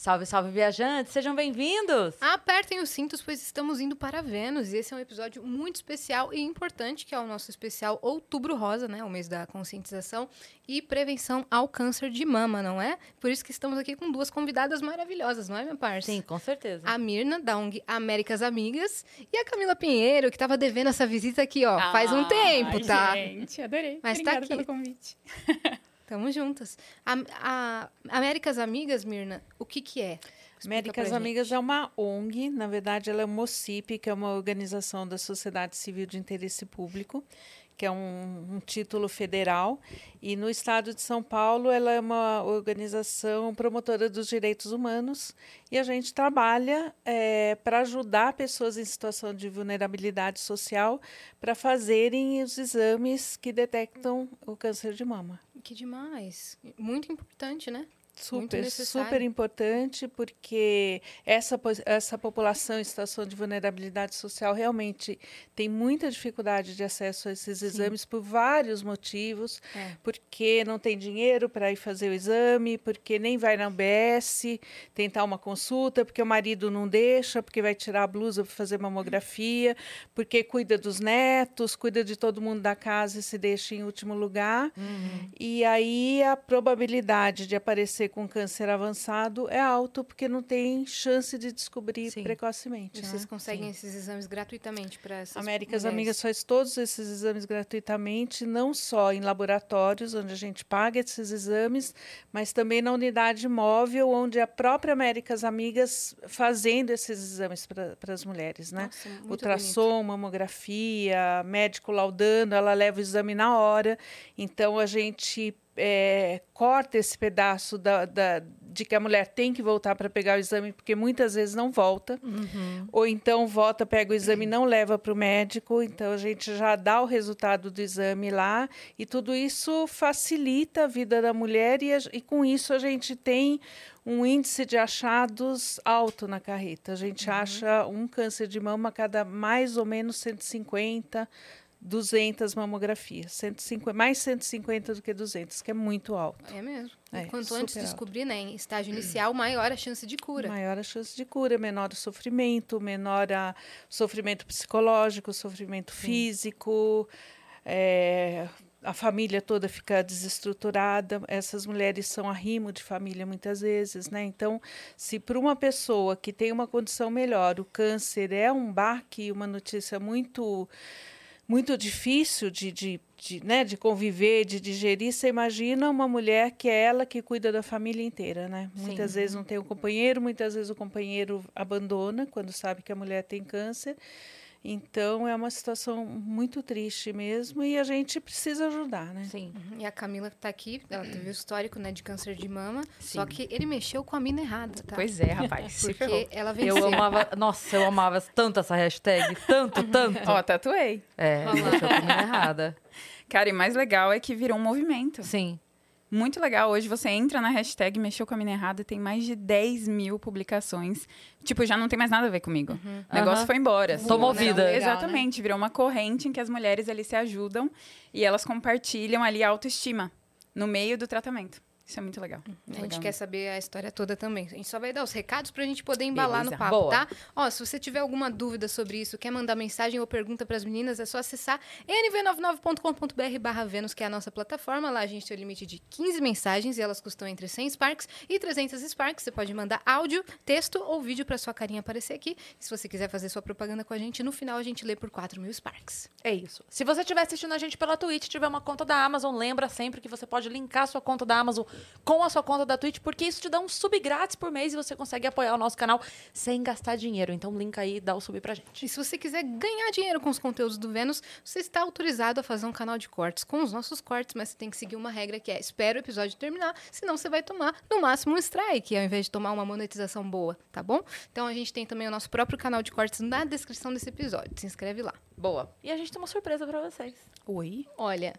Salve, salve, viajantes! Sejam bem-vindos! Apertem os cintos, pois estamos indo para Vênus. E esse é um episódio muito especial e importante, que é o nosso especial Outubro Rosa, né? O mês da conscientização e prevenção ao câncer de mama, não é? Por isso que estamos aqui com duas convidadas maravilhosas, não é, minha parça? Sim, com certeza. A Mirna, da ONG Américas Amigas, e a Camila Pinheiro, que estava devendo essa visita aqui, ó, ah, faz um tempo, ai, tá? Gente, adorei. Mas Obrigada tá aqui. pelo convite. Estamos juntas. A, a, Américas Amigas, Mirna, o que que é? Explica Américas Amigas é uma ONG, na verdade ela é uma OCIP, que é uma organização da sociedade civil de interesse público, que é um, um, título federal, e no estado de São Paulo ela é uma organização promotora dos direitos humanos, e a gente trabalha é, para ajudar pessoas em situação de vulnerabilidade social para fazerem os exames que detectam o câncer de mama. Que demais. Muito importante, né? Super, super importante, porque essa, essa população em situação de vulnerabilidade social realmente tem muita dificuldade de acesso a esses Sim. exames por vários motivos. É. Porque não tem dinheiro para ir fazer o exame, porque nem vai na UBS tentar uma consulta, porque o marido não deixa, porque vai tirar a blusa para fazer mamografia, porque cuida dos netos, cuida de todo mundo da casa e se deixa em último lugar. Uhum. E aí a probabilidade de aparecer com câncer avançado é alto porque não tem chance de descobrir Sim. precocemente. E vocês né? conseguem Sim. esses exames gratuitamente para essas Américas mulheres. Amigas faz todos esses exames gratuitamente, não só em laboratórios, onde a gente paga esses exames, mas também na unidade móvel, onde a própria Américas Amigas fazendo esses exames para as mulheres, né? Nossa, Ultrassom, bonito. mamografia, médico laudando, ela leva o exame na hora. Então a gente é, corta esse pedaço da, da, de que a mulher tem que voltar para pegar o exame, porque muitas vezes não volta. Uhum. Ou então volta, pega o exame e não leva para o médico. Então a gente já dá o resultado do exame lá. E tudo isso facilita a vida da mulher, e, a, e com isso a gente tem um índice de achados alto na carreta. A gente uhum. acha um câncer de mama a cada mais ou menos 150 200 mamografias, 150, mais 150 do que 200, que é muito alto. É mesmo. É, Quanto antes descobrir, né, em estágio inicial, maior a chance de cura. Maior a chance de cura, menor o sofrimento, menor a sofrimento psicológico, sofrimento Sim. físico, é, a família toda fica desestruturada. Essas mulheres são arrimo de família muitas vezes, né? Então, se para uma pessoa que tem uma condição melhor, o câncer é um baque, uma notícia muito muito difícil de, de, de, né, de conviver, de digerir. Você imagina uma mulher que é ela que cuida da família inteira, né? Sim. Muitas vezes não tem um companheiro, muitas vezes o companheiro abandona quando sabe que a mulher tem câncer. Então é uma situação muito triste mesmo e a gente precisa ajudar, né? Sim. Uhum. E a Camila está aqui, ela teve o histórico, né, de câncer de mama, Sim. só que ele mexeu com a mina errada, tá? Pois é, rapaz. Porque ela venceu. Eu amava, nossa, eu amava tanto essa hashtag, tanto, tanto. Ó, tatuei. É, mexeu com a mina errada. Cara, e mais legal é que virou um movimento. Sim. Muito legal. Hoje você entra na hashtag Mexeu com a Mina Errada, tem mais de 10 mil publicações. Tipo, já não tem mais nada a ver comigo. Uhum. O negócio uhum. foi embora. Tomou vida. Legal, Exatamente. Né? Virou uma corrente em que as mulheres ali se ajudam e elas compartilham ali a autoestima no meio do tratamento. Isso é muito legal. Muito a gente legal. quer saber a história toda também. A gente só vai dar os recados para a gente poder embalar Beleza. no papo, Boa. tá? Ó, se você tiver alguma dúvida sobre isso, quer mandar mensagem ou pergunta para as meninas, é só acessar nv99.com.br barra Vênus, que é a nossa plataforma. Lá a gente tem o limite de 15 mensagens e elas custam entre 100 Sparks e 300 Sparks. Você pode mandar áudio, texto ou vídeo para sua carinha aparecer aqui. E se você quiser fazer sua propaganda com a gente, no final a gente lê por 4 mil Sparks. É isso. Se você estiver assistindo a gente pela Twitch, tiver uma conta da Amazon, lembra sempre que você pode linkar sua conta da Amazon com a sua conta da Twitch, porque isso te dá um sub grátis por mês e você consegue apoiar o nosso canal sem gastar dinheiro. Então, linka aí e dá o sub pra gente. E se você quiser ganhar dinheiro com os conteúdos do Vênus, você está autorizado a fazer um canal de cortes com os nossos cortes, mas você tem que seguir uma regra que é espera o episódio terminar, senão você vai tomar no máximo um strike, ao invés de tomar uma monetização boa, tá bom? Então a gente tem também o nosso próprio canal de cortes na descrição desse episódio. Se inscreve lá. Boa. E a gente tem uma surpresa para vocês. Oi? Olha,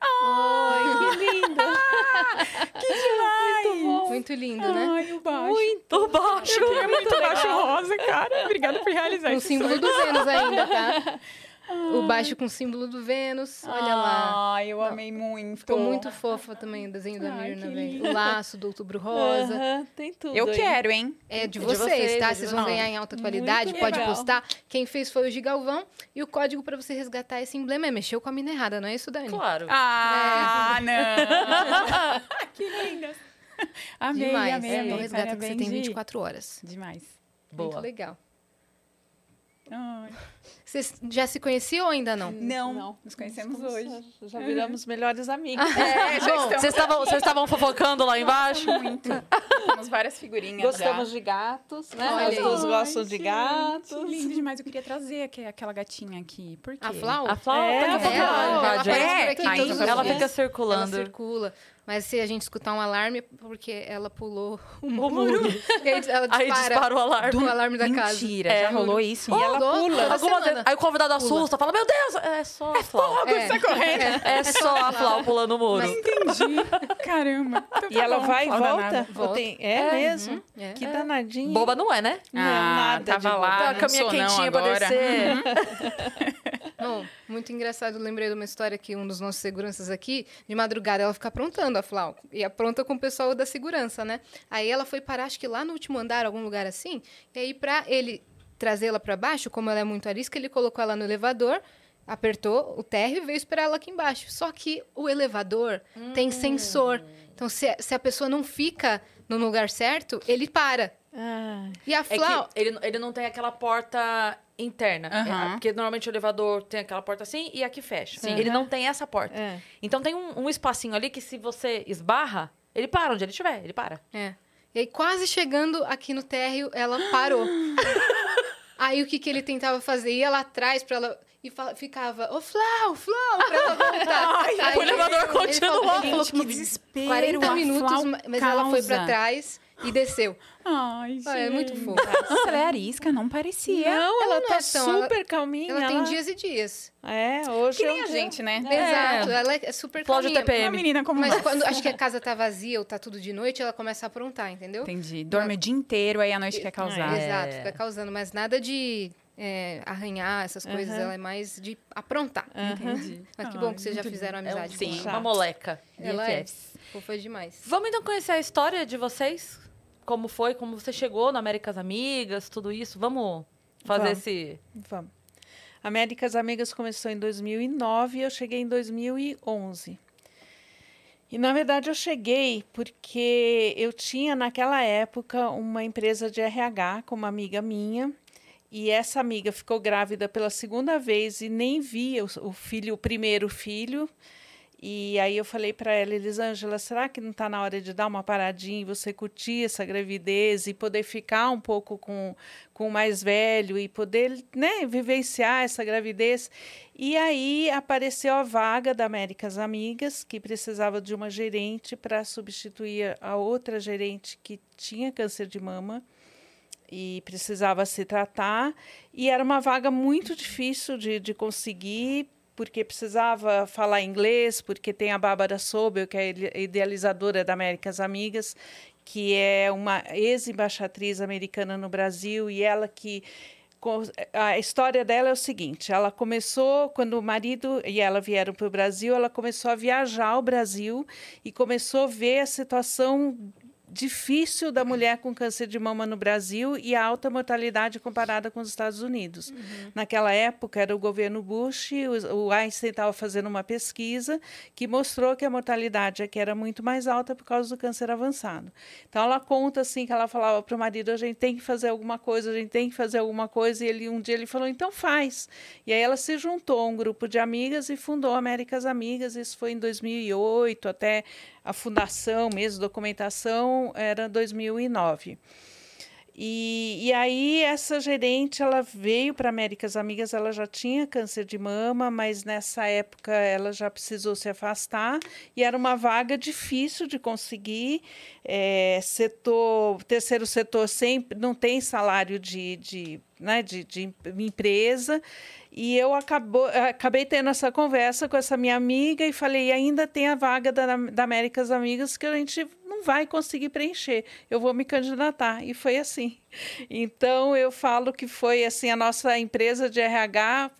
Ai, que lindo! que demais! Muito bom. Muito lindo, né? Ai, o baixo. Muito baixo. Eu queria muito baixo rosa, cara. Obrigada por realizar O símbolo dos Vênus ainda, tá? O baixo com o símbolo do Vênus, olha lá. Ai, eu amei muito. Ficou muito fofa também o desenho da Ai, Mirna, velho. O laço do outubro rosa. Aham, tem tudo. Eu aí. quero, hein? É de De vocês, vocês, tá? é de Vocês vão ganhar em alta qualidade, Muito pode legal. postar. Quem fez foi o Gigalvão. E o código pra você resgatar esse emblema é mexeu com a mina errada, não é isso, Dani? Claro. Ah, não. que linda. Amei, Demais. amei, é, amei. então resgata que você tem Gi. 24 horas. Demais. Muito Boa. legal. Ai. Vocês já se conheciam ou ainda não? Não, nos conhecemos hoje. Já viramos melhores amigos. É, estamos Vocês estavam fofocando lá embaixo? muito. Temos várias figurinhas Gostamos já. de gatos, né? Olha As duas Ai, gostam de gente, gatos. Lindo demais. Eu queria trazer aquela gatinha aqui. Por quê? A Flau? A Flávia É, tá ela, fofocando, ela É, Ela fica Ela circulando. circula. Mas se a gente escutar um alarme, é porque ela pulou o muro. E aí ela dispara, Aí dispara o alarme. o alarme da casa. Mentira, É, já rolou isso? E ela pula. Alguma aí o convidado assusta, fala: Meu Deus, é só a Flau. É. Sai correndo. É só a Flau pulando o muro. Entendi. Caramba. Então E tá ela bom, vai e volta? Volta. tem- É, mesmo? É. Que danadinho. Boba não é, né? Não, Ah, nada tava de lá, Tá não com a minha não quentinha pra descer. Bom, muito engraçado. Lembrei de uma história que um dos nossos seguranças aqui, de madrugada, ela fica aprontando a Flau. E apronta com o pessoal da segurança, né? Aí ela foi parar, acho que lá no último andar, algum lugar assim. E aí, pra ele trazê-la pra baixo, como ela é muito arisca, ele colocou ela no elevador, apertou o térreo e veio esperar ela aqui embaixo. Só que o elevador tem sensor. Então, se, se a pessoa não fica no lugar certo, ele para. Ah, E a É Flau. que ele, ele não tem aquela porta interna. É, porque normalmente o elevador tem aquela porta assim e aqui fecha. Sim. Ele não tem essa porta. é. Então tem um, um espacinho ali que se você esbarra, ele para onde ele estiver, ele para. É. E aí, quase chegando aqui no térreo, ela parou. aí, o que, que ele tentava fazer? Ia lá atrás pra ela... E fala- ficava, ô, Flau, Flau, pra ela voltar. Ai, Aí o elevador continuou. ele falou Gente, que desespero. 40 a minutos, mas ela foi pra trás e desceu. Ai, gente. É muito fofo. Nossa, ela é arisca, não parecia. Não, ela, Ela não tá é tão- ela- super calminha. Ela tem dias e dias. É, hoje Que é nem um a dia- gente, né? Exato, ela é super Flávio calminha. TPM. Uma menina como Mas nós. quando acho que a casa tá vazia ou tá tudo de noite, ela começa a aprontar, entendeu? Entendi. Dorme o dia inteiro, aí à noite quer causar. É. Exato, fica causando, mas nada de é, arranhar essas coisas, Aham. ela é mais de aprontar. Entendi. Mas que Ai, bom que vocês já fizeram É um, amizade sim, ela. uma moleca. Ela é BFFs. fofa demais. Vamos então conhecer a história de vocês? Como foi, como você chegou na Américas Amigas, tudo isso. Vamos fazer Vamos. esse... Vamos. Américas Amigas começou em 2009 e eu cheguei em 2011. E, na verdade, eu cheguei porque eu tinha, naquela época, uma empresa de RH com uma amiga minha. E essa amiga ficou grávida pela segunda vez e nem via o filho, o primeiro filho. E aí eu falei para ela, Elisângela, será que não está na hora de dar uma paradinha e você curtir essa gravidez e poder ficar um pouco com, com o mais velho e poder né, vivenciar essa gravidez? E aí apareceu a vaga da Américas Amigas, que precisava de uma gerente para substituir a outra gerente que tinha câncer de mama e precisava se tratar. E era uma vaga muito difícil de, de conseguir, porque precisava falar inglês, porque tem a Bárbara Sobel, que é ide- idealizadora da Américas Amigas, que é uma ex-embaixatriz americana no Brasil, e ela que. A história dela é o seguinte: ela começou, quando o marido e ela vieram para o Brasil, ela começou a viajar ao Brasil e começou a ver a situação difícil da mulher com câncer de mama no Brasil e a alta mortalidade comparada com os Estados Unidos. Naquela época era o governo Bush, o, o Einstein estava fazendo uma pesquisa que mostrou que a mortalidade aqui era muito mais alta por causa do câncer avançado. Então ela conta assim que ela falava para o marido, a gente tem que fazer alguma coisa, a gente tem que fazer alguma coisa, e ele um dia ele falou, então faz. E aí ela se juntou a um grupo de amigas e fundou Américas Amigas, isso foi em 2008, até a fundação mesmo, documentação, era 2009. E, e aí essa gerente ela veio para Américas Amigas, ela já tinha câncer de mama, mas nessa época ela já precisou se afastar e era uma vaga difícil de conseguir. É, setor, terceiro setor sempre não tem salário de, de, né, de, de empresa. E eu acabou, acabei tendo essa conversa com essa minha amiga e falei, e ainda tem a vaga da, da Américas Amigas que a gente vai conseguir preencher. Eu vou me candidatar. E foi assim. Então eu falo que foi assim a nossa empresa de RH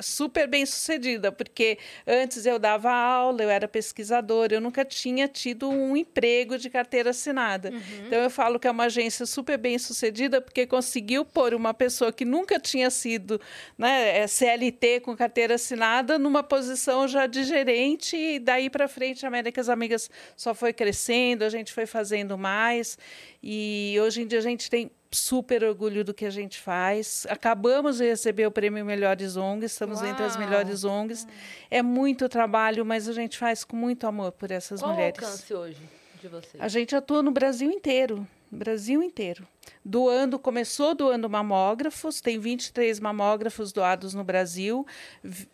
super bem sucedida, porque antes eu dava aula, eu era pesquisadora, eu nunca tinha tido um emprego de carteira assinada. Uhum. Então eu falo que é uma agência super bem sucedida porque conseguiu pôr uma pessoa que nunca tinha sido né, é, CLT com carteira assinada numa posição já de gerente e daí para frente a Américas Amigas só foi crescendo, a gente foi fazendo mais e hoje em dia a gente tem super orgulho do que a gente faz. Acabamos de receber o prêmio Melhores ONGs, estamos Uau. entre as melhores ONGs. É muito trabalho, mas a gente faz com muito amor por essas Qual mulheres. Qual o alcance hoje de vocês? A gente atua no Brasil inteiro. Brasil inteiro. Doando, começou doando mamógrafos, tem 23 mamógrafos doados no Brasil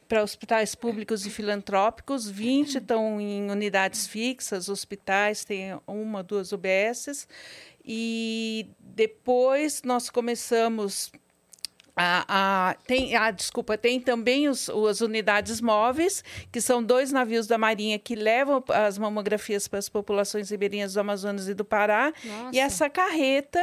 para hospitais públicos e filantrópicos, 20 estão em unidades fixas, hospitais, tem uma, duas UBSs, e depois nós começamos a, a, tem, a, desculpa, tem também os, as unidades móveis, que são dois navios da Marinha que levam as mamografias para as populações ribeirinhas do Amazonas e do Pará. Nossa. E essa carreta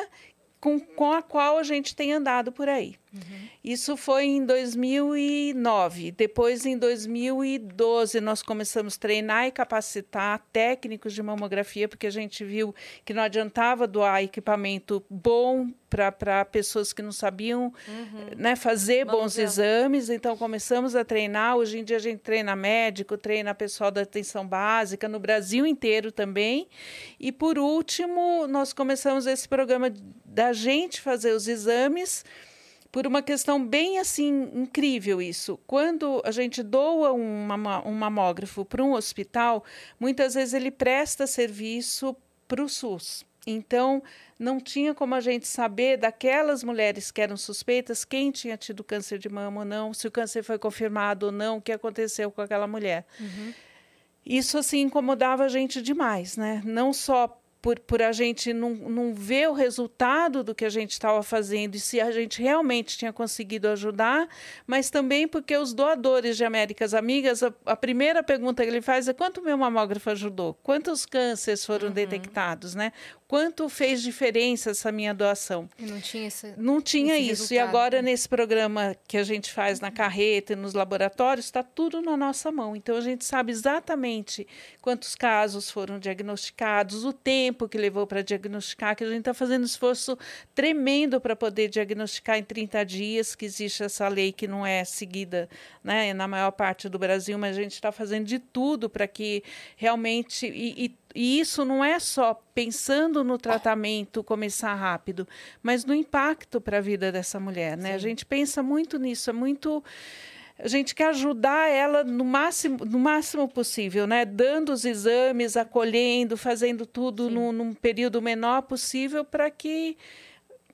com, com a qual a gente tem andado por aí. Uhum. Isso foi em 2009. Depois, em 2012, nós começamos a treinar e capacitar técnicos de mamografia, porque a gente viu que não adiantava doar equipamento bom para pessoas que não sabiam uhum. né, fazer Vamos bons ver. exames. Então, começamos a treinar. Hoje em dia, a gente treina médico, treina pessoal da atenção básica, no Brasil inteiro também. E, por último, nós começamos esse programa da gente fazer os exames por uma questão bem assim incrível isso. Quando a gente doa um, um mamógrafo para um hospital, muitas vezes ele presta serviço para o SUS. Então, não tinha como a gente saber daquelas mulheres que eram suspeitas quem tinha tido câncer de mama ou não, se o câncer foi confirmado ou não, o que aconteceu com aquela mulher. Uhum. Isso assim incomodava a gente demais, né? Não só por, por a gente não, não ver o resultado do que a gente estava fazendo e se a gente realmente tinha conseguido ajudar, mas também porque os doadores de Américas Amigas, a, a primeira pergunta que ele faz é quanto meu mamógrafo ajudou? Quantos cânceres foram uhum. detectados, né? Quanto fez diferença essa minha doação. E não tinha esse, Não tinha isso. Resultado. E agora, nesse programa que a gente faz na carreta e nos laboratórios, está tudo na nossa mão. Então, a gente sabe exatamente quantos casos foram diagnosticados, o tempo que levou para diagnosticar, que a gente está fazendo um esforço tremendo para poder diagnosticar em 30 dias, que existe essa lei que não é seguida né, na maior parte do Brasil, mas a gente está fazendo de tudo para que realmente. E, e e isso não é só pensando no tratamento começar rápido, mas no impacto para a vida dessa mulher, né? Sim. A gente pensa muito nisso, é muito a gente quer ajudar ela no máximo, no máximo possível, né? Dando os exames, acolhendo, fazendo tudo num, num período menor possível para que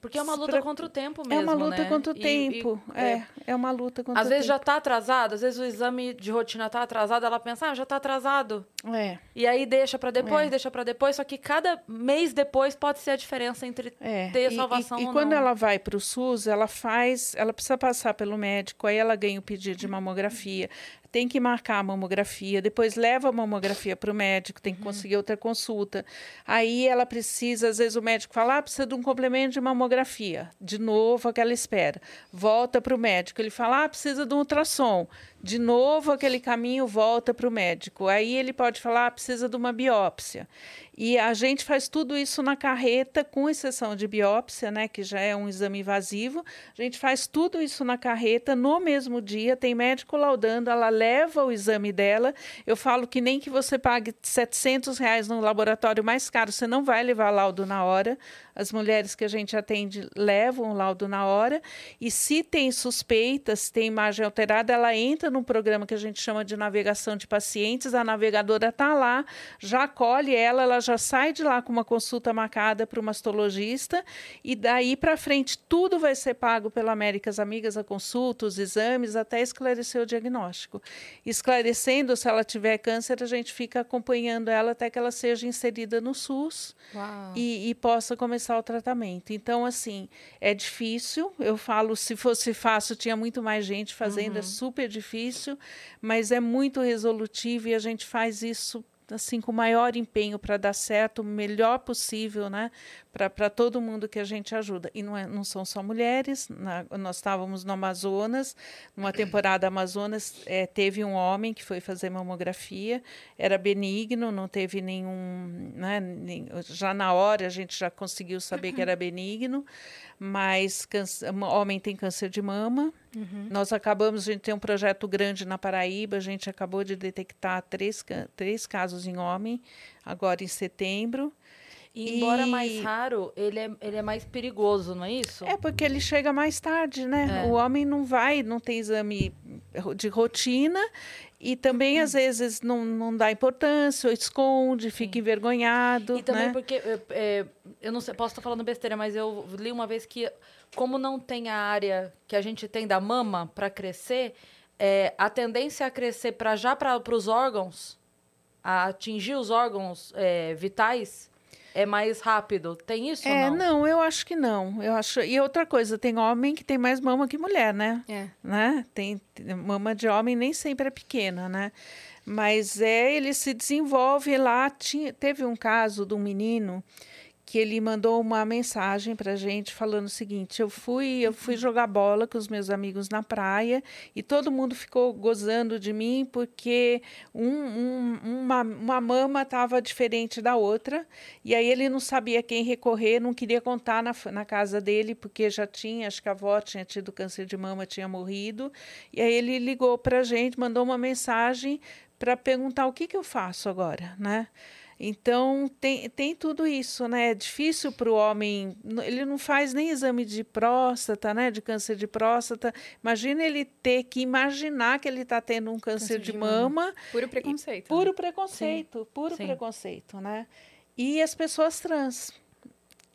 porque é uma luta pra... contra o tempo mesmo, É uma luta né? contra o e, tempo. E, é, é, é uma luta contra Às o vezes tempo. já está atrasado, às vezes o exame de rotina está atrasado, ela pensa, ah, já está atrasado. É. E aí deixa para depois, é. deixa para depois, só que cada mês depois pode ser a diferença entre é. ter e, salvação e, ou e quando ela vai para o SUS, ela faz, ela precisa passar pelo médico, aí ela ganha o pedido de mamografia tem que marcar a mamografia, depois leva a mamografia para o médico, tem que uhum. conseguir outra consulta. Aí ela precisa, às vezes o médico fala, ah, precisa de um complemento de mamografia. De novo, aquela espera. Volta para o médico, ele fala, ah, precisa de um ultrassom. De novo, aquele caminho volta para o médico. Aí ele pode falar, ah, precisa de uma biópsia. E a gente faz tudo isso na carreta, com exceção de biópsia, né, que já é um exame invasivo. A gente faz tudo isso na carreta no mesmo dia. Tem médico laudando, ela leva o exame dela. Eu falo que nem que você pague 700 reais no laboratório mais caro, você não vai levar laudo na hora. As mulheres que a gente atende levam o laudo na hora. E se tem suspeitas, tem imagem alterada, ela entra num programa que a gente chama de navegação de pacientes. A navegadora está lá, já acolhe ela, ela já sai de lá com uma consulta marcada para o mastologista. E daí para frente, tudo vai ser pago pela Américas Amigas, a consulta, os exames, até esclarecer o diagnóstico. Esclarecendo se ela tiver câncer, a gente fica acompanhando ela até que ela seja inserida no SUS e, e possa começar o tratamento. Então, assim, é difícil. Eu falo, se fosse fácil, tinha muito mais gente fazendo, é uhum. é super difícil, mas é muito resolutivo e a gente faz isso assim com o maior empenho para dar certo, o melhor possível, né, para todo mundo que a gente ajuda. E não, é, não são só mulheres. Na, nós estávamos no Amazonas, numa temporada Amazonas, é, teve um homem que foi fazer mamografia, era benigno, não teve nenhum, né, nem, já na hora a gente já conseguiu saber que era benigno, mas homem tem câncer de mama. Uhum. Nós acabamos, a gente tem um projeto grande na Paraíba, a gente acabou de detectar três, três casos em homem, agora em setembro. E, embora e... mais raro, ele é, ele é mais perigoso, não é isso? É, porque ele chega mais tarde, né? É. O homem não vai, não tem exame de rotina e também, às vezes, não, não dá importância, ou esconde, fica Sim. envergonhado. E também né? porque, é, eu não sei, posso estar falando besteira, mas eu li uma vez que, como não tem a área que a gente tem da mama para crescer, é, a tendência a crescer para já para os órgãos, a atingir os órgãos é, vitais, é mais rápido. Tem isso é, ou não? não, eu acho que não. Eu acho... E outra coisa, tem homem que tem mais mama que mulher, né? É. Né? Tem mama de homem nem sempre é pequena, né? Mas é, ele se desenvolve lá. Tinha, teve um caso de um menino que ele mandou uma mensagem para a gente falando o seguinte: eu fui, eu fui jogar bola com os meus amigos na praia e todo mundo ficou gozando de mim porque um, um, uma, uma mama estava diferente da outra e aí ele não sabia quem recorrer, não queria contar na, na casa dele porque já tinha, acho que a avó tinha tido câncer de mama, tinha morrido e aí ele ligou para a gente, mandou uma mensagem para perguntar o que que eu faço agora, né? Então, tem, tem tudo isso, né? É difícil para o homem, ele não faz nem exame de próstata, né? De câncer de próstata. Imagina ele ter que imaginar que ele está tendo um câncer, câncer de, de, mama. mama. Puro preconceito. Puro né? preconceito, Sim. puro Sim. preconceito, né? E as pessoas trans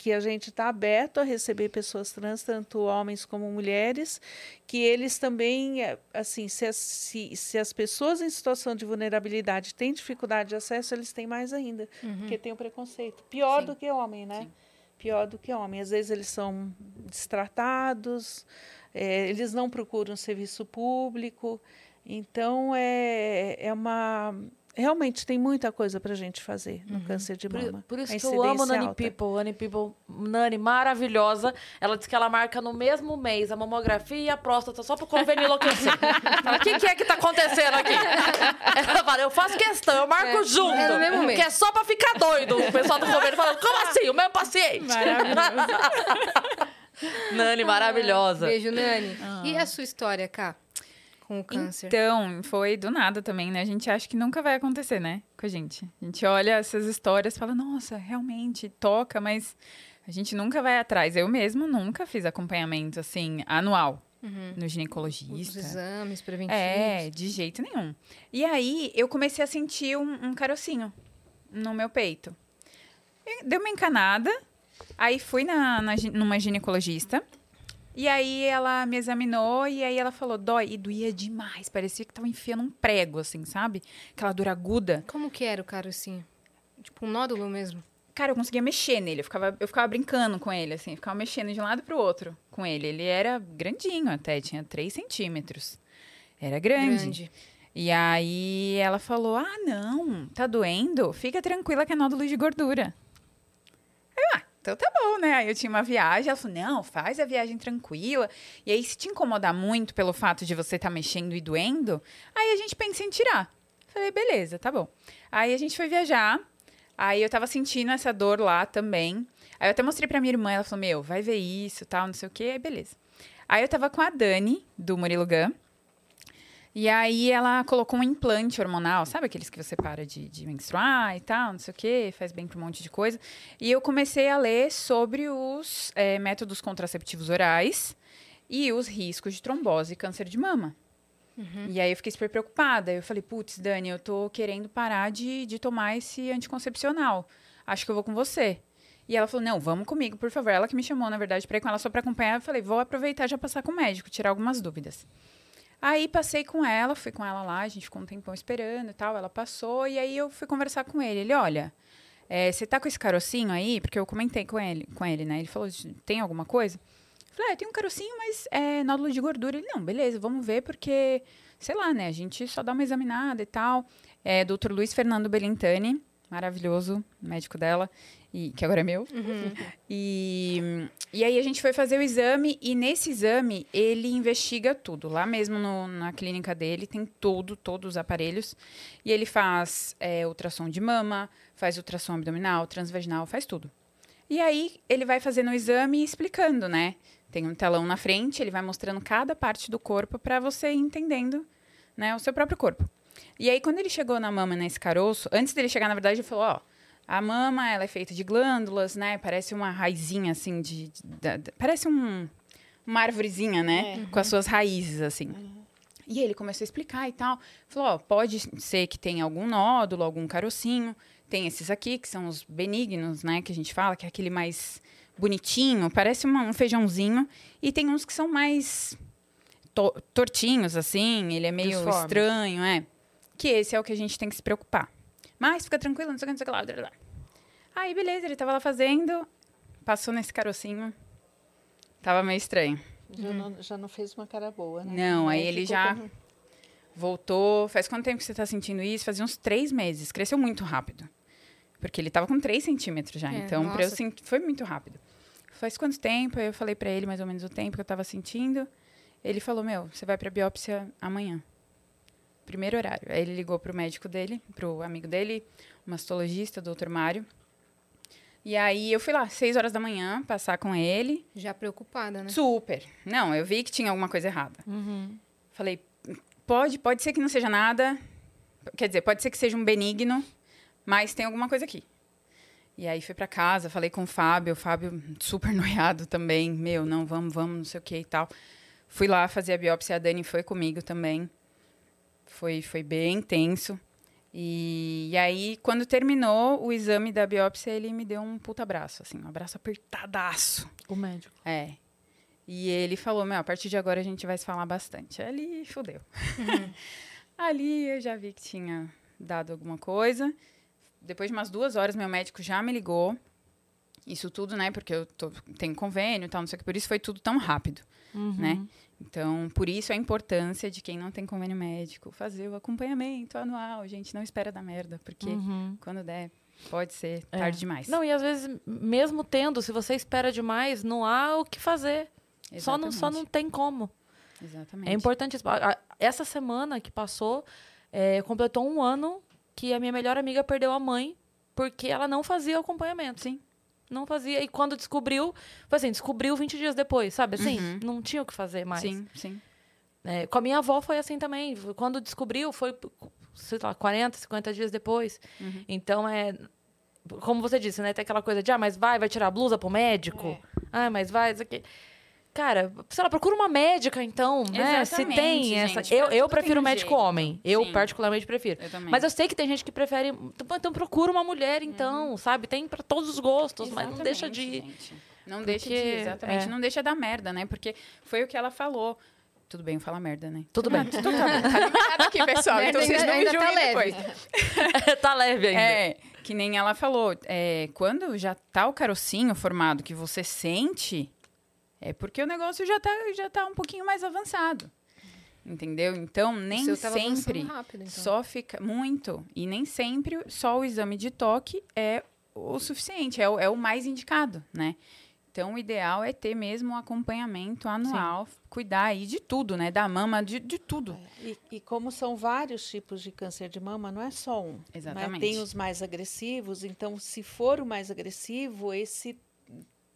que a gente está aberto a receber pessoas trans, tanto homens como mulheres, que eles também, é, assim, se as, se, se as pessoas em situação de vulnerabilidade têm dificuldade de acesso, eles têm mais ainda, uhum. porque tem o preconceito. Pior Sim. do que homem, né? Sim. Pior do que homem. Às vezes eles são destratados, é, eles não procuram serviço público. Então, é, é uma realmente tem muita coisa para a gente fazer no uhum. câncer de mama. Por, por isso que eu amo Nani alta. People. Nani People, Nani, maravilhosa. Ela diz que ela marca no mesmo mês a mamografia e a próstata só para o convênio enlouquecer. O que, que, é que está acontecendo aqui? Ela fala, eu faço questão, eu marco é, junto. É no mesmo mês. Que é só para ficar doido. O pessoal do convênio falando, como assim? O meu paciente. Maravilhoso. Nani, maravilhosa. Beijo, Nani. Ah. E a sua história, Cá? Com o câncer? Então, foi do nada também, né? A gente acha que nunca vai acontecer, né? Com a gente. A gente olha essas histórias e fala, nossa, realmente, toca, mas a gente nunca vai atrás. Eu mesmo nunca fiz acompanhamento, assim, anual. Uhum. No ginecologista. Os exames preventivos. É, de jeito nenhum. E aí, eu comecei a sentir um, um carocinho no meu peito. Deu uma encanada. Aí, fui na, na, numa ginecologista. E aí ela me examinou e aí ela falou, dói. E doía demais. Parecia que tava enfiando um prego, assim, sabe? Aquela dor aguda. Como que era o cara, assim? Tipo, um nódulo mesmo? Cara, eu conseguia mexer nele. Eu ficava, eu ficava brincando com ele, assim. Ficava mexendo de um lado pro outro com ele. Ele era grandinho até, tinha 3 centímetros. Era grande. grande. E aí ela falou, ah, não, tá doendo? Fica tranquila que é nódulo de gordura. Eu, ah, então tá bom, né? Aí eu tinha uma viagem, ela falou: não, faz a viagem tranquila. E aí, se te incomodar muito pelo fato de você estar tá mexendo e doendo, aí a gente pensa em tirar. Falei, beleza, tá bom. Aí a gente foi viajar. Aí eu tava sentindo essa dor lá também. Aí eu até mostrei pra minha irmã, ela falou: Meu, vai ver isso, tal, não sei o quê. Aí beleza. Aí eu tava com a Dani, do Murilo Gun. E aí ela colocou um implante hormonal, sabe aqueles que você para de, de menstruar e tal, não sei o quê, faz bem para um monte de coisa. E eu comecei a ler sobre os é, métodos contraceptivos orais e os riscos de trombose e câncer de mama. Uhum. E aí eu fiquei super preocupada. Eu falei, putz, Dani, eu tô querendo parar de, de tomar esse anticoncepcional. Acho que eu vou com você. E ela falou, não, vamos comigo, por favor. Ela que me chamou, na verdade, para ir com ela só para acompanhar. Eu falei, vou aproveitar e já passar com o médico, tirar algumas dúvidas. Aí passei com ela, fui com ela lá, a gente ficou um tempão esperando e tal. Ela passou e aí eu fui conversar com ele. Ele, olha, é, você tá com esse carocinho aí? Porque eu comentei com ele, com ele, né? Ele falou, tem alguma coisa? Eu falei, ah, tem um carocinho, mas é nódulo de gordura. Ele, não, beleza, vamos ver, porque sei lá, né? A gente só dá uma examinada e tal. É, Dr. Luiz Fernando Belintani, maravilhoso, médico dela, e, que agora é meu. Uhum. E, e aí a gente foi fazer o exame, e nesse exame ele investiga tudo. Lá mesmo no- na clínica dele tem tudo, todos os aparelhos. E ele faz é, ultrassom de mama, faz ultrassom abdominal, transvaginal, faz tudo. E aí ele vai fazendo o exame e explicando, né? Tem um telão na frente, ele vai mostrando cada parte do corpo para você ir entendendo, né, o seu próprio corpo. E aí quando ele chegou na mama nesse caroço, antes dele chegar, na verdade, ele falou, ó, a mama, ela é feita de glândulas, né? Parece uma raizinha assim de, de- da- da- parece um uma árvorezinha, né? Com as suas raízes assim. E ele começou a explicar e tal. Falou, ó, pode ser que tenha algum nódulo, algum carocinho. Tem esses aqui, que são os benignos, né? Que a gente fala, que é aquele mais bonitinho, parece uma- um feijãozinho. E tem uns que são mais to- tortinhos, assim. Ele é meio estranho, é. Que esse é o que a gente tem que se preocupar. Mas fica tranquilo, não sei o que, não sei o que lá. blá, blá. Aí, beleza, ele tava lá fazendo, passou nesse carocinho. Tava meio estranho. Já, não, já não fez uma cara boa, né? Não, aí Aí ele já como- voltou. Faz quanto tempo que você tá sentindo isso? Fazia uns três meses. Cresceu muito rápido. Porque ele tava com três centímetros já. É, então, pra eu sentir, foi muito rápido. Faz quanto tempo? Aí eu falei pra ele mais ou menos o tempo que eu tava sentindo. Ele falou: Meu, você vai pra biópsia amanhã. Primeiro horário. Aí ele ligou pro médico dele, pro amigo dele, o mastologista, o doutor Mário. E aí eu fui lá, seis horas da manhã, passar com ele. Já preocupada, né? Super. Não, eu vi que tinha alguma coisa errada. Falei, pode, pode ser que não seja nada. Quer dizer, pode ser que seja um benigno, mas tem alguma coisa aqui. E aí fui pra casa, falei com o Fábio, o Fábio super noiado também. Meu, não, vamos, vamos, não sei o que e tal. Fui lá fazer a biópsia, a Dani foi comigo também. Foi, foi bem intenso. E, e aí, quando terminou o exame da biópsia, ele me deu um puta abraço, assim, um abraço apertadaço. O médico. É. E ele falou, meu, a partir de agora a gente vai se falar bastante. Ali, fudeu. Ali eu já vi que tinha dado alguma coisa. Depois de umas duas horas, meu médico já me ligou. Isso tudo, né? Porque eu tô, tenho convênio e tal, não sei o que. Por isso foi tudo tão rápido, né? Então, por isso a importância de quem não tem convênio médico fazer o acompanhamento anual. Gente, não espera dar merda, porque Uhum. quando der, pode ser É. tarde demais. Não, e às vezes, mesmo tendo, se você espera demais, não há o que fazer. Só não, só não tem como. Exatamente. É importante. Essa semana que passou, é, completou um ano que a minha melhor amiga perdeu a mãe porque ela não fazia o acompanhamento. Sim. Não fazia. E quando descobriu, foi assim, descobriu 20 dias depois, sabe? Assim, Uhum. não tinha o que fazer mais. Sim, sim. É, com a minha avó foi assim também. Quando descobriu, foi, sei lá, 40, 50 dias depois. Uhum. Então, é. Como você disse, né? Tem aquela coisa de, ah, mas vai, vai tirar a blusa pro médico. Ah, mas vai, isso aqui. Cara, sei lá, procura uma médica, então, né? Se Exatamente, tem essa. gente, eu pra eu tudo prefiro médico jeito. homem. Eu, Sim. particularmente, prefiro. Eu também. Mas eu sei que tem gente que prefere. Então, então procura uma mulher, então, sabe? Tem pra todos os gostos, mas não deixa de. Exatamente, gente. Não deixa de, Porque, exatamente. é. Não deixa dar merda, né? Porque foi o que ela falou. Tudo bem eu falar merda, né? Tudo bem. Tudo tá, tá limitado aqui, pessoal. Merda então vocês não me tá julguem leve. depois. tá leve ainda. É, que nem ela falou. É, quando já tá o carocinho formado, que você sente, é porque o negócio já tá, já tá um pouquinho mais avançado. Entendeu? Então, nem sempre rápido, então. só fica muito. E nem sempre só o exame de toque é o suficiente, é o, é o mais indicado, né? Então, o ideal é ter mesmo um acompanhamento anual, cuidar aí de tudo, né? Da mama, de, de tudo. E, e como são vários tipos de câncer de mama, não é só um. né? Exatamente. Tem os mais agressivos, então, se for o mais agressivo, esse,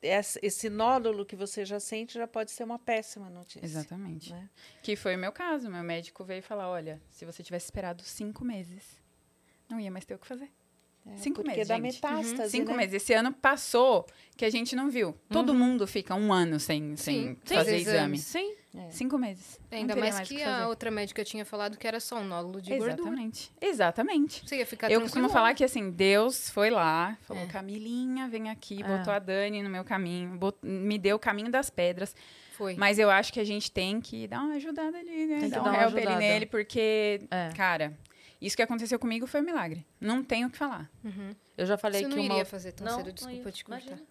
esse, nódulo que você já sente já pode ser uma péssima notícia. Exatamente. né? Que foi o meu caso. Meu médico veio falar: olha, se você tivesse esperado cinco meses, não ia mais ter o que fazer. É, Cinco porque meses, dá gente. metástase, Cinco né? meses. Esse ano passou que a gente não viu. Todo mundo fica um ano sem, sem Sim, fazer exame. Sim. É. Cinco meses. Não Ainda mais o que fazer. a outra médica tinha falado que era só um nódulo de gordura. Exatamente. Exatamente. Você ia ficar Eu costumo falar que assim, Deus foi lá, falou, É. Camilinha, vem aqui, É. botou a Dani no meu caminho, bot- me deu o caminho das pedras. Foi. Mas eu acho que a gente tem que dar uma ajudada ali, né? Tem que dar um dar uma help ali nele, porque, É. cara, isso que aconteceu comigo foi um milagre. Não tenho o que falar. Uhum. Eu já falei Você que não uma... iria fazer tão Não, cedo, não desculpa ia. te cortar. Imagina.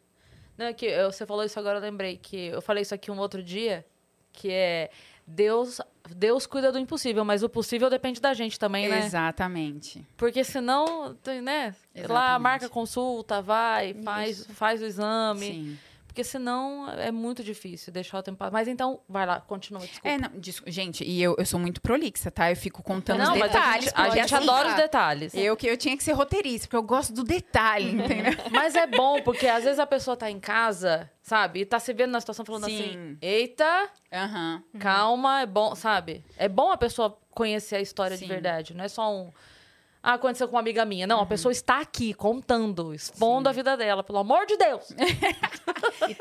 Não, é que eu- você falou isso agora, eu lembrei que eu falei isso aqui um outro dia, que é Deus Deus cuida do impossível, mas o possível depende da gente também, né? Exatamente. Porque senão, né? Lá Exatamente. marca consulta, vai, faz, faz o exame. Sim. Porque senão é muito difícil deixar o tempo passar. Mas então, vai lá, continua, desculpa. É, não, desculpa, gente, e eu, eu sou muito prolixa, tá? Eu fico contando não, os mas a detalhes. gente, a gente assim, adora os detalhes. Eu que eu tinha que ser roteirista, porque eu gosto do detalhe, entendeu? Mas é bom, porque às vezes a pessoa tá em casa, sabe? E tá se vendo na situação falando Sim. assim: eita, Aham. calma, é bom, sabe? É bom a pessoa conhecer a história de Sim. verdade. Não é só um. Ah, aconteceu com uma amiga minha. Não, a pessoa está aqui contando, expondo Sim. a vida dela, pelo amor de Deus.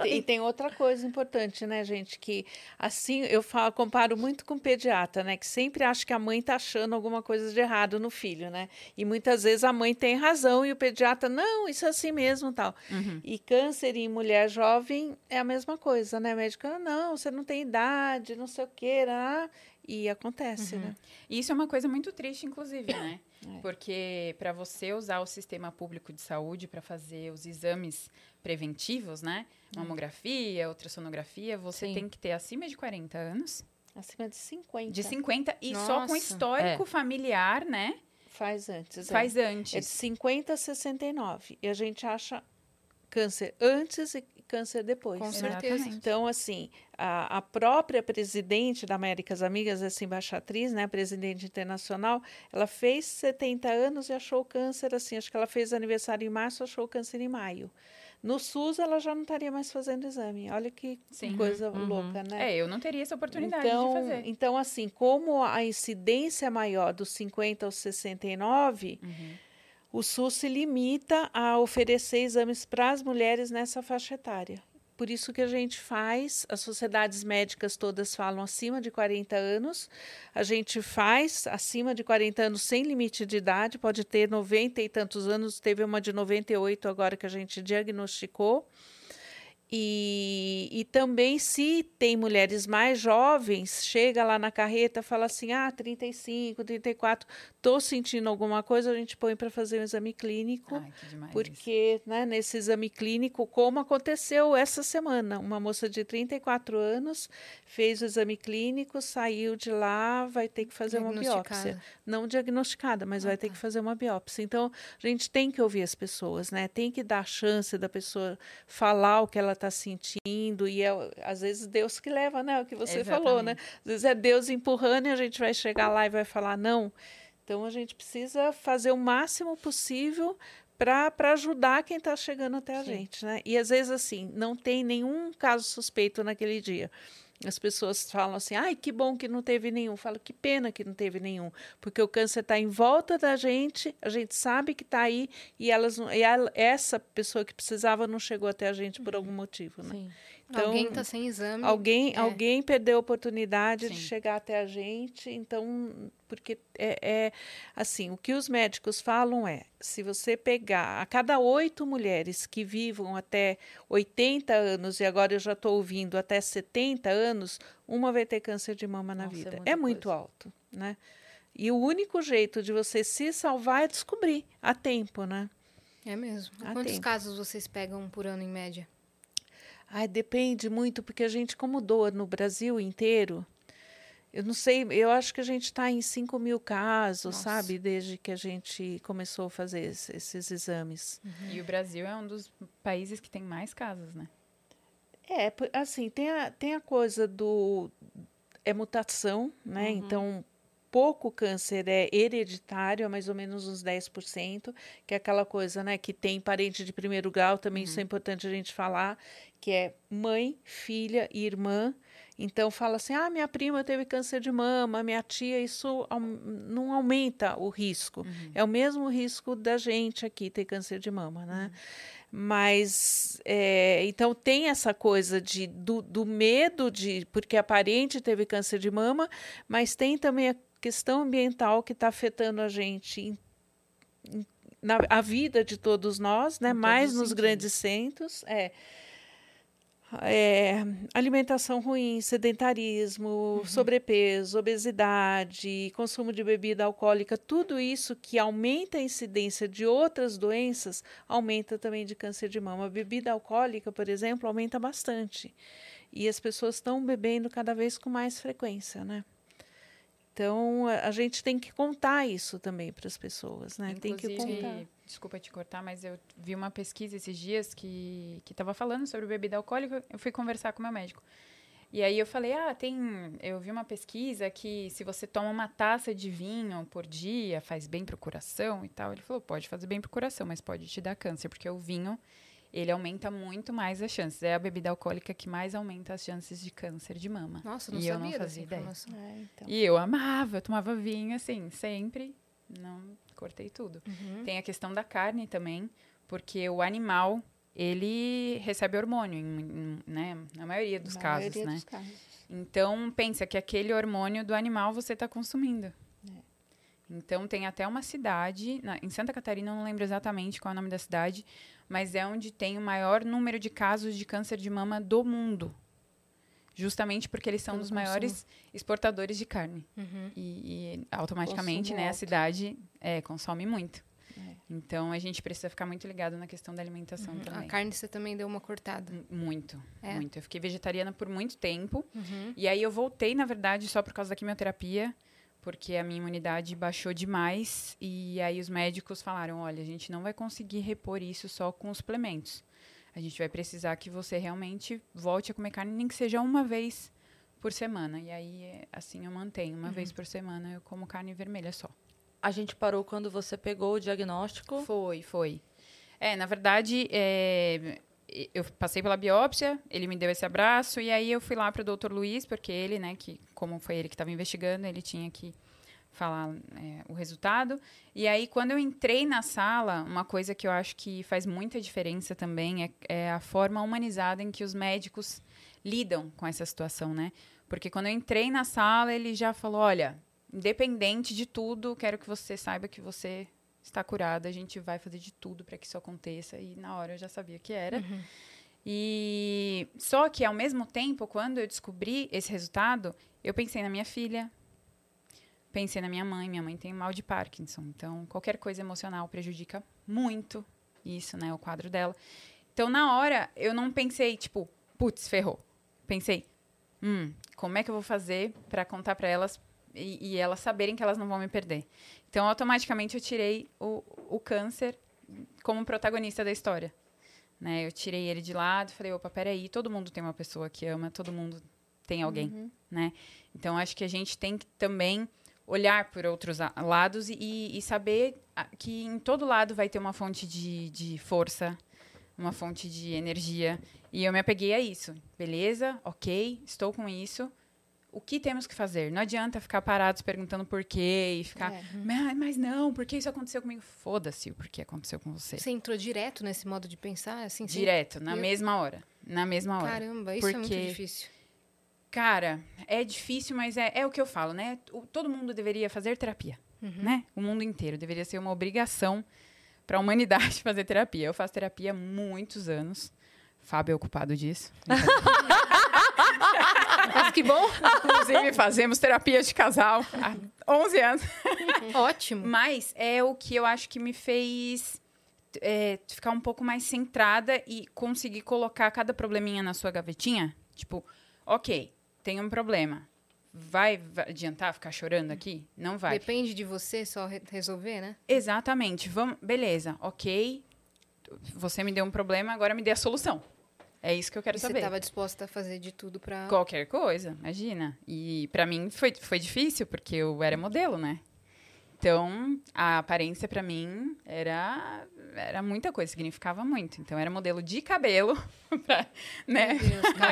E, e tem outra coisa importante, né, gente? Que assim eu falo, comparo muito com o pediatra, né? Que sempre acha que a mãe tá achando alguma coisa de errado no filho, né? E muitas vezes a mãe tem razão e o pediatra, não, isso é assim mesmo tal. Uhum. E câncer em mulher jovem é a mesma coisa, né? Médico, "Ah, não, você não tem idade, não sei o que, né? E acontece, né? E isso é uma coisa muito triste, inclusive, né? É. Porque para você usar o sistema público de saúde para fazer os exames preventivos, né? Mamografia, ultrassonografia, você Sim. tem que ter acima de 40 anos, Acima de 50. de 50 e só com Nossa. histórico familiar, né? Faz antes. é. Faz É de antes. 50 a 69. E a gente acha câncer antes e câncer depois. Com certeza. Exatamente. Então, assim, a, a própria presidente da Américas Amigas, essa embaixatriz, né, presidente internacional, ela fez 70 anos e achou o câncer, assim, acho que ela fez aniversário em março, achou o câncer em maio. No SUS, ela já não estaria mais fazendo exame. Olha que Sim. coisa Uhum. louca, né? É, eu não teria essa oportunidade então, de fazer. então, assim, como a incidência é maior dos 50 aos 69, Uhum. O SUS se limita a oferecer exames para as mulheres nessa faixa etária. Por isso que a gente faz, as sociedades médicas todas falam acima de 40 anos, a gente faz acima de 40 anos sem limite de idade, pode ter 90 e tantos anos, teve uma de 98 agora que a gente diagnosticou. E, e também, se tem mulheres mais jovens, chega lá na carreta, fala assim: ah, 35, 34, estou sentindo alguma coisa, a gente põe para fazer um exame clínico. Ai, que demais. Porque né, nesse exame clínico, como aconteceu essa semana, uma moça de 34 anos fez o exame clínico, saiu de lá, vai ter que fazer uma biópsia. Não diagnosticada, mas Ah, vai ter tá. que fazer uma biópsia. Então, a gente tem que ouvir as pessoas, né? Tem que dar a chance da pessoa falar o que ela está sentindo. E é, às vezes Deus que leva, né? O que você falou, né? Às vezes é Deus empurrando e a gente vai chegar lá e vai falar não. Então a gente precisa fazer o máximo possível para ajudar quem está chegando até a Sim. gente, né? E às vezes assim, não tem nenhum caso suspeito naquele dia. As pessoas falam assim, ai, que bom que não teve nenhum. Falo, que pena que não teve nenhum. Porque o câncer está em volta da gente, a gente sabe que está aí, e, elas, e ela- essa pessoa que precisava não chegou até a gente por algum motivo, né? Sim. Então, Alguém tá sem exame. Alguém, É. alguém perdeu a oportunidade de Sim. chegar até a gente, então, porque é, é assim, o que os médicos falam é, se você pegar a cada oito mulheres que vivam até 80 anos, e agora eu já estou ouvindo até 70 anos, uma vai ter câncer de mama na Nossa, é vida. muita É, muito coisa. alto, né? E o único jeito de você se salvar é descobrir a tempo, né? É mesmo. Há Quantos tempo. casos vocês pegam por ano em média? Ai, depende muito, porque a gente, como doa no Brasil inteiro, eu não sei, eu acho que a gente está em 5 mil casos, Nossa. sabe? Desde que a gente começou a fazer esse- esses exames. E o Brasil é um dos países que tem mais casos, né? É, assim, tem a, tem a coisa do. É mutação, né? Uhum. Então, pouco câncer é hereditário, é mais ou menos uns 10%, que é aquela coisa, né? Que tem parente de primeiro grau, também isso é importante a gente falar, que é mãe, filha e irmã. Então, fala assim: ah, minha prima teve câncer de mama, minha tia, isso não aumenta o risco. É o mesmo risco da gente aqui ter câncer de mama, né? Mas é, então tem essa coisa de, do, do medo de porque a parente teve câncer de mama, mas tem também a questão ambiental que está afetando a gente em- em- na a vida de todos nós, né? Em Mais os nos sentidos. grandes centros, é. É, alimentação ruim, sedentarismo, sobrepeso, obesidade, consumo de bebida alcoólica, tudo isso que aumenta a incidência de outras doenças, aumenta também de câncer de mama. A bebida alcoólica, por exemplo, aumenta bastante. E as pessoas estão bebendo cada vez com mais frequência, né? Então, a, gente tem que contar isso também para as pessoas, né? tem que contar. Desculpa te cortar, mas eu vi uma pesquisa esses dias que estava falando sobre bebida alcoólica. Eu fui conversar com meu médico. E aí eu falei, ah, tem. Eu vi uma pesquisa que se você toma uma taça de vinho por dia, faz bem para o coração e tal. Ele falou, pode fazer bem para o coração, mas pode te dar câncer, porque o vinho ele aumenta muito mais as chances. É a bebida alcoólica que mais aumenta as chances de câncer de mama. Nossa, não e sabia eu não fazia ideia. É, então. E eu amava, eu tomava vinho assim, sempre. Não cortei tudo. Uhum. Tem a questão da carne também, porque o animal ele recebe hormônio, em, em, né? Na maioria dos Na casos, maioria né? dos casos. Então, pensa que aquele hormônio do animal você está consumindo. É. Então, tem até uma cidade, na, em Santa Catarina, eu não lembro exatamente qual é o nome da cidade, mas é onde tem o maior número de casos de câncer de mama do mundo. Justamente porque eles são Pelo dos maiores exportadores de carne. Uhum. E, e automaticamente, Consumo né, a cidade é, consome muito. É. Então, a gente precisa ficar muito ligado na questão da alimentação Uhum. A também. carne você também deu uma cortada. M- Muito, É? muito. Eu fiquei vegetariana por muito tempo. Uhum. E aí eu voltei, na verdade, só por causa da quimioterapia, porque a minha imunidade baixou demais. E aí os médicos falaram: olha, a gente não vai conseguir repor isso só com os suplementos. A gente vai precisar que você realmente volte a comer carne, nem que seja uma vez por semana. E aí, assim, eu mantenho. Uma vez por semana eu como carne vermelha só. A gente parou quando você pegou o diagnóstico. Foi, foi. É, na verdade, é, eu passei pela biópsia, ele me deu esse abraço, e aí eu fui lá para o doutor Luiz, porque ele, né, que como foi ele que estava investigando, ele tinha que falar é, o resultado. E aí, quando eu entrei na sala, uma coisa que eu acho que faz muita diferença também é, é a forma humanizada em que os médicos lidam com essa situação, né? Porque quando eu entrei na sala, ele já falou: olha, independente de tudo, quero que você saiba que você está curada, a gente vai fazer de tudo para que isso aconteça. E na hora eu já sabia que era. Uhum. E só que ao mesmo tempo, quando eu descobri esse resultado, eu pensei na minha filha, pensei na minha mãe. Minha mãe tem mal de Parkinson, então qualquer coisa emocional prejudica muito isso, né, o quadro dela. Então na hora eu não pensei tipo, putz, ferrou. Pensei, hum, como é que eu vou fazer para contar para elas e, e elas saberem que elas não vão me perder? Então automaticamente eu tirei o, o câncer como protagonista da história. Né? Eu tirei ele de lado falei, opa, peraí, todo mundo tem uma pessoa que ama, todo mundo tem alguém, né? Então, acho que a gente tem que também olhar por outros lados e, e saber que em todo lado vai ter uma fonte de, de força, uma fonte de energia. E eu me apeguei a isso. Beleza, ok, estou com isso. O que temos que fazer? Não adianta ficar parados perguntando por quê e ficar, É. mas, mas não, por que isso aconteceu comigo? Foda-se o porquê aconteceu com você. Você entrou direto nesse modo de pensar, assim? Direto, na Eu- mesma hora. Na mesma hora. Caramba, isso é muito Porque- difícil. Cara, é difícil, mas é, é o que eu falo, né? Todo mundo deveria fazer terapia, né? O mundo inteiro deveria ser uma obrigação para a humanidade fazer terapia. Eu faço terapia há muitos anos. Fábio é ocupado disso. Mas que bom! Inclusive, fazemos terapia de casal há 11 anos. Ótimo. Mas é o que eu acho que me fez é, ficar um pouco mais centrada e conseguir colocar cada probleminha na sua gavetinha. Tipo, ok, tem um problema. Vai, vai adiantar ficar chorando aqui? Não vai. Depende de você só re- resolver, né? Exatamente. Vamos, beleza, ok. Você me deu um problema, agora me dê a solução. É isso que eu quero E você saber. estava disposta a fazer de tudo pra. Qualquer coisa, imagina. E pra mim foi, foi difícil, porque eu era modelo, né? Então, a aparência pra mim era, era muita coisa, significava muito. Então, era modelo de cabelo, pra, né?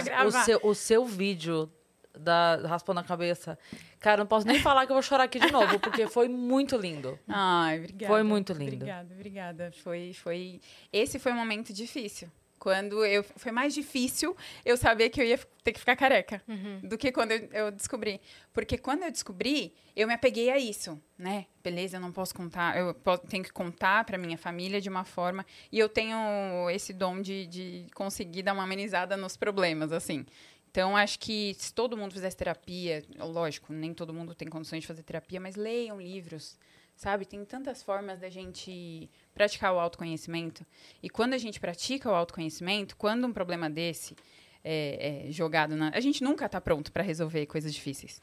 Pra O seu, o seu vídeo da raspando a cabeça. Cara, não posso nem falar que eu vou chorar aqui de novo, porque foi muito lindo. Ai, obrigada. Foi muito lindo. Obrigada, obrigada. Foi, foi... Esse foi um momento difícil. Quando eu... Foi mais difícil eu saber que eu ia ter que ficar careca do que quando eu, eu descobri. Porque quando eu descobri, eu me apeguei a isso, né? Beleza, eu não posso contar... Eu po- tenho que contar para minha família de uma forma... E eu tenho esse dom de, de conseguir dar uma amenizada nos problemas, assim. Então, acho que se todo mundo fizesse terapia, lógico, nem todo mundo tem condições de fazer terapia, mas leiam livros, sabe? Tem tantas formas da gente praticar o autoconhecimento. E quando a gente pratica o autoconhecimento, quando um problema desse é, é jogado na. A gente nunca está pronto para resolver coisas difíceis.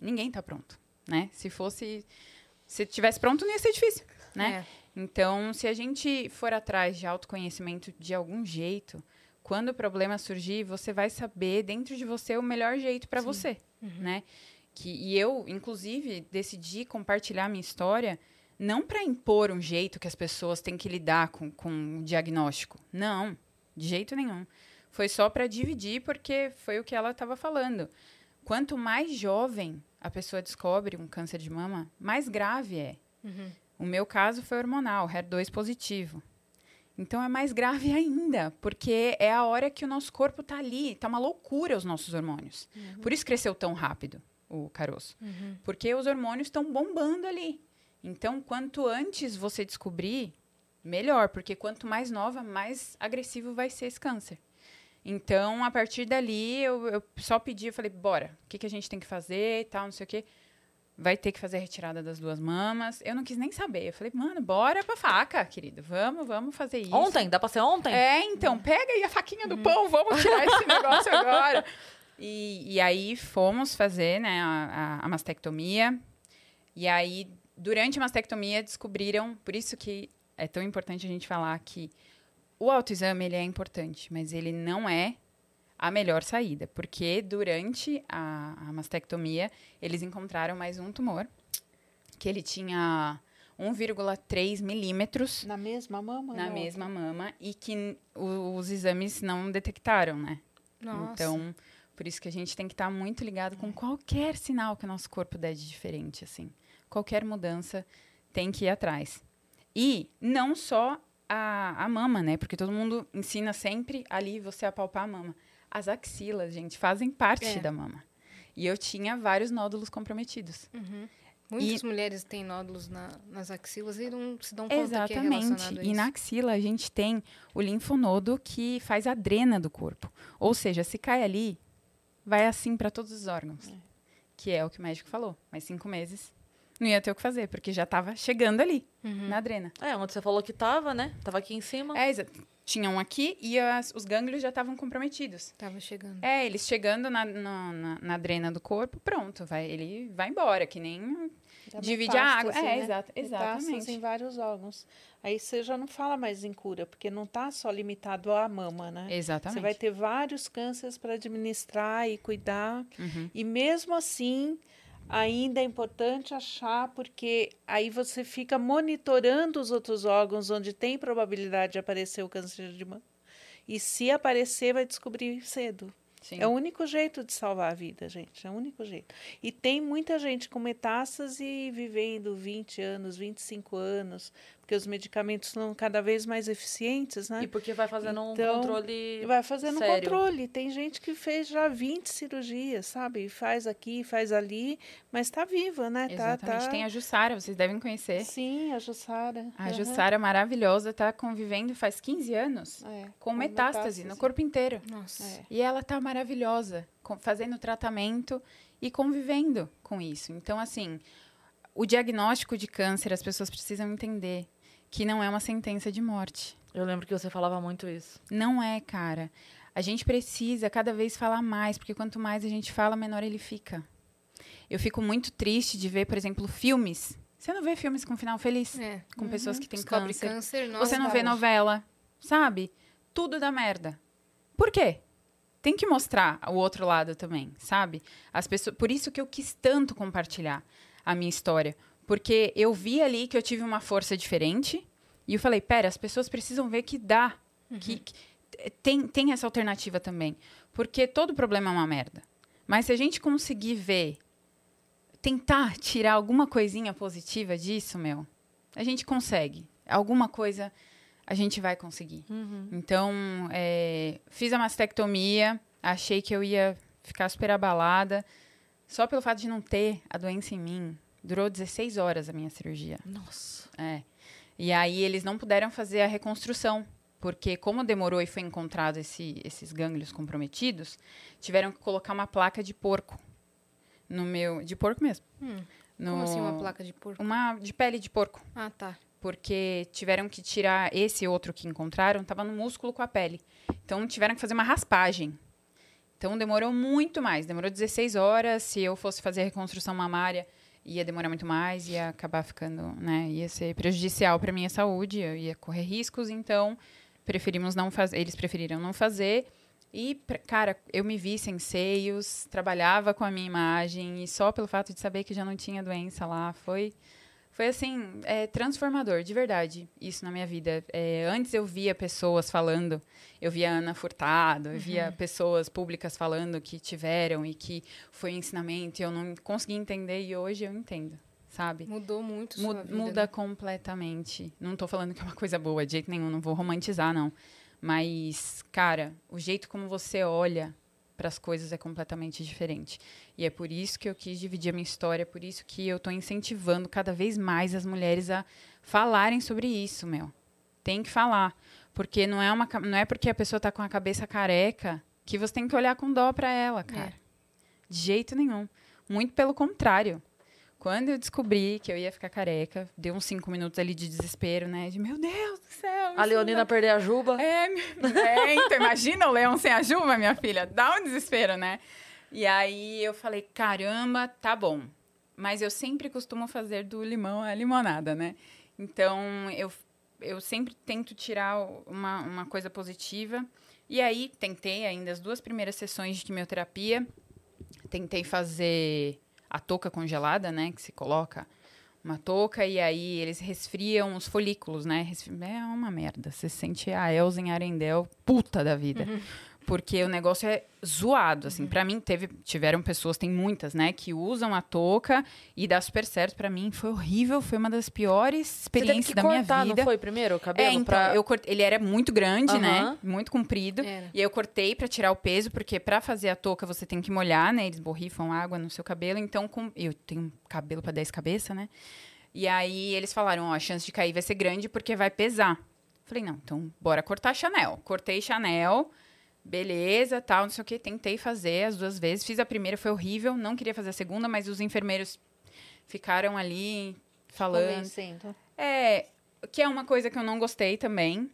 Ninguém está pronto. né? Se fosse. Se tivesse pronto, não ia ser difícil, né? É. Então, se a gente for atrás de autoconhecimento de algum jeito, quando o problema surgir, você vai saber dentro de você o melhor jeito para você, né? Que, e eu, inclusive, decidi compartilhar minha história não para impor um jeito que as pessoas têm que lidar com, com o diagnóstico. Não, de jeito nenhum. Foi só para dividir, porque foi o que ela estava falando. Quanto mais jovem a pessoa descobre um câncer de mama, mais grave é. O meu caso foi hormonal, HER2 positivo. Então é mais grave ainda, porque é a hora que o nosso corpo está ali, está uma loucura os nossos hormônios. Por isso cresceu tão rápido o caroço. Porque os hormônios estão bombando ali. Então, quanto antes você descobrir, melhor, porque quanto mais nova, mais agressivo vai ser esse câncer. Então, a partir dali, eu, eu só pedi, eu falei, bora, o que, que a gente tem que fazer e tal, não sei o quê. Vai ter que fazer a retirada das duas mamas. Eu não quis nem saber. Eu falei, mano, bora pra faca, querido. Vamos, vamos fazer isso. Ontem? Dá pra ser ontem? É, então, pega aí a faquinha do pão, vamos tirar esse negócio agora. E, e aí fomos fazer né, a, a, a mastectomia. E aí, durante a mastectomia, descobriram, por isso que é tão importante a gente falar que o autoexame ele é importante, mas ele não é a melhor saída, porque durante a, a mastectomia eles encontraram mais um tumor, que ele tinha 1,3 milímetros Na mesma mama? na na mesma mama e que os exames não detectaram, né? Nossa. Então, por isso que a gente tem que estar muito ligado com qualquer sinal que o nosso corpo der de diferente, assim. Qualquer mudança tem que ir atrás. E não só a, a mama, né? Porque todo mundo ensina sempre ali você apalpar a mama. As axilas, gente, fazem parte É. da mama. E eu tinha vários nódulos comprometidos. Muitas mulheres têm nódulos na- nas axilas e não se dão conta que é Exatamente. relacionado a E na axila a gente tem o linfonodo que faz a drena do corpo. Ou seja, se cai ali, vai assim para todos os órgãos. Que é o que o médico falou. Mas cinco meses não ia ter o que fazer, porque já estava chegando ali, Uhum. na drena. É, onde você falou que tava, né? Tava aqui em cima. É, exa- tinha um aqui e as- os gânglios já estavam comprometidos. Tava chegando. É, eles chegando na, na, na- na drena do corpo, pronto, vai, ele vai embora, que nem Da divide a água. metástase, É, né? exato, Metástase exatamente. em vários órgãos. Aí você já não fala mais em cura, porque não está só limitado à mama, né? Exatamente. Você vai ter vários cânceres para administrar e cuidar. Uhum. E mesmo assim, ainda é importante achar, porque aí você fica monitorando os outros órgãos onde tem probabilidade de aparecer o câncer de mama. E se aparecer, vai descobrir cedo. Sim. É o único jeito de salvar a vida, gente. É o único jeito. E tem muita gente com metástase vivendo 20 anos, 25 anos, porque os medicamentos são cada vez mais eficientes, né? E porque vai fazendo Então, um controle. Vai fazendo sério. controle. Tem gente que fez já 20 cirurgias, sabe? Faz aqui, faz ali, mas tá viva, né? Exatamente. Tá, tá... Tem a Jussara, vocês devem conhecer. Sim, a Jussara. A Aham. Jussara maravilhosa tá convivendo faz 15 anos É, com metástase, no corpo inteiro. Nossa. É. E ela tá maravilhosa, com- fazendo tratamento e convivendo com isso. Então, assim, o diagnóstico de câncer, as pessoas precisam entender que não é uma sentença de morte. Eu lembro que você falava muito isso. Não é, cara. A gente precisa cada vez falar mais, porque quanto mais a gente fala, menor ele fica. Eu fico muito triste de ver, por exemplo, filmes. Você não vê filmes com final feliz? É. Com pessoas que têm Descobre câncer. câncer, nossa. Você não vê novela, sabe? Tudo dá merda. Por quê? Tem que mostrar o outro lado também, sabe? As pessoas, por isso que eu quis tanto compartilhar a minha história, porque eu vi ali que eu tive uma força diferente e eu falei, pera, as pessoas precisam ver que dá, que, que tem tem essa alternativa também, porque todo problema é uma merda. Mas se a gente conseguir ver, tentar tirar alguma coisinha positiva disso, meu, a gente consegue. Alguma coisa a gente vai conseguir. Então, é, fiz a mastectomia, achei que eu ia ficar super abalada. Só pelo fato de não ter a doença em mim, durou 16 horas a minha cirurgia. Nossa. É. E aí eles não puderam fazer a reconstrução, porque como demorou e foi encontrado esse- esses gânglios comprometidos, tiveram que colocar uma placa de porco no meu, de porco mesmo. Hum. No- Como assim uma placa de porco? Uma de pele de porco Ah, tá. porque tiveram que tirar esse outro que encontraram, estava no músculo com a pele. Então tiveram que fazer uma raspagem. Então demorou muito mais, demorou 16 horas. Se eu fosse fazer a reconstrução mamária, ia demorar muito mais, ia acabar ficando, né, ia ser prejudicial para minha saúde, eu ia correr riscos, então preferimos não fazer, eles preferiram não fazer. E, cara, eu me vi sem seios, trabalhava com a minha imagem e só pelo fato de saber que já não tinha doença lá, foi foi assim, é, transformador, de verdade, isso na minha vida. É, antes eu via pessoas falando, eu via Ana Furtado, eu via uhum. pessoas públicas falando que tiveram e que foi ensinamento e eu não conseguia entender e hoje eu entendo, sabe? Mudou muito sua vida, Muda né? completamente. Não estou falando que é uma coisa boa, de jeito nenhum, não vou romantizar, não. Mas, cara, o jeito como você olha para as coisas é completamente diferente. E é por isso que eu quis dividir a minha história, é por isso que eu estou incentivando cada vez mais as mulheres a falarem sobre isso, meu. Tem que falar, porque não é uma não é porque a pessoa está com a cabeça careca que você tem que olhar com dó para ela, cara. É. De jeito nenhum. Muito pelo contrário. Quando eu descobri que eu ia ficar careca, deu uns cinco minutos ali de desespero, né? De meu Deus do céu. A Leonina não... perder a juba. É, é, então imagina o leão sem a juba, minha filha. Dá um desespero, né? E aí eu falei, caramba, tá bom. Mas eu sempre costumo fazer do limão a limonada, né? Então eu, eu sempre tento tirar uma, uma coisa positiva. E aí tentei ainda as duas primeiras sessões de quimioterapia. Tentei fazer a touca congelada, né? Que se coloca uma touca e aí eles resfriam os folículos, né? É uma merda. Você sente a Elza em Arendelle puta da vida. Uhum porque o negócio é zoado, assim. Uhum. Para mim teve, tiveram pessoas, tem muitas, né, que usam a touca e dá super certo. Para mim foi horrível, foi uma das piores experiências da minha vida. Não foi primeiro o cabelo? É, então, pra... eu cortei, ele era muito grande, uhum. né, muito comprido. Era. E eu cortei para tirar o peso, porque para fazer a touca você tem que molhar, né? Eles borrifam água no seu cabelo. Então, com... eu tenho cabelo para 10 cabeças, né? E aí eles falaram, ó, a chance de cair vai ser grande porque vai pesar. Falei, não, então bora cortar Chanel. Cortei Chanel beleza, tal, não sei o que. Tentei fazer as duas vezes. Fiz a primeira, foi horrível. Não queria fazer a segunda, mas os enfermeiros ficaram ali falando. Tá. É, que é uma coisa que eu não gostei também.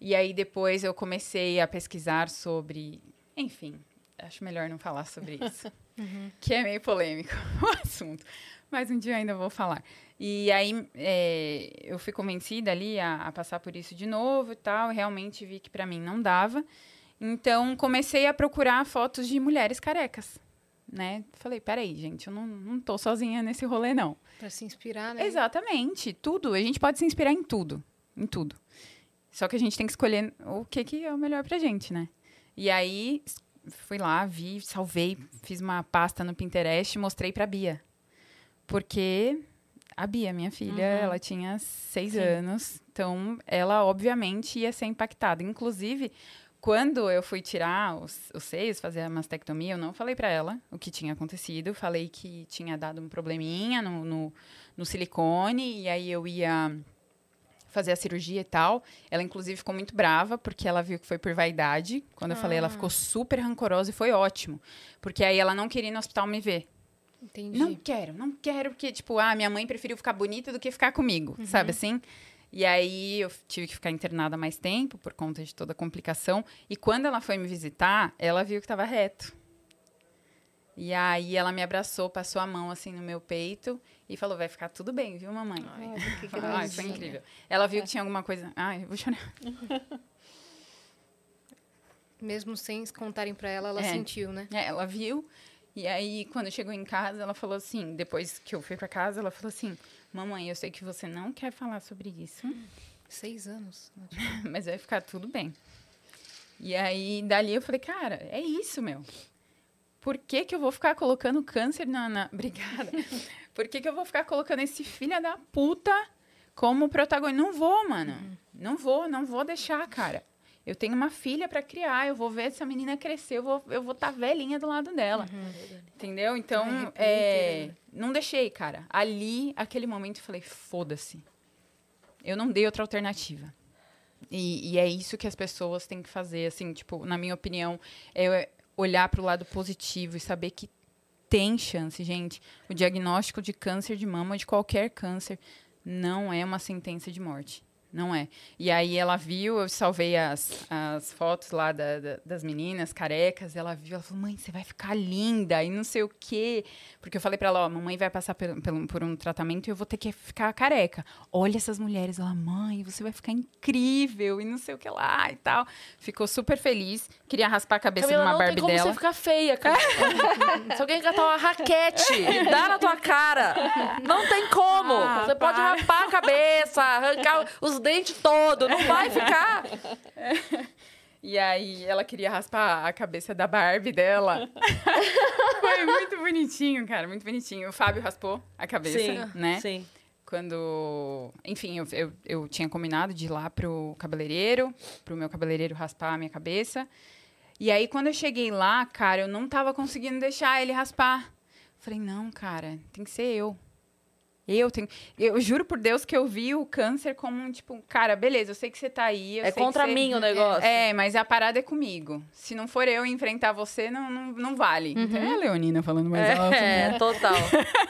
E aí depois eu comecei a pesquisar sobre. Enfim, acho melhor não falar sobre isso. uhum. Que é meio polêmico o assunto. Mas um dia ainda vou falar. E aí é, eu fui convencida ali a, a, passar por isso de novo e tal. Realmente vi que para mim não dava. Então, comecei a procurar fotos de mulheres carecas, né? Falei, peraí, gente, eu não, não tô sozinha nesse rolê, não. Pra se inspirar, né? Exatamente, tudo. A gente pode se inspirar em tudo, em tudo. Só que a gente tem que escolher o que, que é o melhor pra gente, né? E aí, fui lá, vi, salvei, fiz uma pasta no Pinterest e mostrei pra Bia. Porque a Bia, minha filha, uhum. ela tinha seis Sim. anos, então ela obviamente ia ser impactada. Inclusive, quando eu fui tirar os, os seios, fazer a mastectomia, eu não falei para ela o que tinha acontecido. Falei que tinha dado um probleminha no, no, no silicone e aí eu ia fazer a cirurgia e tal. Ela, inclusive, ficou muito brava, porque ela viu que foi por vaidade. Quando eu falei, ela ah. ficou super rancorosa e foi ótimo. Porque aí ela não queria ir no hospital me ver. Entendi. Não quero, não quero, porque, tipo, ah, minha mãe preferiu ficar bonita do que ficar comigo, uhum. sabe assim? E aí eu tive que ficar internada mais tempo por conta de toda a complicação. E quando ela foi me visitar, ela viu que estava reto. E aí ela me abraçou, passou a mão assim no meu peito e falou: "Vai ficar tudo bem, viu, mamãe?" Ai, que Ai foi incrível. Ela viu que tinha alguma coisa. Ai, eu vou chorar. Mesmo sem contarem para ela, ela é. sentiu, né? É, ela viu. E aí quando chegou em casa, ela falou assim, depois que eu fui para casa, ela falou assim: Mamãe, eu sei que você não quer falar sobre isso. Seis anos. Mas vai ficar tudo bem. E aí, dali eu falei, cara, é isso, meu. Por que, que eu vou ficar colocando câncer na. na... Obrigada. Por que, que eu vou ficar colocando esse filho da puta como protagonista? Não vou, mano. Uhum. Não vou, não vou deixar, cara. Eu tenho uma filha para criar, eu vou ver essa menina crescer, eu vou eu vou estar tá velhinha do lado dela. Uhum. Entendeu? Então, Ai, é, não deixei, cara. Ali, aquele momento, eu falei, foda-se. Eu não dei outra alternativa. E, e, é isso que as pessoas têm que fazer, assim, tipo, na minha opinião, é olhar para o lado positivo e saber que tem chance, gente. O diagnóstico de câncer de mama, de qualquer câncer, não é uma sentença de morte. Não é. E aí ela viu, eu salvei as, as fotos lá da, da, das meninas carecas, ela viu, ela falou, mãe, você vai ficar linda, e não sei o quê. Porque eu falei pra ela, ó, mamãe vai passar por, por, um tratamento e eu vou ter que ficar careca. Olha essas mulheres, ela, mãe, você vai ficar incrível, e não sei o que lá e tal. Ficou super feliz, queria raspar a cabeça Camila, de uma não Barbie tem como dela. você ficar feia, cara. Se alguém catar uma raquete e dar na tua cara, não tem como. Ah, você pode para. raspar a cabeça, arrancar os dentes todos, não vai ficar. E aí ela queria raspar a cabeça da Barbie dela. Foi muito bonitinho, cara, muito bonitinho. O Fábio raspou a cabeça, né? Sim. Quando. Enfim, eu, eu, eu tinha combinado de ir lá pro cabeleireiro, pro meu cabeleireiro raspar a minha cabeça. E aí, quando eu cheguei lá, cara, eu não tava conseguindo deixar ele raspar. Falei, não, cara, tem que ser eu. Eu tenho. Eu juro por Deus que eu vi o câncer como um tipo, cara, beleza, eu sei que você tá aí. É contra você- mim o negócio. É, mas a parada é comigo. Se não for eu enfrentar você, não, não, não vale. Então, é a Leonina falando mais alto. né? É, total.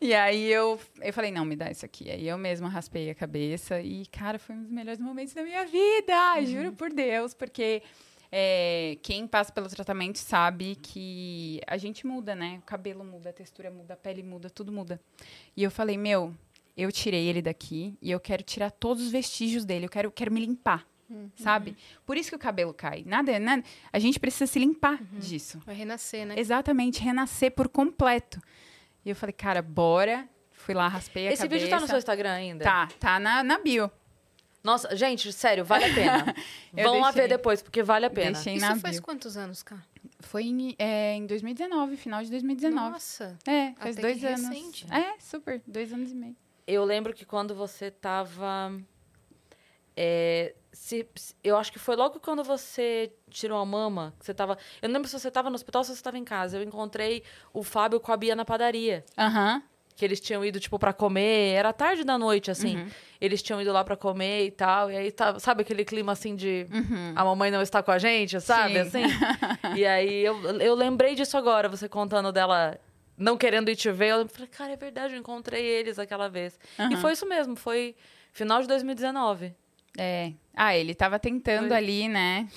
E aí eu, eu falei, não, me dá isso aqui. Aí eu mesma raspei a cabeça e, cara, foi um dos melhores momentos da minha vida. Juro por Deus, porque é, quem passa pelo tratamento sabe que a gente muda, né? O cabelo muda, a textura muda, a pele muda, tudo muda. E eu falei, meu, eu tirei ele daqui e eu quero tirar todos os vestígios dele. Eu quero, quero me limpar. Sabe? Por isso que o cabelo cai. Nada, nada. A gente precisa se limpar disso. Vai renascer, né? Exatamente, renascer por completo. E eu falei, cara, bora. Fui lá, raspei a Esse cabeça. vídeo tá no seu Instagram ainda? Tá, tá na, na bio. Nossa, gente, sério, vale a pena. Vão lá ver depois, porque vale a pena. Deixei Isso na faz bio. quantos anos, cara? Foi em, é, em 2019, final de 2019. Nossa. É, faz Até dois que anos. recente. É, super, dois anos e meio. Eu lembro que quando você tava. é, se, eu acho que foi logo quando você tirou a mama, que você tava. Eu não lembro se você tava no hospital ou se você tava em casa. Eu encontrei o Fábio com a Bia na padaria. Aham. Que eles tinham ido, tipo, pra comer. Era tarde da noite, assim. Uhum. Eles tinham ido lá pra comer e tal. E aí, tá, sabe aquele clima, assim, de... Uhum. A mamãe não está com a gente, sabe? Sim. Assim. e aí, eu, eu lembrei disso agora. Você contando dela não querendo ir te ver. Eu falei, cara, é verdade. Eu encontrei eles aquela vez. E Aham. foi isso mesmo. Foi final de 2019. É. Ah, ele tava tentando Foi. ali, né?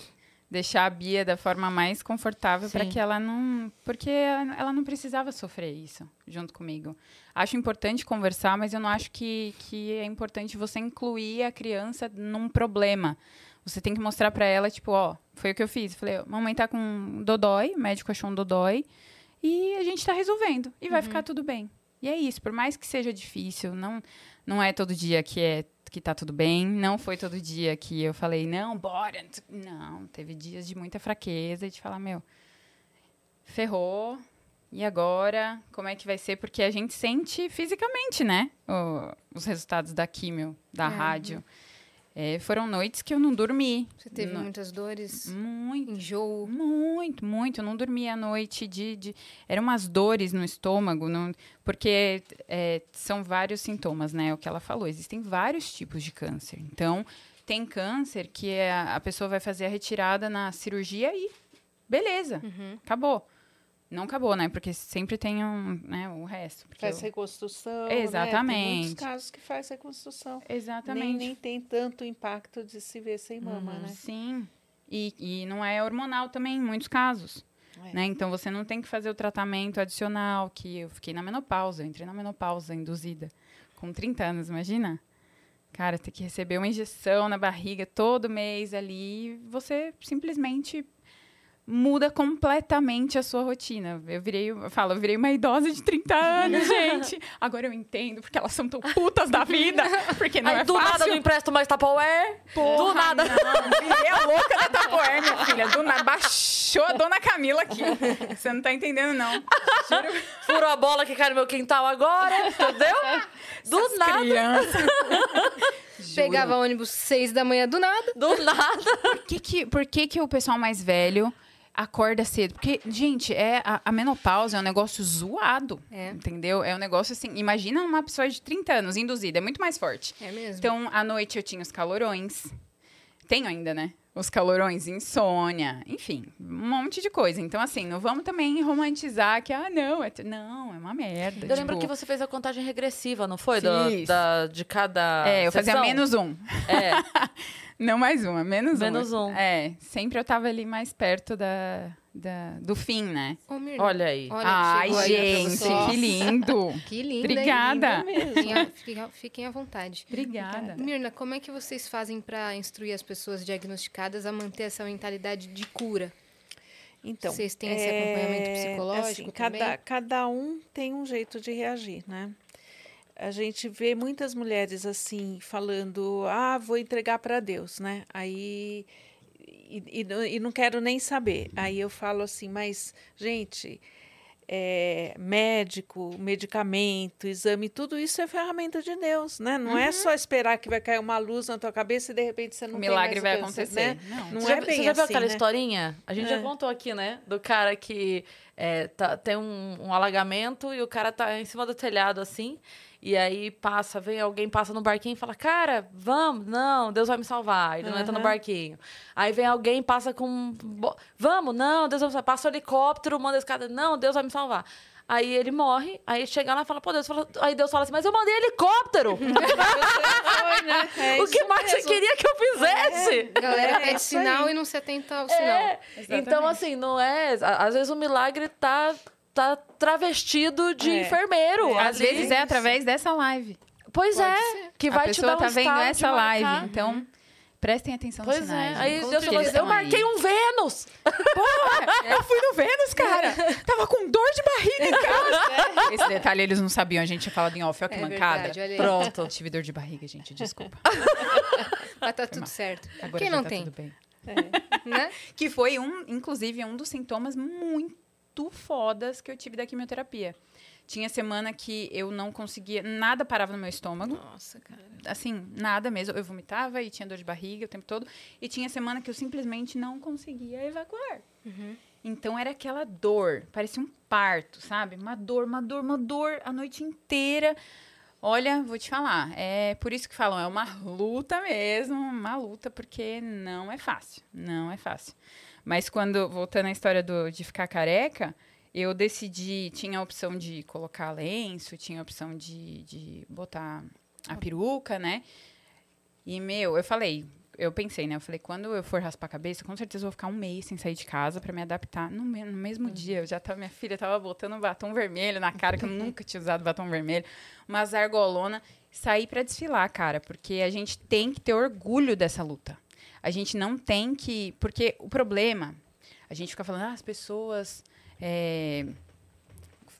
Deixar a Bia da forma mais confortável para que ela não. Porque ela não precisava sofrer isso junto comigo. Acho importante conversar, mas eu não acho que, que é importante você incluir a criança num problema. Você tem que mostrar para ela, tipo, ó, foi o que eu fiz. Eu Falei, mamãe tá com um dodói, o médico achou um dodói, e a gente tá resolvendo. E vai ficar tudo bem. E é isso, por mais que seja difícil, não, não é todo dia que é que tá tudo bem, não foi todo dia que eu falei, não, bora. Não, teve dias de muita fraqueza e de falar, meu, ferrou. E agora, como é que vai ser? Porque a gente sente fisicamente, né? o- os resultados da químio, da rádio. É, foram noites que eu não dormi. Você teve Não- muitas dores, Muito. enjoo. Muito, muito. Eu não dormia à noite de. de... Eram umas dores no estômago, não- porque é, são vários sintomas, né? O que ela falou. Existem vários tipos de câncer. Então, tem câncer que é a, a pessoa vai fazer a retirada na cirurgia e beleza, Uhum. acabou. Não acabou, né? Porque sempre tem um, né, o resto. Faz eu- reconstrução. Né? Tem Exatamente. muitos casos que faz reconstrução. Exatamente. Nem, nem tem tanto impacto de se ver sem mama, né? Sim. E, e não é hormonal também, em muitos casos. É. Né? Então você não tem que fazer o tratamento adicional, que eu fiquei na menopausa, eu entrei na menopausa induzida com 30 anos, imagina? Cara, ter que receber uma injeção na barriga todo mês ali, você simplesmente muda completamente a sua rotina. Eu virei, eu falo, eu virei uma idosa de 30 anos, gente. Agora eu entendo porque elas são tão putas da vida, porque não Aí, é do fácil. nada, eu não empresto mais Tupperware. do nada. Não, virei a louca da Tapoé, minha filha. Do nada, baixou a dona Camila aqui. Você não tá entendendo, não. Juro. Furou a bola que cai no meu quintal agora, entendeu? Do Essas nada. crianças. Juro. Pegava ônibus seis da manhã do nada. Do nada. Por que que, por que que o pessoal mais velho acorda cedo? Porque, gente, é, a, a menopausa é um negócio zoado. É. Entendeu? É um negócio assim. Imagina uma pessoa de 30 anos induzida, é muito mais forte. É mesmo. Então, à noite eu tinha os calorões. tenho ainda, né? Os calorões, insônia, enfim, um monte de coisa. Então, assim, não vamos também romantizar que, ah, não, é, não, é uma merda. Eu tipo, lembro que você fez a contagem regressiva, não foi? Da, Fiz. da- de cada. É, eu fazia sessão? menos um. É, Não mais uma, menos, Menos um. um. É, sempre eu tava ali mais perto da, da- do fim, né? Ô, Mirna, olha aí. olha, Ai, gente, que lindo. Que hein? Obrigada. Fiquem à- Fiquem à- fiquem à vontade. Obrigada. Mirna, como é que vocês fazem para instruir as pessoas diagnosticadas a manter essa mentalidade de cura? Então, Vocês têm esse acompanhamento psicológico assim, cada, também? cada um tem um jeito de reagir, né? A gente vê muitas mulheres assim falando, ah, vou entregar para Deus, né? Aí e, e não- e não quero nem saber. Aí eu falo assim, mas gente, é, médico, medicamento, exame, tudo isso é ferramenta de Deus, né? Não é só esperar que vai cair uma luz na tua cabeça e de repente você não O tem milagre mais vai câncer, acontecer. né? Não. Não você é já, bem você já viu assim, aquela né? historinha? A gente já É. contou aqui, né? Do cara que é, tá- tem um, um alagamento e o cara tá em cima do telhado, assim. E aí passa, vem alguém, passa no barquinho e fala, cara, vamos, não, Deus vai me salvar. Ele não entra no barquinho. Aí vem alguém, passa com. Vamos, não, Deus vai me salvar. Passa o helicóptero, manda esse cara, não, Deus vai me salvar. Aí ele morre, aí chega lá e fala, pô, Deus fala. Aí Deus fala assim, mas eu mandei helicóptero! Foi, né? É o que mais você queria que eu fizesse? A galera É pede isso sinal e não se atenta ao sinal. É, então assim, não é. a- Às vezes o milagre tá, tá travestido de É. enfermeiro. É, Às vezes é através dessa live. Pois Pode é, ser. que vai a te pessoa dar um tá vendo estalo de essa marcar. live. Então, prestem atenção nos Pois sinais. é. Aí Deus falou assim, eu estão aí. marquei um Vênus. Eu fui no Vênus, cara. Tava com dor de barriga em casa. Esse detalhe eles não sabiam, a gente tinha falado em off. Que É mancada. verdade. Pronto. Tive dor de barriga, gente, desculpa. Mas tá tudo certo. Agora Quem não tá tem? tudo bem. Né? Que foi um, inclusive, um dos sintomas muito fodas que eu tive da quimioterapia. Tinha semana que eu não conseguia, nada parava no meu estômago. Nossa, cara. Assim, nada mesmo. Eu vomitava e tinha dor de barriga o tempo todo. E tinha semana que eu simplesmente não conseguia evacuar. Então era aquela dor, parecia um parto, sabe? Uma dor, uma dor, uma dor a noite inteira. Olha, vou te falar, é por isso que falam, é uma luta mesmo, uma luta, porque não é fácil, não é fácil. Mas quando, voltando à história do, de ficar careca, eu decidi, tinha a opção de colocar lenço, tinha a opção de, de botar a peruca, né? E, meu, eu falei, eu pensei, né? Eu falei, quando eu for raspar a cabeça, com certeza eu vou ficar um mês sem sair de casa pra me adaptar. No, me- no mesmo dia, eu já tava, minha filha tava botando um batom vermelho na cara, que eu nunca tinha usado batom vermelho, uma zargolona, saí pra desfilar, cara, porque a gente tem que ter orgulho dessa luta. A gente não tem que. Porque o problema, a gente fica falando, ah, as pessoas. é,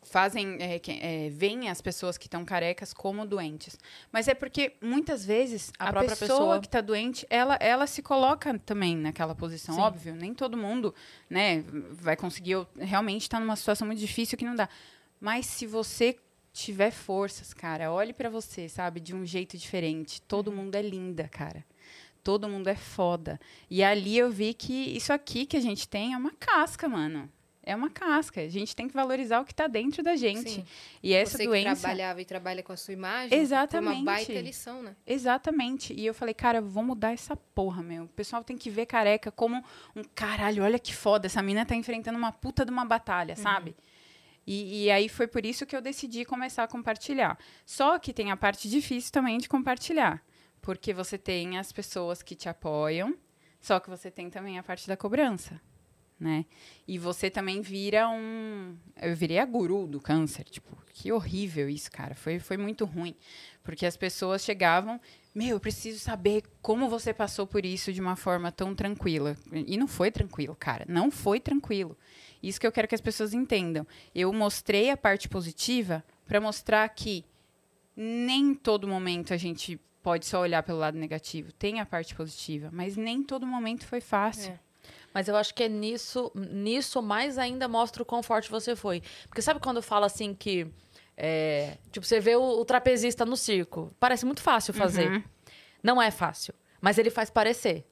fazem é, é, veem as pessoas que estão carecas como doentes mas é porque muitas vezes A a, própria pessoa, pessoa. que está doente ela ela se coloca também naquela posição Sim. óbvio nem todo mundo né vai conseguir realmente estar numa situação muito difícil que não dá mas se você tiver forças cara olhe para você sabe de um jeito diferente todo Uhum. mundo é linda cara todo mundo é foda e ali eu vi que isso aqui que a gente tem é uma casca mano é uma casca. A gente tem que valorizar o que está dentro da gente. Sim. E essa Você doença. que trabalhava e trabalha com a sua imagem, foi Exatamente. uma baita lição, né? Exatamente. E eu falei, cara, vou mudar essa porra, meu. O pessoal tem que ver careca como um caralho, olha que foda. Essa mina tá enfrentando uma puta de uma batalha, sabe? E, e aí foi por isso que eu decidi começar a compartilhar. Só que tem a parte difícil também de compartilhar. Porque você tem as pessoas que te apoiam, só que você tem também a parte da cobrança. Né? E você também vira um. Eu virei a guru do câncer. Tipo, que horrível isso, cara. Foi, foi muito ruim. Porque as pessoas chegavam, meu, eu preciso saber como você passou por isso de uma forma tão tranquila. E não foi tranquilo, cara. Não foi tranquilo. Isso que eu quero que as pessoas entendam. Eu mostrei a parte positiva para mostrar que nem todo momento a gente pode só olhar pelo lado negativo. Tem a parte positiva, mas nem todo momento foi fácil. É. Mas eu acho que é nisso, nisso mais ainda mostra o quão forte você foi. Porque sabe quando fala assim que. é, tipo, você vê o, o trapezista no circo. Parece muito fácil fazer. Uhum. Não é fácil. Mas ele faz parecer.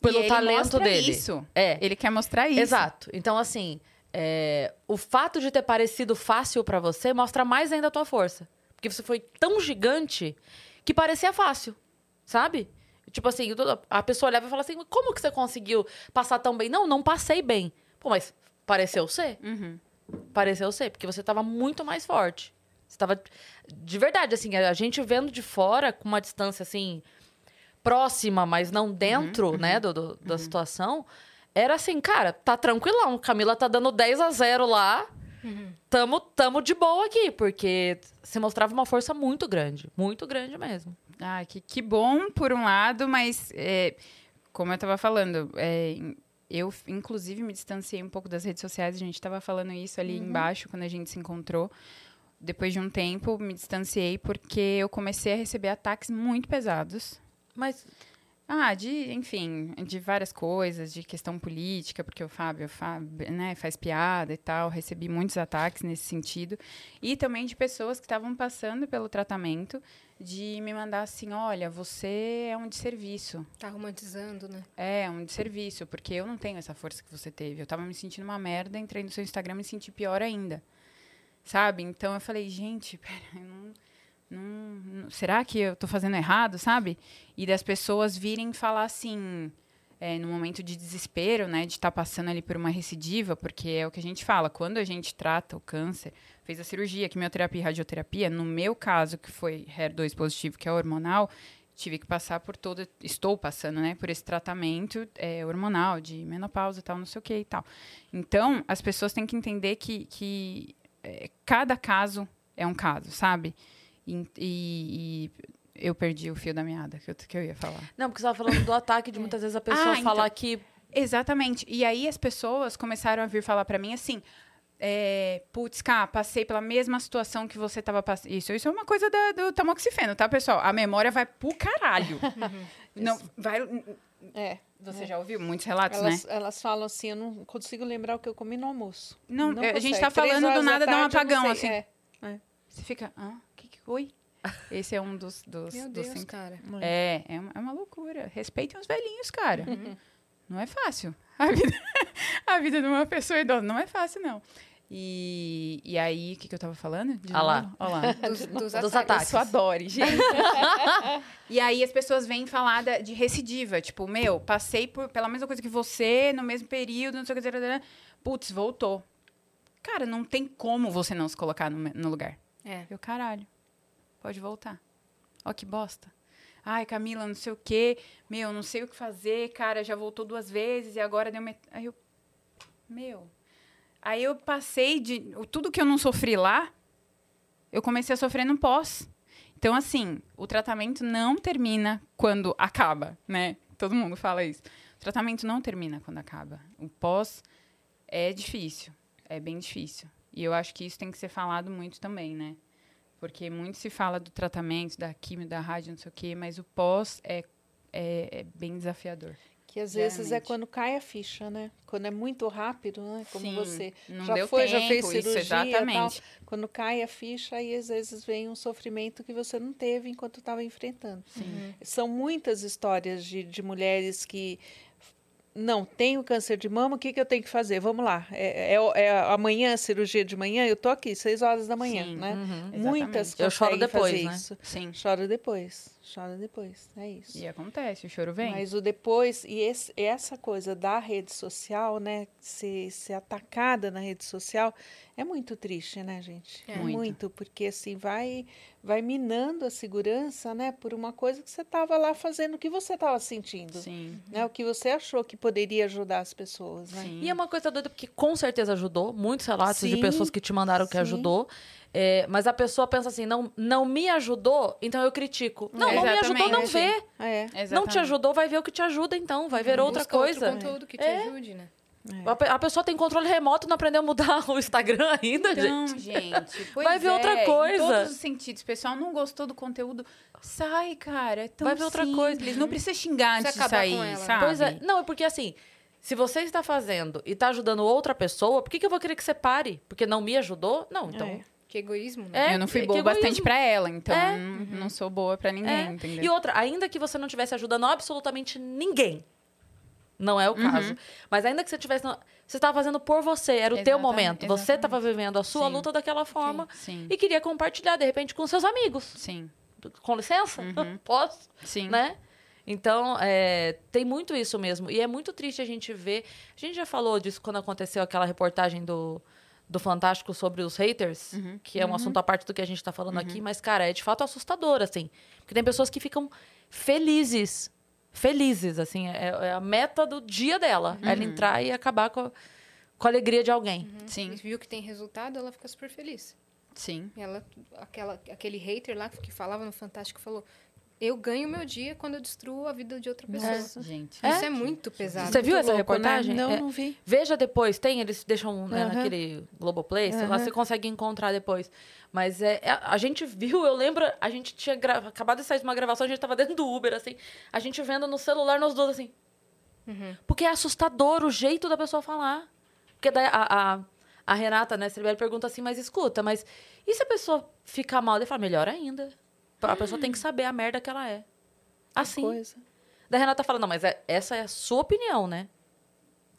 Pelo talento dele. Isso. É. Ele quer mostrar isso. Exato. Então, assim, é, o fato de ter parecido fácil pra você mostra mais ainda a tua força. Porque você foi tão gigante que parecia fácil, sabe? Tipo assim, a pessoa olhava e falava assim: como que você conseguiu passar tão bem? Não, não passei bem. Pô, mas pareceu ser? Uhum. Pareceu ser, porque você tava muito mais forte. Você tava. De verdade, assim, a gente vendo de fora, com uma distância assim, próxima, mas não dentro, uhum, né, do, do da uhum. situação, era assim, cara, tá tranquilão. Camila tá dando 10 a 0 lá. Uhum. Tamo, tamo de boa aqui, porque você mostrava uma força muito grande. Muito grande mesmo. Ah, que, que bom, por um lado, mas é, como eu estava falando, é, eu, inclusive, me distanciei um pouco das redes sociais. A gente estava falando isso ali uhum. embaixo, quando a gente se encontrou. Depois de um tempo, me distanciei porque eu comecei a receber ataques muito pesados. Mas ah, de, enfim, de várias coisas, de questão política, porque o Fábio, Fábio né, faz piada e tal. Recebi muitos ataques nesse sentido. E também de pessoas que estavam passando pelo tratamento, de me mandar assim: olha, você é um desserviço. Tá romantizando, né? É, um desserviço, porque eu não tenho essa força que você teve. Eu tava me sentindo uma merda, entrei no seu Instagram e me senti pior ainda. Sabe? Então eu falei: gente, pera, eu não não, será que eu estou fazendo errado, sabe? E das pessoas virem falar assim, é, no momento de desespero, né, de estar tá passando ali por uma recidiva, porque é o que a gente fala, quando a gente trata o câncer, fez a cirurgia, quimioterapia e radioterapia, no meu caso, que foi HER2 positivo, que é hormonal, tive que passar por todo, estou passando, né, por esse tratamento é, hormonal, de menopausa e tal, não sei o que e tal. Então, as pessoas têm que entender que, que é, cada caso é um caso, sabe? E, e, eu perdi o fio da meada que eu, que eu ia falar. Não, porque você estava falando do ataque de muitas vezes a pessoa ah, falar então, que. Exatamente. E aí as pessoas começaram a vir falar para mim assim. É, putz, cá, passei pela mesma situação que você estava passando. Isso, isso é uma coisa da, do tamoxifeno, tá, pessoal? A memória vai pro caralho. Não, vai. É. Você é. já ouviu muitos relatos, elas, né? Elas falam assim, eu não consigo lembrar o que eu comi no almoço. Não, não a gente está falando do nada, dá um apagão, assim. É. É. Você fica, ah, que que foi? Esse é um dos, dos, Meu dos Deus, cinco. cara. É, é uma, é uma loucura. Respeitem os velhinhos, cara. Uhum. Não é fácil. A vida, a vida de uma pessoa idosa não é fácil, não. E, e aí, o que, que eu tava falando? De ah lá. Olha lá. Dos, dos, dos ataques. Eu adore, gente. e aí as pessoas vêm falar da, de recidiva. Tipo, meu, passei por, pela mesma coisa que você, no mesmo período, não sei o que. Putz, voltou. Cara, não tem como você não se colocar no, no lugar. É. Eu, caralho, pode voltar. Ó que bosta. Ai, Camila, não sei o quê. Meu, não sei o que fazer. Cara, já voltou duas vezes e agora deu... Met... Aí eu... Meu... Aí eu passei de... Tudo que eu não sofri lá, eu comecei a sofrer no pós. Então, assim, o tratamento não termina quando acaba, né? Todo mundo fala isso. O tratamento não termina quando acaba. O pós é difícil. É bem difícil. E eu acho que isso tem que ser falado muito também, né? Porque muito se fala do tratamento, da quimio, da rádio, não sei o quê, mas o pós é, é, é bem desafiador. Que às vezes é quando cai a ficha, né? Quando é muito rápido, né? Como Sim, você já foi, tempo, já fez cirurgia, isso, exatamente. Tal. Quando cai a ficha, aí às vezes vem um sofrimento que você não teve enquanto estava enfrentando. Sim. São muitas histórias de, de mulheres que não, tenho câncer de mama, o que, que eu tenho que fazer? Vamos lá. É, é, é amanhã, cirurgia de manhã, eu tô aqui, seis horas da manhã, Sim, né? Uhum, Muitas Eu choro depois, né? Isso. Sim. Choro depois, choro depois, é isso. E acontece, o choro vem. Mas o depois, e esse, essa coisa da rede social, né, ser, ser atacada na rede social, é muito triste, né, gente? É. Muito. muito, porque assim, vai vai minando a segurança, né, por uma coisa que você estava lá fazendo o que você estava sentindo, Sim. né, o que você achou que poderia ajudar as pessoas, né? Sim. E é uma coisa doida porque com certeza ajudou, muitos relatos sim, de pessoas que te mandaram que sim. ajudou. É, mas a pessoa pensa assim, não, não me ajudou, então eu critico. Não, é, não me ajudou, não vê. É. Não te ajudou, vai ver o que te ajuda, então, vai ver outra coisa. Outro conteúdo que te é. ajude, né? É. A pessoa tem controle remoto, não aprendeu a mudar o Instagram ainda, então, gente. gente Vai ver é, outra coisa. Em todos os sentidos. O pessoal não gostou do conteúdo. Sai, cara. É tão Vai ver outra coisa. Não precisa xingar antes de sair, sabe? Pois é. Não, é porque assim, se você está fazendo e está ajudando outra pessoa, por que, que eu vou querer que você pare? Porque não me ajudou? Não, então. É. Que egoísmo, né? É, eu não fui boa bastante para ela, então é. não, uhum. sou boa para ninguém, é. entendeu? E outra, ainda que você não estivesse ajudando absolutamente ninguém, não é o uhum. caso. Mas ainda que você tivesse. Você estava fazendo por você, era o exatamente, teu momento. Exatamente. Você estava vivendo a sua Sim. luta daquela forma Sim. e queria compartilhar, de repente, com seus amigos. Sim. Com licença? Uhum. Posso? Sim. Né? Então, é, tem muito isso mesmo. E é muito triste a gente ver. A gente já falou disso quando aconteceu aquela reportagem do, do Fantástico sobre os haters, uhum. que é um uhum. assunto à parte do que a gente está falando uhum. aqui, mas, cara, é de fato assustador, assim. Porque tem pessoas que ficam felizes. Felizes, assim. É, é a meta do dia dela. Ela uhum. entrar e acabar com a, com a alegria de alguém. Uhum. Sim. E viu que tem resultado, ela fica super feliz. Sim. Ela, aquela, aquele hater lá que falava no Fantástico falou: eu ganho meu dia quando eu destruo a vida de outra pessoa. Nossa, gente. Isso é, é muito pesado. Você viu essa louco, né? reportagem? Né? Não, é, não vi. Veja depois, tem, eles deixam né, naquele Globoplay, uhum. lá você consegue encontrar depois. Mas é, é, a gente viu, eu lembro, a gente tinha acabado de sair de uma gravação, a gente tava dentro do Uber, assim, a gente vendo no celular nós dois, assim. Uhum. Porque é assustador o jeito da pessoa falar. Porque daí a, a, a Renata, né, Silvia, pergunta assim, mas escuta, mas e se a pessoa ficar mal? Ele fala, melhor ainda. A pessoa tem que saber a merda que ela é. Assim. Coisa. Da Renata fala, não, mas é, essa é a sua opinião, né?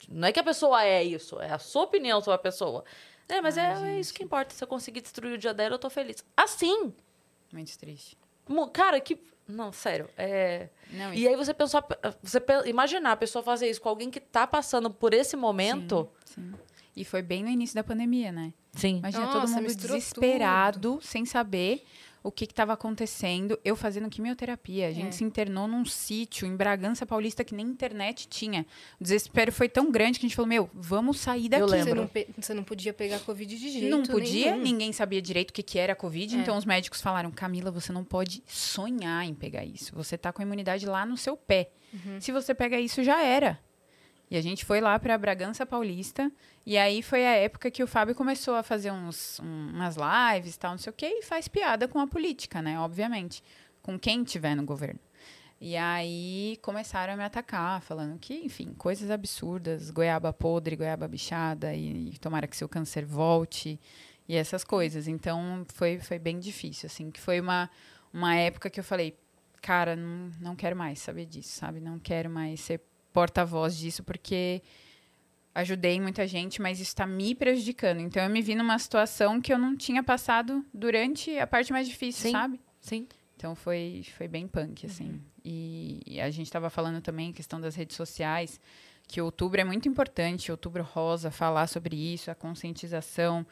Não é que a pessoa é isso, é a sua opinião sobre a pessoa. É, mas Ai, é, é, isso que importa. Se eu conseguir destruir o dia dela, eu tô feliz. Assim. Muito triste. Cara, que. Não, sério. É... Não, e aí você pensou. Você imaginar a pessoa fazer isso com alguém que tá passando por esse momento. Sim, sim. E foi bem no início da pandemia, né? Sim. Imagina Nossa, todo mundo desesperado, tudo. sem saber o que estava acontecendo. Eu fazendo quimioterapia. A gente é. se internou num sítio em Bragança Paulista que nem internet tinha. O desespero foi tão grande que a gente falou: Meu, vamos sair daqui. Eu lembro. Você não, você não podia pegar Covid de jeito Não podia, nenhum. ninguém sabia direito o que, que era Covid. É. Então os médicos falaram: Camila, você não pode sonhar em pegar isso. Você tá com a imunidade lá no seu pé. Uhum. Se você pega isso, já era. E a gente foi lá para Bragança Paulista. E aí foi a época que o Fábio começou a fazer uns, um, umas lives tal, não sei o quê, e faz piada com a política, né? Obviamente. Com quem tiver no governo. E aí começaram a me atacar, falando que, enfim, coisas absurdas, goiaba podre, goiaba bichada, e, e tomara que seu câncer volte, e essas coisas. Então foi, foi bem difícil, assim, que foi uma, uma época que eu falei, cara, não, não quero mais saber disso, sabe? Não quero mais ser porta-voz disso, porque ajudei muita gente, mas isso está me prejudicando. Então eu me vi numa situação que eu não tinha passado durante a parte mais difícil, Sim. sabe? Sim. Então foi, foi bem punk, assim. Uhum. E, e, a gente estava falando também a questão das redes sociais, que outubro é muito importante, outubro rosa, falar sobre isso, a conscientização.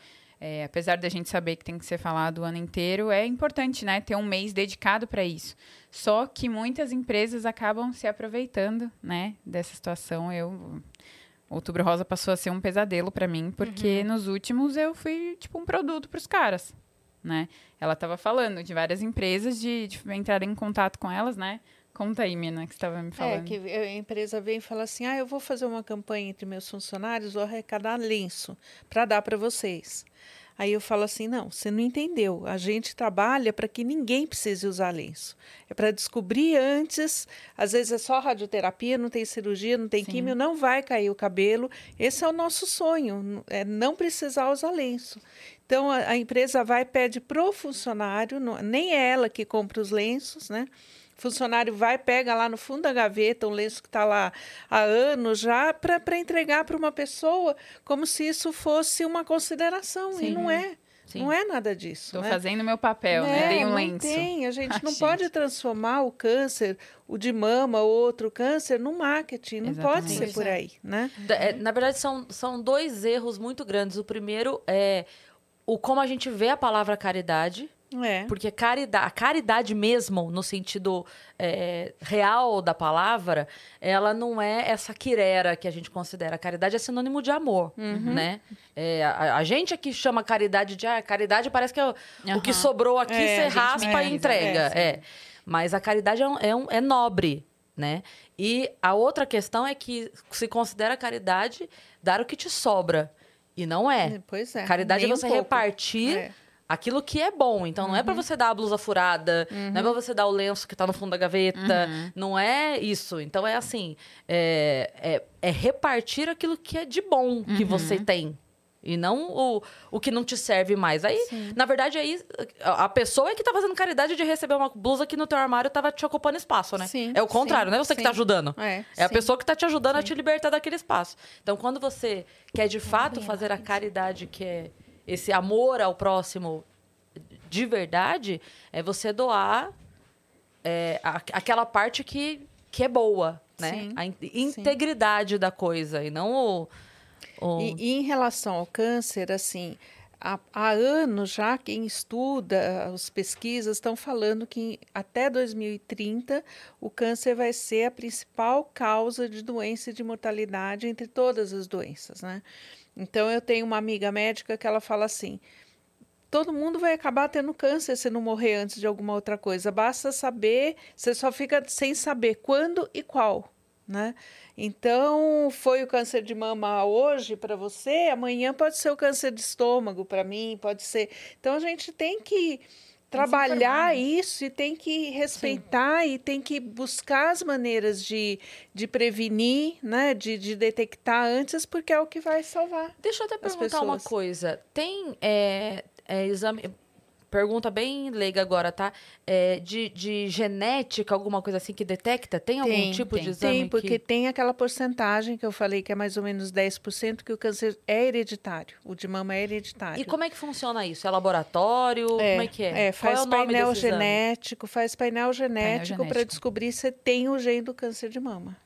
É, apesar da gente saber que tem que ser falado o ano inteiro, é importante, né? Ter um mês dedicado para isso. Só que muitas empresas acabam se aproveitando, né? Dessa situação. Eu Outubro Rosa passou a ser um pesadelo para mim, porque uhum. nos últimos eu fui tipo um produto para os caras, né? Ela estava falando de várias empresas de, de entrar em contato com elas, né? Conta aí, Mina, que estava me é, falando. É, que a empresa vem e fala assim: ah, eu vou fazer uma campanha entre meus funcionários, vou arrecadar lenço para dar para vocês. Aí eu falo assim: não, você não entendeu. A gente trabalha para que ninguém precise usar lenço. É para descobrir antes. Às vezes é só radioterapia, não tem cirurgia, não tem Sim. químio, não vai cair o cabelo. Esse é o nosso sonho, é não precisar usar lenço. Então a, a empresa vai pede para o funcionário, não, nem é ela que compra os lenços, né? Funcionário vai, pega lá no fundo da gaveta um lenço que está lá há anos já, para entregar para uma pessoa, como se isso fosse uma consideração. Sim. E não é. Sim. Não é nada disso. Estou né? fazendo meu papel, né? Dei um não lenço. Tem, a gente ah, não gente. pode transformar o câncer, o de mama, outro câncer, no marketing. Não Exatamente. pode ser por aí, né? É, na verdade, são, são dois erros muito grandes. O primeiro é o como a gente vê a palavra caridade é. Porque caridade, a caridade mesmo, no sentido é, real da palavra, ela não é essa quirera que a gente considera. A caridade é sinônimo de amor, uhum. né? É, a, a, gente aqui chama caridade de... Ah, caridade parece que é o, uhum. o que sobrou aqui, é, você raspa e entrega. É, Mas a caridade é, um, é, um, é nobre, né? E a outra questão é que se considera caridade dar o que te sobra. E não é. Pois é. Caridade é você um repartir é aquilo que é bom. Então, não é para uhum. você dar a blusa furada, uhum. não é pra você dar o lenço que tá no fundo da gaveta, uhum. não é isso. Então, é assim, é, é, é repartir aquilo que é de bom que você uhum. tem. E não o, o que não te serve mais. Aí, Sim. na verdade, aí a pessoa é que tá fazendo caridade de receber uma blusa que no teu armário tava te ocupando espaço, né? Sim, é o contrário, sim, não é você que tá ajudando. É, é a pessoa que tá te ajudando a te libertar daquele espaço. Então, quando você quer de fato fazer a caridade que é esse amor ao próximo de verdade, é você doar é, a, aquela parte que que é boa, né? Sim, a in integridade sim. da coisa e não o. o... E, e, em relação ao câncer, assim, há, há anos já quem estuda, as pesquisas estão falando que até 2030 o câncer vai ser a principal causa de doença e de mortalidade entre todas as doenças, né? Então eu tenho uma amiga médica que ela fala assim: todo mundo vai acabar tendo câncer se não morrer antes de alguma outra coisa. Basta saber, você só fica sem saber quando e qual, né? Então, foi o câncer de mama hoje para você, amanhã pode ser o câncer de estômago para mim, pode ser. Então, a gente tem que trabalhar né? isso e tem que respeitar Sim. e tem que buscar as maneiras de, de prevenir, né, de, de detectar antes, porque é o que vai salvar. Deixa eu até perguntar uma coisa. Tem é, é, exame, pergunta bem leiga agora, tá? É, de, de genética, alguma coisa assim que detecta? Tem algum tem, tipo tem. de exame? Tem, porque que... tem aquela porcentagem que eu falei que é mais ou menos 10% que o câncer é hereditário. O de mama é hereditário. E como é que funciona isso? É laboratório? É, como é que é? é faz é painel genético, faz painel genético para descobrir se tem o gene do câncer de mama.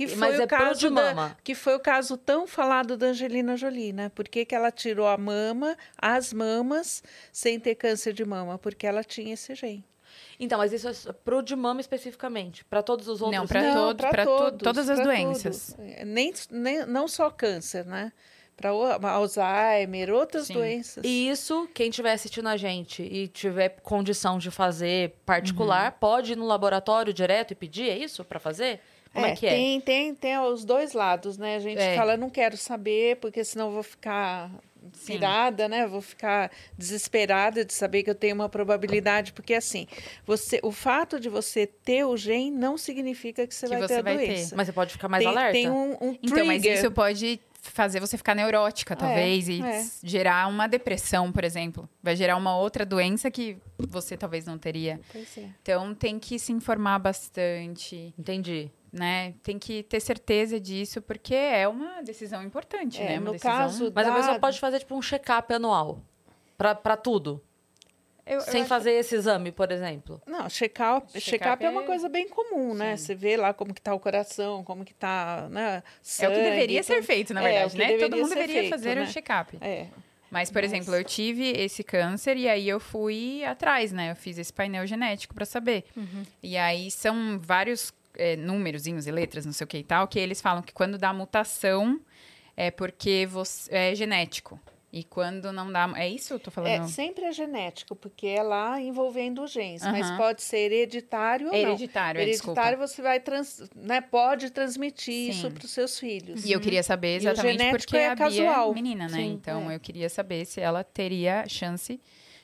Que foi Mas o é caso de mama. Da, que foi o caso tão falado da Angelina Jolie, né? Por que, que ela tirou a mama, as mamas, sem ter câncer de mama? Porque ela tinha esse gene. Então, mas isso é pro de mama especificamente? Para todos os outros? Não, para todo, todos, todas as doenças. É, nem, nem, não só câncer, né? Para Alzheimer, outras Sim. doenças. E isso, quem estiver assistindo a gente e tiver condição de fazer particular, uhum. pode ir no laboratório direto e pedir, é isso? Para fazer? Como é, é que é? Tem, tem, tem os dois lados, né? A gente é. fala, não quero saber, porque senão eu vou ficar tirada, né? Vou ficar desesperada de saber que eu tenho uma probabilidade, porque assim, você, o fato de você ter o gene não significa que você que vai você ter a vai doença. Ter. Mas você pode ficar mais tem, alerta. Tem um, um Então, mas isso pode fazer você ficar neurótica, talvez, é, e é. gerar uma depressão, por exemplo. Vai gerar uma outra doença que você talvez não teria. É. Então, tem que se informar bastante. Entendi né? Tem que ter certeza disso, porque é uma decisão importante, é, né? Uma no decisão... caso Mas da... a pessoa pode fazer, tipo, um check-up anual para tudo. Eu, Sem eu fazer esse exame, por exemplo. Não, check-up check check é... é... uma coisa bem comum, né? Sim. Você vê lá como que tá o coração, como que tá, né? Sangue, é o que deveria ser feito, na é, verdade, é, né? Todo mundo deveria feito, fazer né? um check-up. É. Mas, por Mas... exemplo, eu tive esse câncer e aí eu fui atrás, né? Eu fiz esse painel genético para saber. Uhum. E aí são vários é, númerozinhos e letras, não sei o que e tal, que eles falam que quando dá mutação é porque você, é genético. E quando não dá. É isso que eu tô falando? É, sempre é genético, porque é lá envolvendo os genes. Uhum. Mas pode ser hereditário ou é não. Hereditário, Hereditário você vai trans, né, pode transmitir Sim. isso para os seus filhos. E eu queria saber exatamente porque é a Bia casual. é menina, né? Sim, então é. eu queria saber se ela teria chance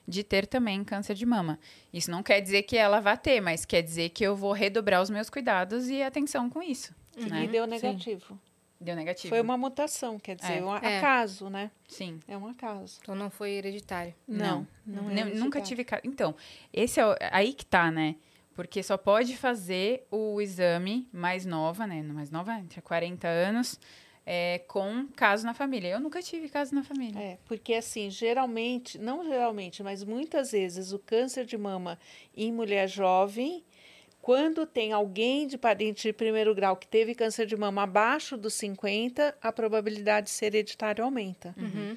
de ter também câncer de mama. Isso não quer dizer que ela vá ter, mas quer dizer que eu vou redobrar os meus cuidados e atenção com isso. Uhum. Né? E deu negativo. Sim. Deu negativo. Foi uma mutação, quer dizer, é. um é. acaso, né? Sim. É um acaso. Então não foi hereditário. Não, não, não é hereditário. Nunca tive. Então, esse é o... aí que tá, né? Porque só pode fazer o exame mais nova, né? Mais nova, entre 40 anos, é, com caso na família. Eu nunca tive caso na família. É, porque assim, geralmente, não geralmente, mas muitas vezes o câncer de mama em mulher jovem, quando tem alguém de parente de primeiro grau que teve câncer de mama abaixo dos 50, a probabilidade de ser hereditário aumenta. Uhum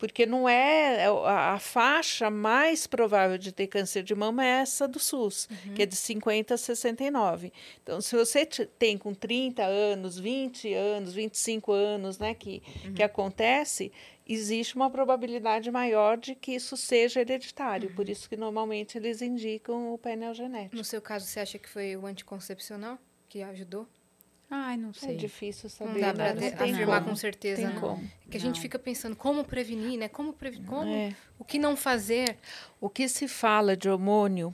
porque não é, é a, a, faixa mais provável de ter câncer de mama é essa do SUS, uhum. que é de 50 a 69. Então, se você tem com 30 anos, 20 anos, 25 anos, né, que, uhum. que acontece, existe uma probabilidade maior de que isso seja hereditário. Uhum. Por isso que normalmente eles indicam o painel genético. No seu caso, você acha que foi o anticoncepcional que ajudou? Ai, não sei. É difícil saber. Não dá pra né? afirmar com certeza, tem né? Como. É que a gente não. fica pensando como prevenir, né? Como, prevenir, como é. o que não fazer. O que se fala de hormônio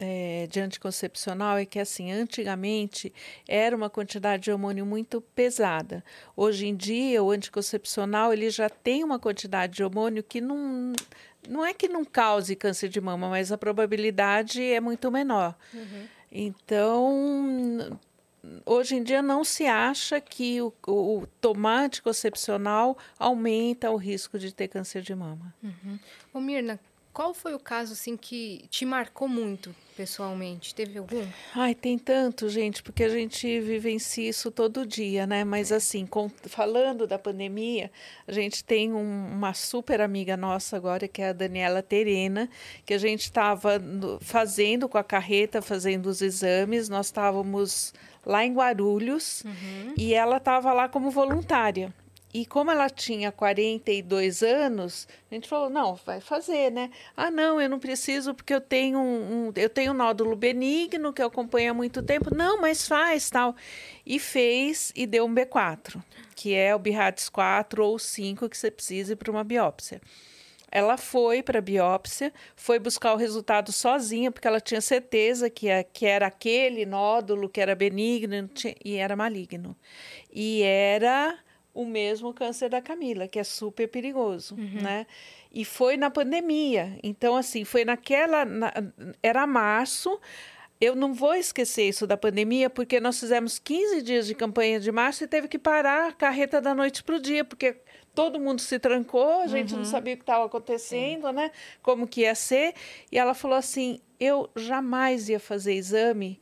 é, de anticoncepcional é que, assim, antigamente era uma quantidade de hormônio muito pesada. Hoje em dia, o anticoncepcional ele já tem uma quantidade de hormônio que não, não é que não cause câncer de mama, mas a probabilidade é muito menor. Uhum. Então, hoje em dia não se acha que o, o tomate concepcional aumenta o risco de ter câncer de mama. Uhum. Ô, Mirna, Qual foi o caso assim que te marcou muito pessoalmente? Teve algum? Ai, tem tanto, gente, porque a gente vivencia isso todo dia, né? Mas assim, com, falando da pandemia, a gente tem um, uma super amiga nossa agora, que é a Daniela Terena, que a gente estava fazendo com a carreta, fazendo os exames, nós estávamos lá em Guarulhos uhum. e ela estava lá como voluntária. E como ela tinha 42 anos, a gente falou, não, vai fazer, né? Ah, não, eu não preciso porque eu tenho um, um eu tenho um nódulo benigno que eu acompanho há muito tempo. Não, mas faz, tal. E fez e deu um B4, que é o BIRATS 4 ou 5 que você precisa para uma biópsia. Ela foi para a biópsia, foi buscar o resultado sozinha, porque ela tinha certeza que, a, que era aquele nódulo que era benigno e era maligno. E era o mesmo câncer da Camila, que é super perigoso, uhum. né? E foi na pandemia. Então, assim, foi naquela. Na, era março. Eu não vou esquecer isso da pandemia, porque nós fizemos 15 dias de campanha de março e teve que parar a carreta da noite para o dia, porque todo mundo se trancou, a gente uhum. não sabia o que estava acontecendo, Sim. né? Como que ia ser. E ela falou assim: eu jamais ia fazer exame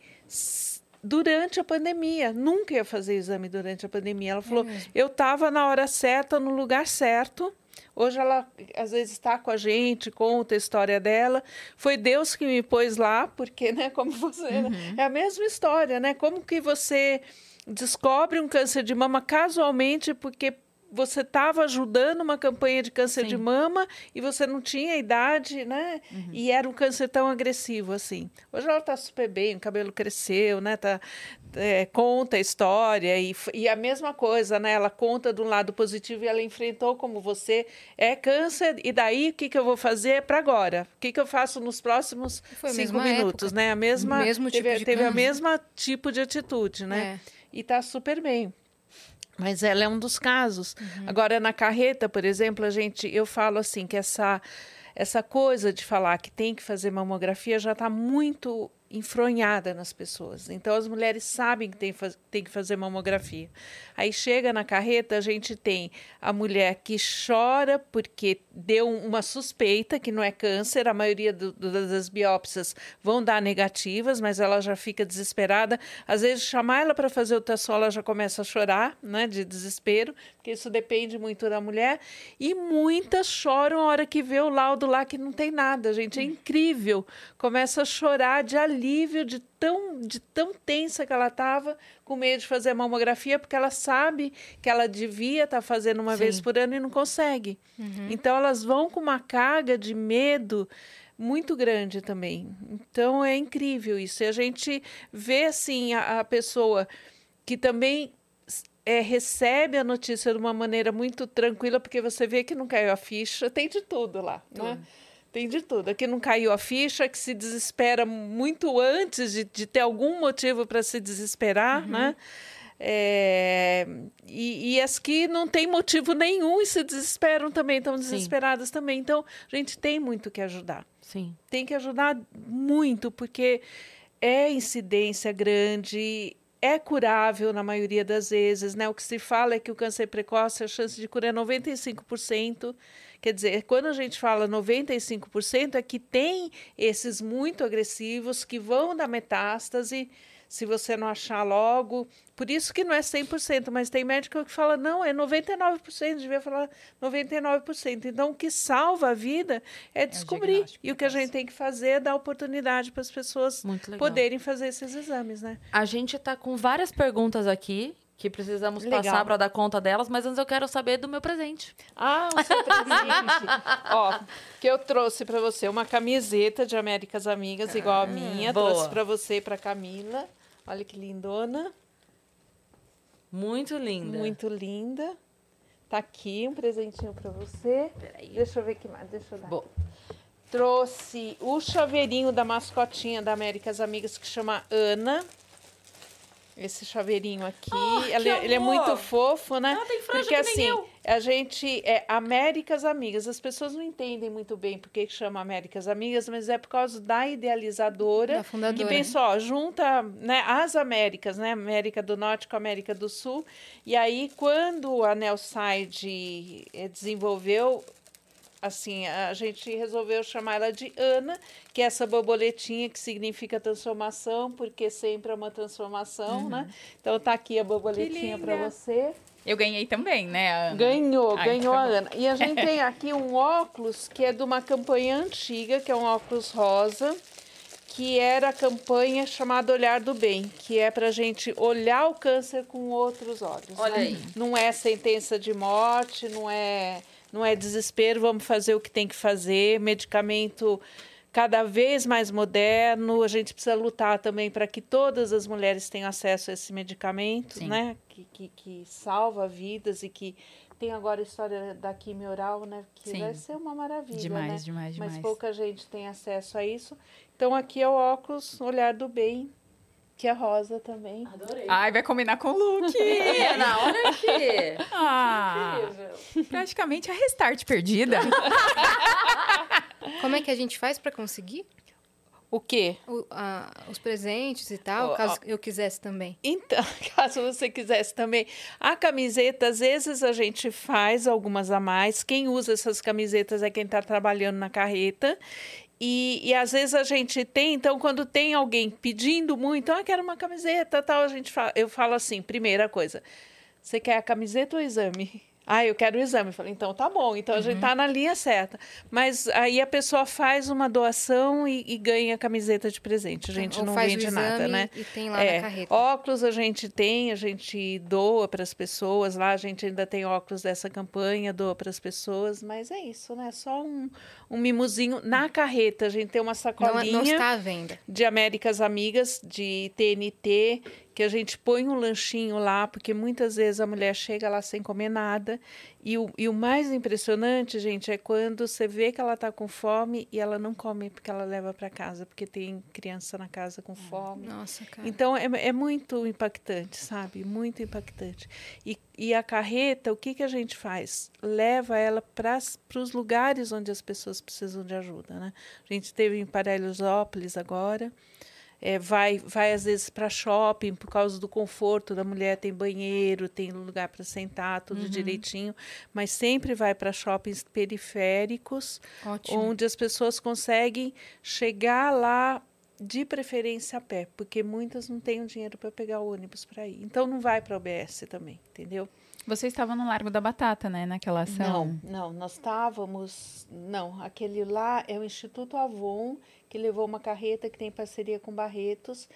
durante a pandemia. Nunca ia fazer exame durante a pandemia. Ela falou: é eu estava na hora certa, no lugar certo. Hoje ela às vezes está com a gente, conta a história dela. Foi Deus que me pôs lá, porque, né, como você, né? uhum. né? é a mesma história, né? Como que você descobre um câncer de mama casualmente porque você estava ajudando uma campanha de câncer Sim. de mama e você não tinha idade, né? Uhum. E era um câncer tão agressivo assim. Hoje ela está super bem, o cabelo cresceu, né? Tá, é, conta a história e, e a mesma coisa, né? Ela conta de um lado positivo e ela enfrentou como você é câncer e daí o que, que eu vou fazer para agora? O que, que eu faço nos próximos cinco minutos, época. né? A mesma mesmo tipo teve, teve a mesma tipo de atitude, né? É. E está super bem. Mas ela é um dos casos. Uhum. Agora, na carreta, por exemplo, a gente, eu falo assim que essa, essa coisa de falar que tem que fazer mamografia já está muito enfronhada nas pessoas. Então as mulheres sabem que tem, tem que fazer mamografia. Aí chega na carreta, a gente tem a mulher que chora porque deu uma suspeita que não é câncer, a maioria do, do, das biópsias vão dar negativas, mas ela já fica desesperada. Às vezes chamar ela para fazer o ultrassom, ela já começa a chorar, né, de desespero, porque isso depende muito da mulher. E muitas choram a hora que vê o laudo lá que não tem nada, gente, é incrível. Começa a chorar de alívio alívio de tão, de tão tensa que ela estava, com medo de fazer a mamografia, porque ela sabe que ela devia estar tá fazendo uma Sim. vez por ano e não consegue. Uhum. Então, elas vão com uma carga de medo muito grande também. Então, é incrível isso. E a gente vê, assim, a, a pessoa que também é, recebe a notícia de uma maneira muito tranquila, porque você vê que não caiu a ficha, tem de tudo lá, né? tudo. né? Tem de tudo. Aqui não caiu a ficha, que se desespera muito antes de, de ter algum motivo para se desesperar, uhum. né? É, e, e, as que não tem motivo nenhum e se desesperam também, estão desesperadas Sim. também. Então, a gente tem muito que ajudar. Sim. Tem que ajudar muito, porque é incidência grande, é curável na maioria das vezes, né? O que se fala é que o câncer precoce, a chance de cura é 95%. Quer dizer, quando a gente fala 95%, é que tem esses muito agressivos que vão dar metástase se você não achar logo. Por isso que não é 100%, mas tem médico que fala, não, é 99%, devia falar 99%. Então, o que salva a vida é descobrir. É o e o que a gente tem que fazer é dar oportunidade para as pessoas poderem fazer esses exames, né? A gente está com várias perguntas aqui que precisamos Legal. passar para dar conta delas, mas antes eu quero saber do meu presente. Ah, o seu presente. Ó, que eu trouxe para você uma camiseta de Américas Amigas igual a minha, boa. trouxe para você e para Camila. Olha que lindona. Muito linda. Muito linda. Tá aqui um presentinho para você. Peraí. Deixa eu ver que mais, deixa eu dar. Bom. Trouxe o chaveirinho da mascotinha da Américas Amigas que chama Ana. Esse chaveirinho aqui. Oh, ele, ele, é muito fofo, né? Ah, tem Porque assim, eu. a gente é Américas Amigas. As pessoas não entendem muito bem por que chama Américas Amigas, mas é por causa da idealizadora. Da fundadora. Que pensou, ó, junta né, as Américas, né? América do Norte com a América do Sul. E aí, quando a Nelside eh, desenvolveu assim, a gente resolveu chamar ela de Ana, que é essa borboletinha que significa transformação, porque sempre é uma transformação, né? Então tá aqui a borboletinha para você. Eu ganhei também, né, Ana? Ganhou, Ai, ganhou a Ana. E a gente tem aqui um óculos que é de uma campanha antiga, que é um óculos rosa, que era a campanha chamada Olhar do Bem, que é para a gente olhar o câncer com outros olhos. Olha né? aí. Não é sentença de morte, não é, não é desespero, vamos fazer o que tem que fazer. Medicamento cada vez mais moderno, a gente precisa lutar também para que todas as mulheres tenham acesso a esse medicamento, Sim. né? Que, que, que salva vidas e que tem agora a história da quimio oral, né? Que Sim. vai ser uma maravilha, demais, né? Demais, demais, Mas pouca gente tem acesso a isso. Então aqui é o óculos Olhar do Bem, que é rosa também. Adorei. Ai, vai combinar com o look. Na hora aqui. Ah, praticamente a restart perdida. Como é que a gente faz para conseguir? O quê? O, os presentes e tal, oh, caso oh. eu quisesse também. Então, caso você quisesse também. A camiseta, às vezes a gente faz algumas a mais. Quem usa essas camisetas é quem está trabalhando na carreta. E, e às vezes a gente tem, então, quando tem alguém pedindo muito, ah, quero uma camiseta, tal, a gente fala, eu falo assim, primeira coisa, você quer a camiseta ou o exame? Ah, eu quero o exame. Eu falei, então tá bom, então uhum. a gente tá uhum. na linha certa. Mas aí a pessoa faz uma doação e, e ganha camiseta de presente. A gente Ou não vende nada, né? E tem lá é, na carreta. Óculos a gente tem, a gente doa para as pessoas. Lá a gente ainda tem óculos dessa campanha, doa para as pessoas. Mas é isso, né? Só um, um mimozinho na carreta. A gente tem uma sacolinha. Não, não está à venda. De Américas Amigas, de TNT que a gente põe um lanchinho lá, porque muitas vezes a mulher chega lá sem comer nada. E o, e o mais impressionante, gente, é quando você vê que ela está com fome e ela não come porque ela leva para casa, porque tem criança na casa com fome. Nossa, cara. Então é, é muito impactante, sabe? Muito impactante. E, e a carreta, o que, que a gente faz? Leva ela para os lugares onde as pessoas precisam de ajuda, né? A gente teve em Paraisópolis agora é, vai, vai às vezes para shopping por causa do conforto da mulher, tem banheiro, tem lugar para sentar, tudo uhum. direitinho, mas sempre vai para shoppings periféricos, Ótimo. onde as pessoas conseguem chegar lá de preferência a pé, porque muitas não têm o dinheiro para pegar o ônibus para ir. Então não vai para o OBS também, entendeu? Você estava no Largo da Batata, né, naquela ação? Não, não, nós estávamos, não, aquele lá é o Instituto Avon, que levou uma carreta que tem parceria com Barretos,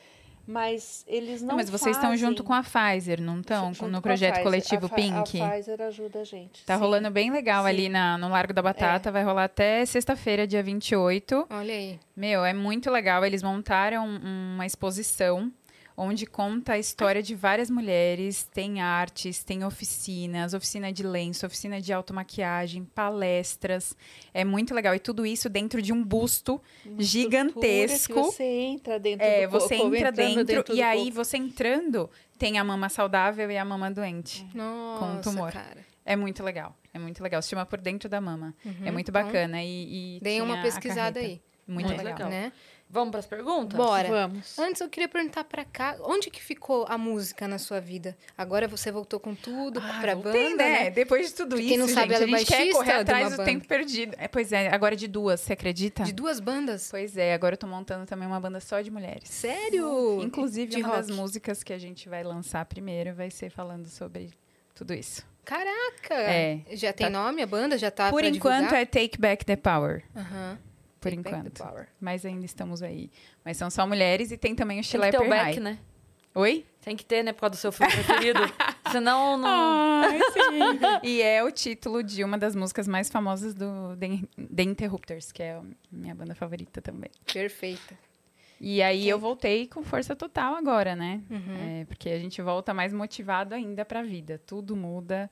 mas eles não, não Mas vocês fazem... estão junto com a Pfizer, não estão? No projeto coletivo a Pink? A Pfizer ajuda a gente. Tá sim. rolando bem legal sim. ali na, no Largo da Batata, é. vai rolar até sexta-feira, dia 28. Olha aí. Meu, é muito legal, eles montaram uma exposição onde conta a história de várias mulheres, tem artes, tem oficinas, oficina de lenço, oficina de automaquiagem, palestras. É muito legal. E tudo isso dentro de um busto Uma gigantesco. você entra dentro é, do você entra dentro, dentro e aí você entrando tem a mama saudável e a mama doente Nossa, com tumor. Cara. É muito legal. É muito legal. Se chama Por Dentro da Mama. Uhum, é muito então bacana. Então, e, e Deem uma pesquisada aí. Muito, muito legal. legal. Né? Vamos para as perguntas? Bora. Vamos. Antes eu queria perguntar para cá, onde que ficou a música na sua vida? Agora você voltou com tudo ah, para banda, né? né? Depois de tudo Quem isso, não sabe, gente, ela a gente quer correr atrás do banda. tempo perdido. É, pois é, agora de duas, você acredita? De duas bandas? Pois é, agora eu tô montando também uma banda só de mulheres. Sério? Inclusive, de uma rock. das músicas que a gente vai lançar primeiro vai ser falando sobre tudo isso. Caraca! É. Já tem tá. nome a banda? Já tá Por enquanto divulgar? é Take Back the Power. Aham. Uhum por Take enquanto. Mas ainda estamos aí. Mas são só mulheres e tem também o Schlepper Tem que ter o back, né? Oi? Tem que ter, né? Por causa do seu filme preferido. Senão, não... Ai, sim. e é o título de uma das músicas mais famosas do The, The Interrupters, que é a minha banda favorita também. Perfeita. E aí eu voltei com força total agora, né? Uhum. É, porque a gente volta mais motivado ainda pra vida. Tudo muda,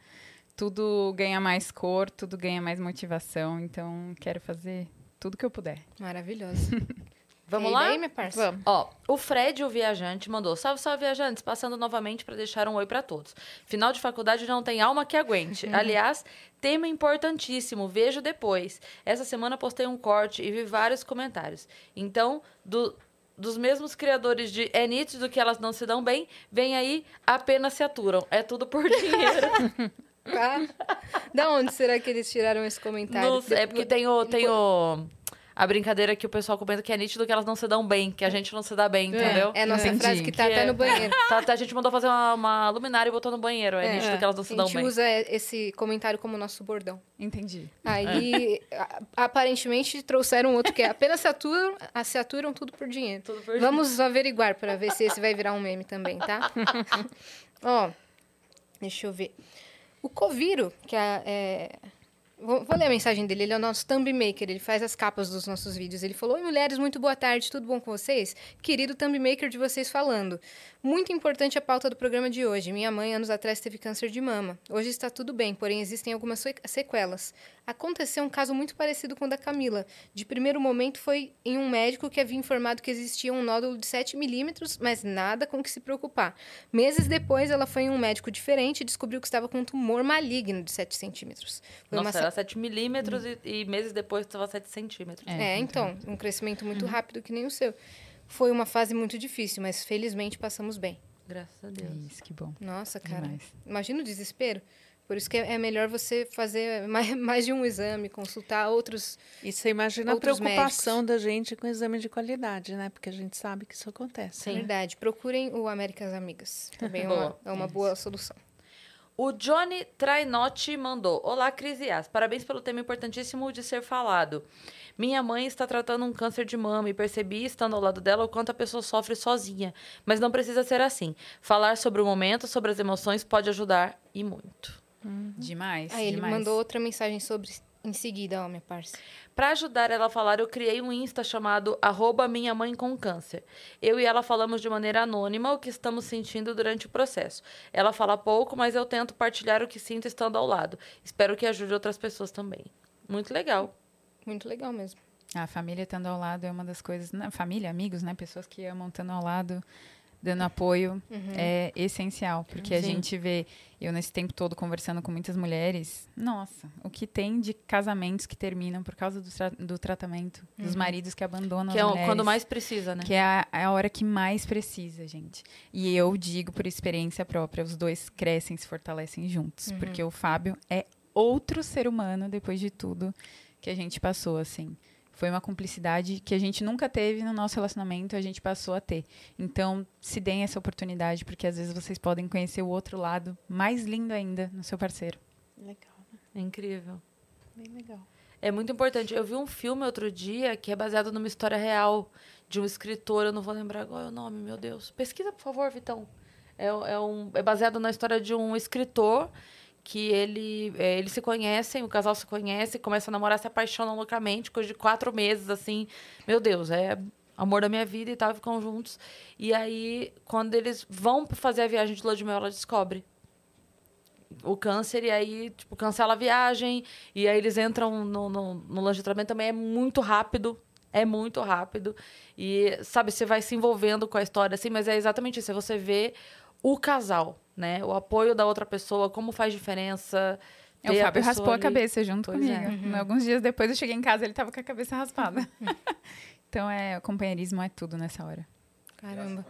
tudo ganha mais cor, tudo ganha mais motivação. Então, quero fazer tudo que eu puder. Maravilhoso. Vamos Tem lá? Ideia, minha parça? Vamos. Ó, o Fred, o viajante, mandou: Salve, salve, viajantes. Passando novamente para deixar um oi para todos. Final de faculdade não tem alma que aguente. Aliás, tema importantíssimo. Vejo depois. Essa semana postei um corte e vi vários comentários. Então, do, dos mesmos criadores de É nítido que elas não se dão bem, vem aí apenas se aturam. É tudo por dinheiro. Tá? Da onde será que eles tiraram esse comentário? Não é porque tem o, tem o, a brincadeira que o pessoal comenta que é nítido que elas não se dão bem, que a gente não se dá bem, entendeu? É a nossa Entendi. frase que tá Que até é- no banheiro. Tá, a gente mandou fazer uma, uma luminária e botou no banheiro. É, É. nítido que elas não A se dão gente bem. usa esse comentário como nosso bordão. Entendi. Aí, a- aparentemente, trouxeram outro que é apenas se aturam, a- se aturam tudo por dinheiro. Tudo por Vamos averiguar para ver se esse vai virar um meme também, tá? Ó, deixa eu ver. O Coviro, que é, é- Vou, ler a mensagem dele. Ele é o nosso thumb maker. Ele faz as capas dos nossos vídeos. Ele falou: Oi, mulheres, muito boa tarde. Tudo bom com vocês? Querido thumb maker de vocês falando. Muito importante a pauta do programa de hoje. Minha mãe, anos atrás, teve câncer de mama. Hoje está tudo bem, porém existem algumas sequelas. Aconteceu um caso muito parecido com o da Camila. De primeiro momento foi em um médico que havia informado que existia um nódulo de 7 milímetros, mas nada com que se preocupar. Meses depois, ela foi em um médico diferente e descobriu que estava com um tumor maligno de 7 centímetros. Foi uma Nossa, sa- era 7 milímetros e, e meses depois estava 7 centímetros. É, então, um crescimento muito rápido que nem o seu. Foi uma fase muito difícil, mas felizmente passamos bem. Graças a Deus. Isso, que bom. Nossa, cara. Demais. Imagina o desespero. Por isso que é é melhor você fazer mais, mais de um exame, consultar outros. E você imagina a preocupação da gente com exame de qualidade, né? Porque a gente sabe que isso acontece. Sim. Verdade. Procurem o Américas Amigas. Também é uma, é uma boa solução. O Johnny Trainotti mandou: Olá, Cris e As. Parabéns pelo tema importantíssimo de ser falado. Minha mãe está tratando um câncer de mama e percebi, estando ao lado dela, o quanto a pessoa sofre sozinha. Mas não precisa ser assim. Falar sobre o momento, sobre as emoções, pode ajudar e muito. Demais. Aí ele demais. mandou outra mensagem sobre em seguida, ó, minha parça. Para ajudar ela a falar, eu criei um Insta chamado arroba minha mãe com câncer. Eu e ela falamos de maneira anônima o que estamos sentindo durante o processo. Ela fala pouco, mas eu tento partilhar o que sinto estando ao lado. Espero que ajude outras pessoas também. Muito legal. Muito legal mesmo. A família estando ao lado é uma das coisas. Né? Família, amigos, né? Pessoas que amam estando ao lado, dando apoio, é essencial. Porque a Sim. gente vê, eu nesse tempo todo conversando com muitas mulheres, nossa, o que tem de casamentos que terminam por causa do, tra- do tratamento, dos maridos que abandonam Que é as o- mulheres. quando mais precisa, né? Que é a, é a hora que mais precisa, gente. E eu digo por experiência própria, os dois crescem, se fortalecem juntos. Porque o Fábio é outro ser humano depois de tudo que a gente passou, assim. Foi uma cumplicidade que a gente nunca teve no nosso relacionamento, a gente passou a ter. Então, se deem essa oportunidade, porque às vezes vocês podem conhecer o outro lado mais lindo ainda no seu parceiro. Legal, né? É incrível. Bem legal. É muito importante. Eu vi um filme outro dia que é baseado numa história real de um escritor, eu não vou lembrar qual é o nome, meu Deus. Pesquisa, por favor, Vitão. É, é, um, é baseado na história de um escritor que ele, é, eles se conhecem, o casal se conhece, começa a namorar, se apaixonam loucamente, coisa de quatro meses, assim. Meu Deus, é amor da minha vida e tal, ficam juntos. E aí, quando eles vão fazer a viagem de lua de mel, ela descobre o câncer e aí, tipo, cancela a viagem e aí eles entram no, no, no lanche de tratamento também é muito rápido. É muito rápido. E, sabe, você vai se envolvendo com a história, assim, mas é exatamente isso. É você vê o casal, né? O apoio da outra pessoa, como faz diferença. É, o Fábio pessoa raspou a ali. cabeça junto Pois comigo. é. Alguns dias depois eu cheguei em casa, ele tava com a cabeça raspada. então, é, o companheirismo é tudo nessa hora. Caramba.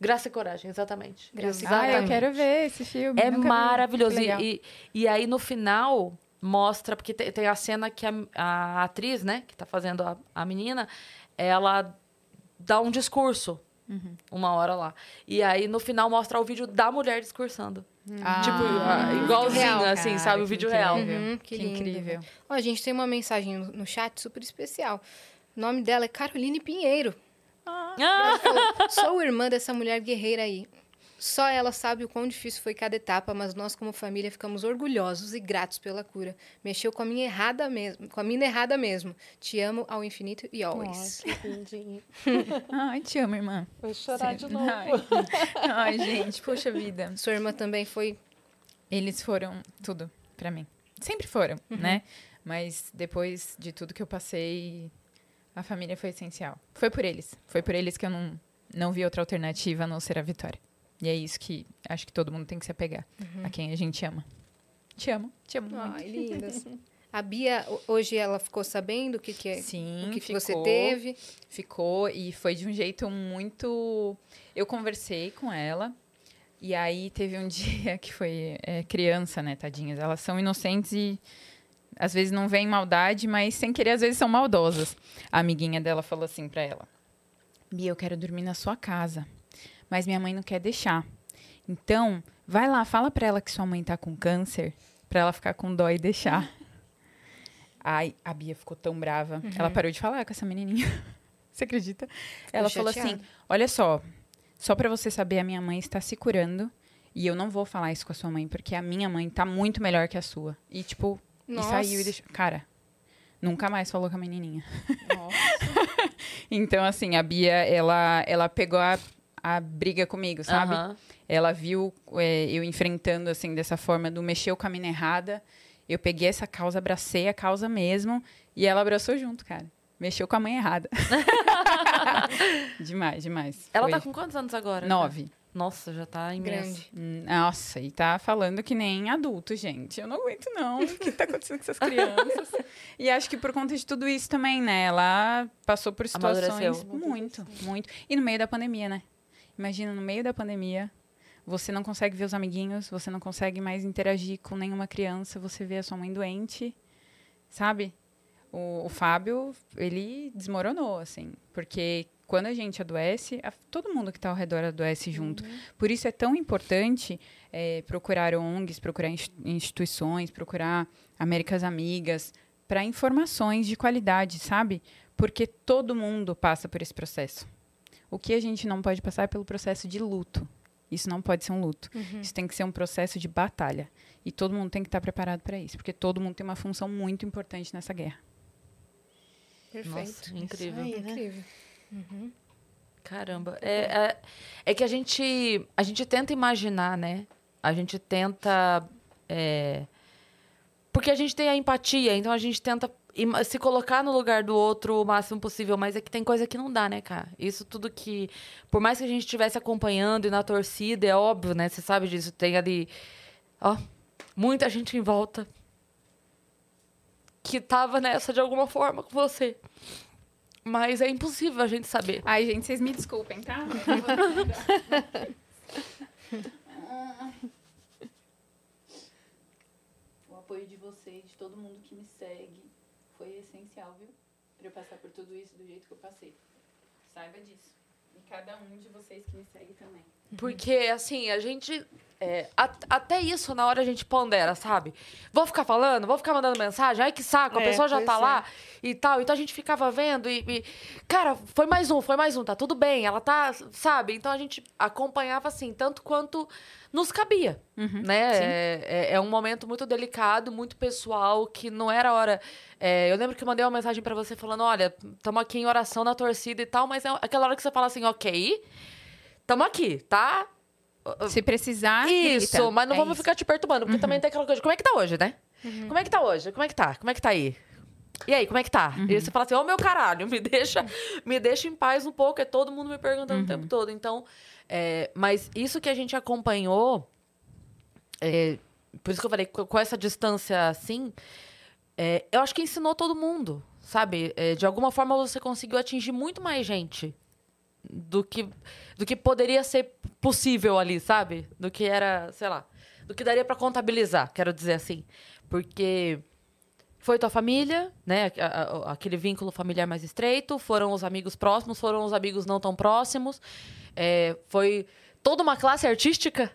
Graça e coragem, exatamente. Graça e Ah, eu Exatamente. quero ver esse filme. É maravilhoso. E, e, e aí, no final, mostra... Porque tem, tem a cena que a, a atriz, né? Que tá fazendo a, a menina, ela dá um discurso. Uhum. Uma hora lá. E aí, no final, mostra o vídeo da mulher discursando. Ah, tipo, ah, igualzinho, real, assim, cara, sabe? O vídeo incrível. real. Uhum, que que incrível. Ó, a gente tem uma mensagem no, no chat super especial. O nome dela é Caroline Pinheiro. Ah! Falou, Sou irmã dessa mulher guerreira aí. Só ela sabe o quão difícil foi cada etapa, mas nós, como família, ficamos orgulhosos e gratos pela cura. Mexeu com a minha errada mesmo, com a mina errada mesmo. Te amo ao infinito e always. lindinho. Ai, te amo, irmã. Vou chorar de novo. Ai, Ai, gente, poxa vida. Sua irmã também foi. Eles foram tudo pra mim. Sempre foram, né? Mas depois de tudo que eu passei, a família foi essencial. Foi por eles. Foi por eles que eu não, não vi outra alternativa a não ser a vitória. E é isso que acho que todo mundo tem que se apegar. A quem a gente ama. Te amo, te amo muito. Ai, lindas. A Bia, ho- hoje ela ficou sabendo o que, que é. Sim, o que, que ficou, você teve. Ficou e foi de um jeito muito. Eu conversei com ela. E aí teve um dia que foi é, criança, né, tadinhas? Elas são inocentes e às vezes não vem maldade, mas sem querer às vezes são maldosas. A amiguinha dela falou assim para ela: Bia, eu quero dormir na sua casa, mas minha mãe não quer deixar. Então, vai lá, fala para ela que sua mãe tá com câncer, para ela ficar com dó e deixar. Ai, a Bia ficou tão brava. Uhum. Ela parou de falar com essa menininha. Você acredita? Ela falou assim: Olha só, só para você saber, a minha mãe está se curando. E eu não vou falar isso com a sua mãe, porque a minha mãe tá muito melhor que a sua. E, tipo, Nossa. e saiu e deixou. Cara, nunca mais falou com a menininha. então, assim, a Bia, ela, ela pegou a, a briga comigo, sabe? Uhum. Ela viu é, eu enfrentando, assim, dessa forma, do mexer o caminho errada. Eu peguei essa causa, abracei a causa mesmo. E ela abraçou junto, cara. Mexeu com a mãe errada. demais, demais. Ela Foi. tá com quantos anos agora? Nove. Nossa, já tá imenso. Grande. Nossa, e tá falando que nem adulto, gente. Eu não aguento, não. O que tá acontecendo com essas crianças? e acho que por conta de tudo isso também, né? Ela passou por situações muito, muito. E no meio da pandemia, né? Imagina, no meio da pandemia, você não consegue ver os amiguinhos, você não consegue mais interagir com nenhuma criança, você vê a sua mãe doente, sabe? o, o Fábio, ele desmoronou, assim, porque quando a gente adoece, a, todo mundo que está ao redor adoece junto. Uhum. Por isso é tão importante é, procurar ONGs, procurar instituições, procurar Américas Amigas, para informações de qualidade, sabe? Porque todo mundo passa por esse processo. O que a gente não pode passar é pelo processo de luto. Isso não pode ser um luto. Uhum. Isso tem que ser um processo de batalha. E todo mundo tem que estar preparado para isso, porque todo mundo tem uma função muito importante nessa guerra. Perfeito. Nossa, incrível. Aí, né? Incrível. Uhum. Caramba. É, é, é, que a gente, a gente tenta imaginar, né? A gente tenta. É, porque a gente tem a empatia, então a gente tenta se colocar no lugar do outro o máximo possível, mas é que tem coisa que não dá, né, cara? Isso tudo que. Por mais que a gente estivesse acompanhando e na torcida, é óbvio, né? Você sabe disso. Tem ali. Ó, muita gente em volta que tava nessa de alguma forma com você. Mas é impossível a gente saber. Ai, gente, vocês me desculpem, tá? o apoio de vocês, de todo mundo que me segue, foi essencial, viu? Pra eu passar por tudo isso do jeito que eu passei. Saiba disso. E cada um de vocês que me segue também. Porque, assim, a gente é, a, até isso na hora a gente pondera, sabe? Vou ficar falando, vou ficar mandando mensagem, ai que saco, a é, pessoa já tá é. lá e tal. Então a gente ficava vendo e, e, Cara, foi mais um, foi mais um, tá tudo bem, ela tá, sabe? Então a gente acompanhava assim, tanto quanto nos cabia, uhum, né? É, é, é, um momento muito delicado, muito pessoal, que não era hora. É, eu lembro que eu mandei uma mensagem para você falando: olha, estamos aqui em oração na torcida e tal, mas é aquela hora que você fala assim, ok, estamos aqui, tá? Se precisar. Isso, grita. mas não é vamos isso. ficar te perturbando, porque uhum. também tem aquela coisa. Como é que tá hoje, né? Uhum. Como é que tá hoje? Como é que tá? Como é que tá aí? E aí, como é que tá? Uhum. E você fala assim, ô oh, meu caralho, me deixa, me deixa em paz um pouco, é todo mundo me perguntando o tempo uhum. todo. Então, é, mas isso que a gente acompanhou, é, por isso que eu falei, com essa distância assim, é, eu acho que ensinou todo mundo, sabe? É, de alguma forma você conseguiu atingir muito mais gente do que, do que poderia ser possível ali, sabe? Do que era, sei lá, do que daria para contabilizar, quero dizer assim. Porque foi tua família, né? Aquele vínculo familiar mais estreito, foram os amigos próximos, foram os amigos não tão próximos. É, foi toda uma classe artística,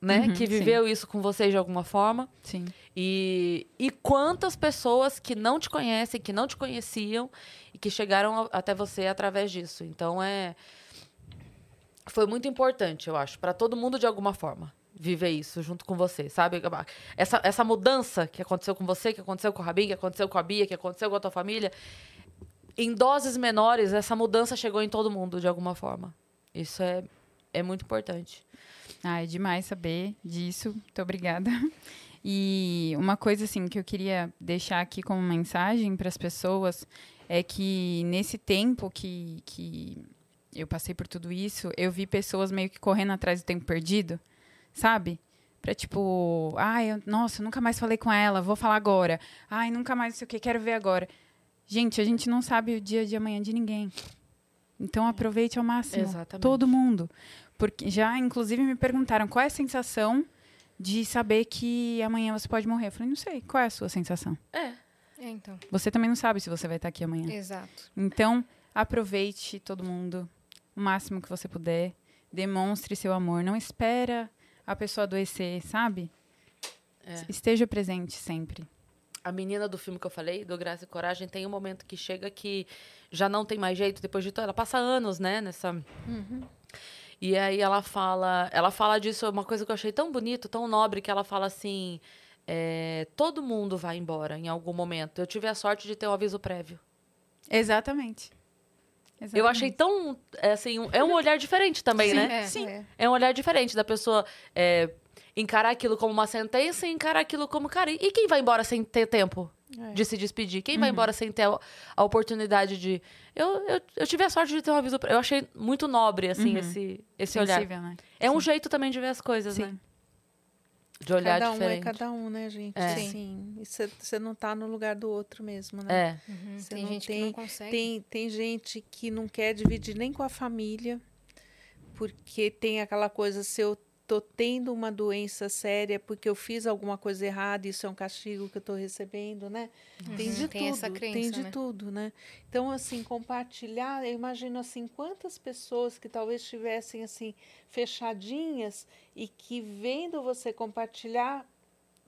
né? Uhum, que viveu sim. isso com vocês de alguma forma. Sim. E, e quantas pessoas que não te conhecem, que não te conheciam e que chegaram até você através disso. Então é foi muito importante, eu acho, para todo mundo de alguma forma viver isso junto com você, sabe? Essa, essa mudança que aconteceu com você, que aconteceu com o Rabin, que aconteceu com a Bia, que aconteceu com a tua família, em doses menores, essa mudança chegou em todo mundo de alguma forma. Isso é, é muito importante. Ah, é demais saber disso. Muito obrigada. E uma coisa assim que eu queria deixar aqui como mensagem para as pessoas é que nesse tempo que, que eu passei por tudo isso, eu vi pessoas meio que correndo atrás do tempo perdido, sabe? Pra tipo, ai, eu, nossa, nunca mais falei com ela, vou falar agora. Ai, nunca mais sei o que, quero ver agora. Gente, a gente não sabe o dia de amanhã de ninguém. Então aproveite ao máximo. Exatamente. Todo mundo. Porque já, inclusive, me perguntaram qual é a sensação de saber que amanhã você pode morrer. Eu falei, não sei. Qual é a sua sensação? É. É, então. Você também não sabe se você vai estar aqui amanhã. Exato. Então, aproveite todo mundo o máximo que você puder. Demonstre seu amor. Não espera a pessoa adoecer, sabe? É. Esteja presente sempre. A menina do filme que eu falei, do Graça e Coragem, tem um momento que chega que já não tem mais jeito depois de tudo. Ela passa anos, né, nessa. E aí ela fala, ela fala disso, uma coisa que eu achei tão bonito, tão nobre, que ela fala assim: é, todo mundo vai embora em algum momento. Eu tive a sorte de ter um aviso prévio. Exatamente. Eu achei tão, é, assim, um- é um olhar diferente também, Sim, né? é, Sim. é. É um olhar diferente da pessoa é, encarar aquilo como uma sentença e encarar aquilo como, cara, e quem vai embora sem ter tempo É. de se despedir? Quem vai embora sem ter a, a oportunidade de. Eu, eu, eu tive a sorte de ter um aviso. Eu achei muito nobre, assim, esse, esse olhar. Né? É um jeito também de ver as coisas, Sim. né? De olhar cada um diferente. é cada um, né, gente? É. Sim. Você não tá no lugar do outro mesmo, né? É. Uhum, Você Tem não gente que tem- não consegue. Tem, tem gente que não quer dividir nem com a família, porque tem aquela coisa, se eu tô tendo uma doença séria porque eu fiz alguma coisa errada, isso é um castigo que eu tô recebendo, né? Tem de Uhum. Tem tudo, essa tem crença, de né? tudo, né? Então, assim, compartilhar, eu imagino assim, quantas pessoas que talvez estivessem assim, fechadinhas e que vendo você compartilhar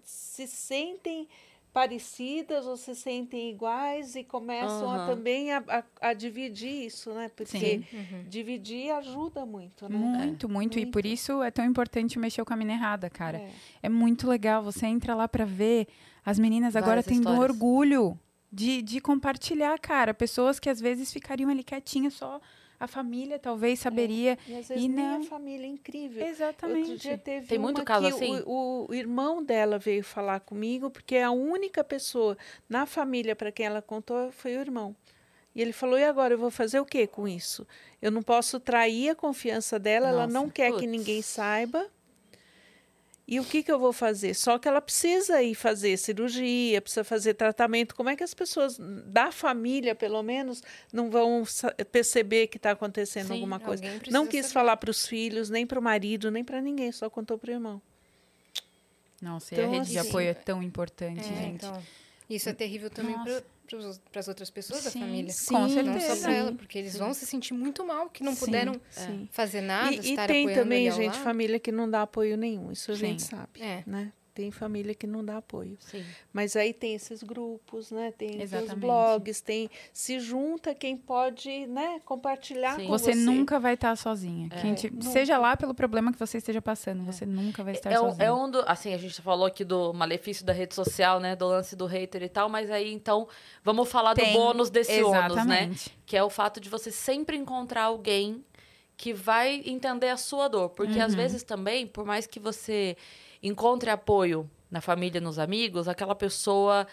se sentem parecidas ou se sentem iguais e começam a, Aham. também a, a, a dividir isso, né? Porque. Uhum. dividir ajuda muito, né? Muito, muito. E por muito. isso é tão importante mexer com a mina errada, cara. É. É muito legal. Você entra lá pra ver. As meninas agora Várias têm um histórias. orgulho de, de compartilhar, cara. Pessoas que às vezes ficariam ali quietinhas, só a família talvez saberia. E às vezes E nem não. a família é incrível. Exatamente. Outro dia teve Tem muito caso que assim? O, o irmão dela veio falar comigo, porque a única pessoa na família para quem ela contou foi o irmão. E ele falou: e agora eu vou fazer o que com isso? Eu não posso trair a confiança dela, ela Nossa, não quer que putz. ninguém saiba. E o que, que eu vou fazer? Só que ela precisa ir fazer cirurgia, precisa fazer tratamento. Como é que as pessoas da família, pelo menos, não vão perceber que está acontecendo Sim, alguma coisa? Não quis saber. falar para os filhos, nem para o marido, nem para ninguém, só contou para o irmão. Nossa, e Então, a rede de assim, apoio é tão importante, É, gente. então, isso é terrível também para as outras pessoas da Sim, família. com Não certeza. só para ela, porque eles vão se sentir muito mal que não Sim, puderam Sim. fazer nada, e, e tem apoiando também, gente, família que não dá apoio nenhum. Isso a gente Sim. sabe, É. né? Tem família que não dá apoio. Sim. Mas aí tem esses grupos, né? Tem, os Exatamente. blogs, tem se junta quem pode, né, compartilhar Sim. com Você, você. nunca vai estar sozinha. É. Quem te- Nunca. seja lá pelo problema que você esteja passando, você nunca vai estar É sozinha. é um do. Assim, a gente falou aqui do malefício da rede social, né? Do lance do hater e tal, mas aí então vamos falar Tem, do bônus desse ônus, né? Exatamente. Que é o fato de você sempre encontrar alguém que vai entender a sua dor. Porque às vezes também, por mais que você encontre apoio na família, nos amigos, aquela pessoa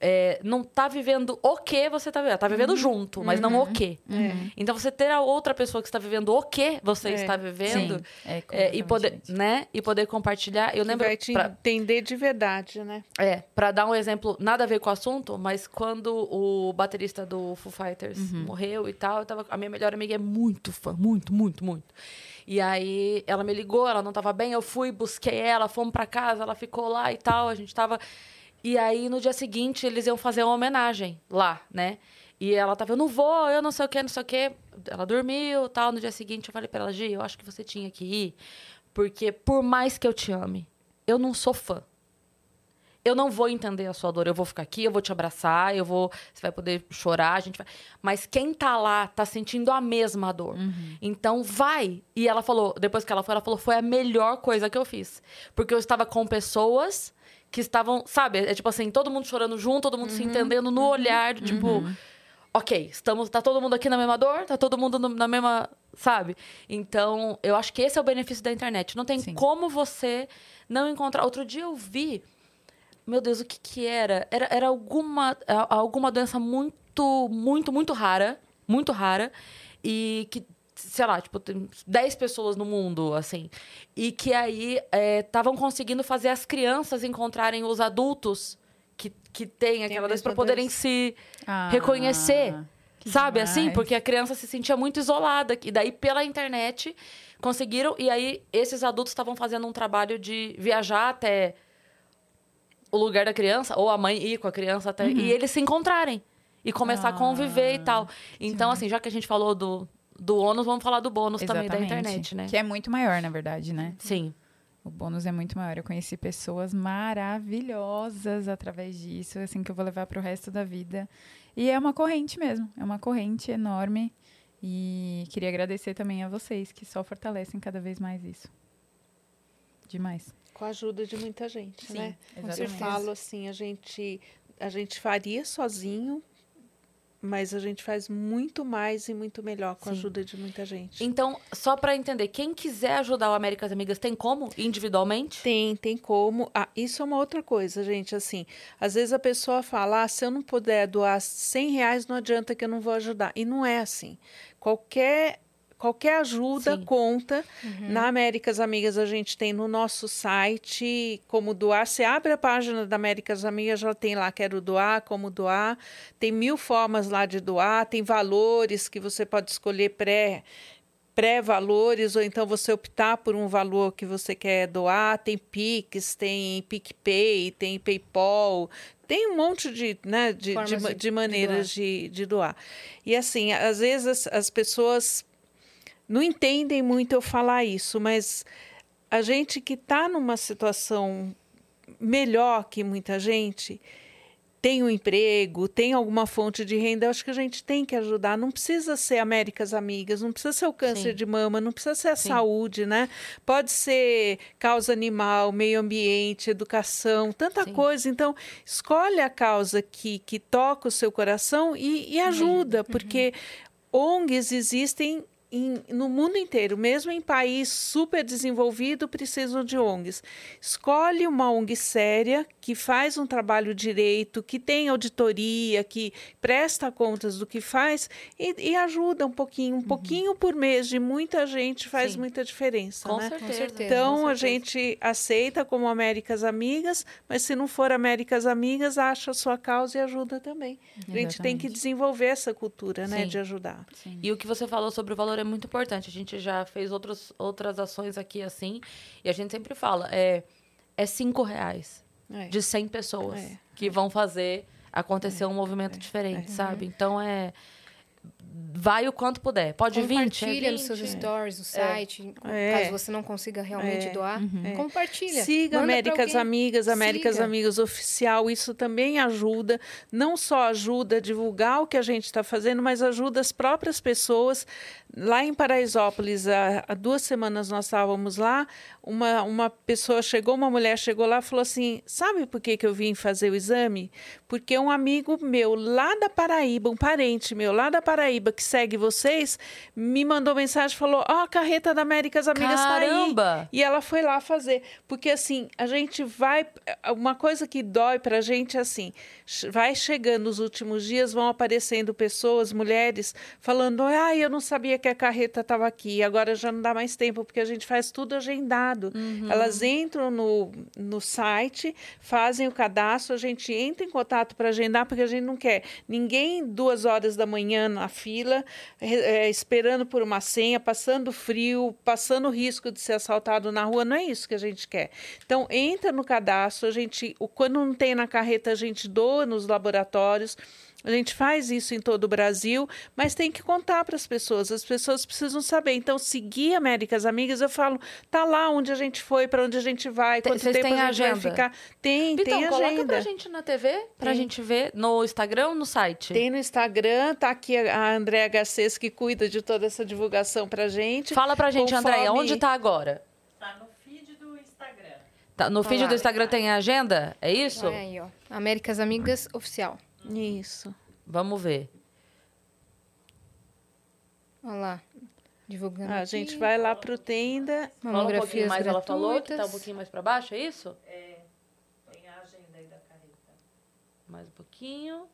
é, não tá vivendo o que você tá vivendo. Ela tá vivendo junto, mas não o que. Uhum. Então você ter a outra pessoa que está vivendo o que você É. está vivendo. Sim, é é, e poder, né? E poder compartilhar. Eu que lembro vai te pra- entender de verdade, né? é, pra dar um exemplo, nada a ver com o assunto, mas quando o baterista do Foo Fighters Uhum. morreu e tal, eu tava, a minha melhor amiga é muito fã, muito, muito, muito. E aí ela me ligou, ela não tava bem, eu fui, busquei ela, fomos pra casa, ela ficou lá e tal, a gente tava. E aí no dia seguinte eles iam fazer uma homenagem lá, né? E ela tava, eu não vou, eu não sei o que, não sei o que. Ela dormiu tal. No dia seguinte eu falei pra ela, Gi, eu acho que você tinha que ir, porque por mais que eu te ame, eu não sou fã eu não vou entender a sua dor. Eu vou ficar aqui, eu vou te abraçar, eu vou. Você vai poder chorar, a gente vai. Mas quem tá lá tá sentindo a mesma dor. Então vai. E ela falou, depois que ela foi, ela falou: foi a melhor coisa que eu fiz. Porque eu estava com pessoas que estavam, sabe? É tipo assim, todo mundo chorando junto, todo mundo se entendendo no olhar, de, tipo. Ok, estamos, tá todo mundo aqui na mesma dor, tá todo mundo no- na mesma, sabe? Então, eu acho que esse é o benefício da internet. Não tem Sim. como você não encontrar. Outro dia eu vi meu Deus, o que que era? Era, era alguma, alguma doença muito, muito, muito rara. Muito rara. E que, sei lá, tipo, tem 10 pessoas no mundo, assim. E que aí estavam conseguindo fazer as crianças encontrarem os adultos que, que têm aquela doença para poderem se Ah, reconhecer. Sabe assim? demais. Porque a criança se sentia muito isolada. E daí, pela internet, conseguiram. E aí, esses adultos estavam fazendo um trabalho de viajar até o lugar da criança, ou a mãe ir com a criança até. E eles se encontrarem. E começar a conviver e tal. Então, assim, já que a gente falou do, do ônus, vamos falar do bônus também da Exatamente. internet, né? Que é muito maior, na verdade, né? Sim. O bônus é muito maior. Eu conheci pessoas maravilhosas através disso, assim, que eu vou levar pro resto da vida. E é uma corrente mesmo. É uma corrente enorme. E queria agradecer também a vocês, que só fortalecem cada vez mais isso. Demais. Com a ajuda de muita gente, Sim, né? Eu exatamente. falo assim, a gente, a gente faria sozinho, mas a gente faz muito mais e muito melhor com a Sim. ajuda de muita gente. Então, só pra entender, quem quiser ajudar o Américas Amigas, tem como? Individualmente? Tem, tem como. Ah, isso é uma outra coisa, gente. Assim, às vezes a pessoa fala: ah, se eu não puder doar 100 reais, não adianta que eu não vou ajudar. E não é assim. Qualquer. Qualquer ajuda Sim. conta. Na Américas Amigas, a gente tem no nosso site como doar. Você abre a página da Américas Amigas, já tem lá quero doar, como doar. Tem mil formas lá de doar, tem valores que você pode escolher pré pré-valores, ou então você optar por um valor que você quer doar. Tem Pix, tem PicPay, tem PayPal, tem um monte de, né, de, de, de- de de maneiras de, de doar. E assim, às vezes as, as pessoas não entendem muito eu falar isso, mas a gente que está numa situação melhor que muita gente, tem um emprego, tem alguma fonte de renda, eu acho que a gente tem que ajudar. Não precisa ser Américas Amigas, não precisa ser o câncer Sim. de mama, não precisa ser a Sim. saúde, né? Pode ser causa animal, meio ambiente, educação, tanta Sim. coisa. Então, escolhe a causa que, que toca o seu coração e, e ajuda, porque ONGs existem em- no mundo inteiro, mesmo em país super desenvolvido, precisam de ONGs. Escolhe uma ONG séria, que faz um trabalho direito, que tem auditoria, que presta contas do que faz e, e ajuda um pouquinho. Um pouquinho por mês de muita gente faz Sim. muita diferença. Com né? certeza. certeza. Então com a certeza. gente aceita como Américas Amigas, mas se não for Américas Amigas, acha a sua causa e ajuda também. A gente tem que Exatamente. desenvolver essa cultura, né, Sim. de ajudar. Sim. E o que você falou sobre o valor é muito importante. A gente já fez outros, outras ações aqui assim. E a gente sempre fala: é, é cinco reais É. de 100 pessoas É. que vão fazer acontecer um movimento diferente, sabe? Então é. Vai o quanto puder. Pode 20, é Compartilha nos 20. seus stories, no site, É. caso você não consiga realmente É. doar. Compartilha. Siga Manda Américas. Amigas, Américas Siga. Amigas Oficial. Isso também ajuda, não só ajuda a divulgar o que a gente está fazendo, mas ajuda as próprias pessoas. Lá em Paraisópolis, há, há duas semanas nós estávamos lá, uma, uma pessoa chegou, uma mulher chegou lá e falou assim: Sabe por que, que eu vim fazer o exame? Porque um amigo meu lá da Paraíba, um parente meu lá da Paraíba que segue vocês, me mandou mensagem e falou: Ó, a carreta da Américas Amigas está aí. Caramba! E ela foi lá fazer. Porque, assim, a gente vai. Uma coisa que dói pra gente é assim: vai chegando os últimos dias, vão aparecendo pessoas, mulheres, falando: ah, eu não sabia que a carreta estava aqui, agora já não dá mais tempo, porque a gente faz tudo agendado. Elas entram no, no site, fazem o cadastro, a gente entra em contato para agendar, porque a gente não quer ninguém duas horas da manhã na fila, eh, esperando por uma senha, passando frio, passando risco de ser assaltado na rua. Não é isso que a gente quer. Então, entra no cadastro, a gente, quando não tem na carreta, a gente doa nos laboratórios. A gente faz isso em todo o Brasil, mas tem que contar para as pessoas. As pessoas precisam saber. Então, seguir Américas Amigas, eu falo, tá lá onde a gente foi, para onde a gente vai, quanto vocês tempo têm a gente agenda? vai ficar. Tem, Então, tem coloca agenda. pra gente na TV, pra Tem. gente ver no Instagram ou no site? Tem no Instagram, tá aqui a a Andréa Garcês que cuida de toda essa divulgação pra gente. Fala pra gente, Conforme- Andréia, onde tá agora? Tá no feed do Instagram. Tá, no feed lá. do Instagram tem a agenda? É isso? Olha aí, ó. Américas Amigas Oficial. Isso. Vamos ver. Olha lá. Divulgando. A aqui. gente vai lá pro tenda. Fala um Mamografias pouquinho mais, ela falou que tá um gratuitas. pouquinho mais pra baixo, é isso? Tem a agenda aí da carreta. Mais um pouquinho.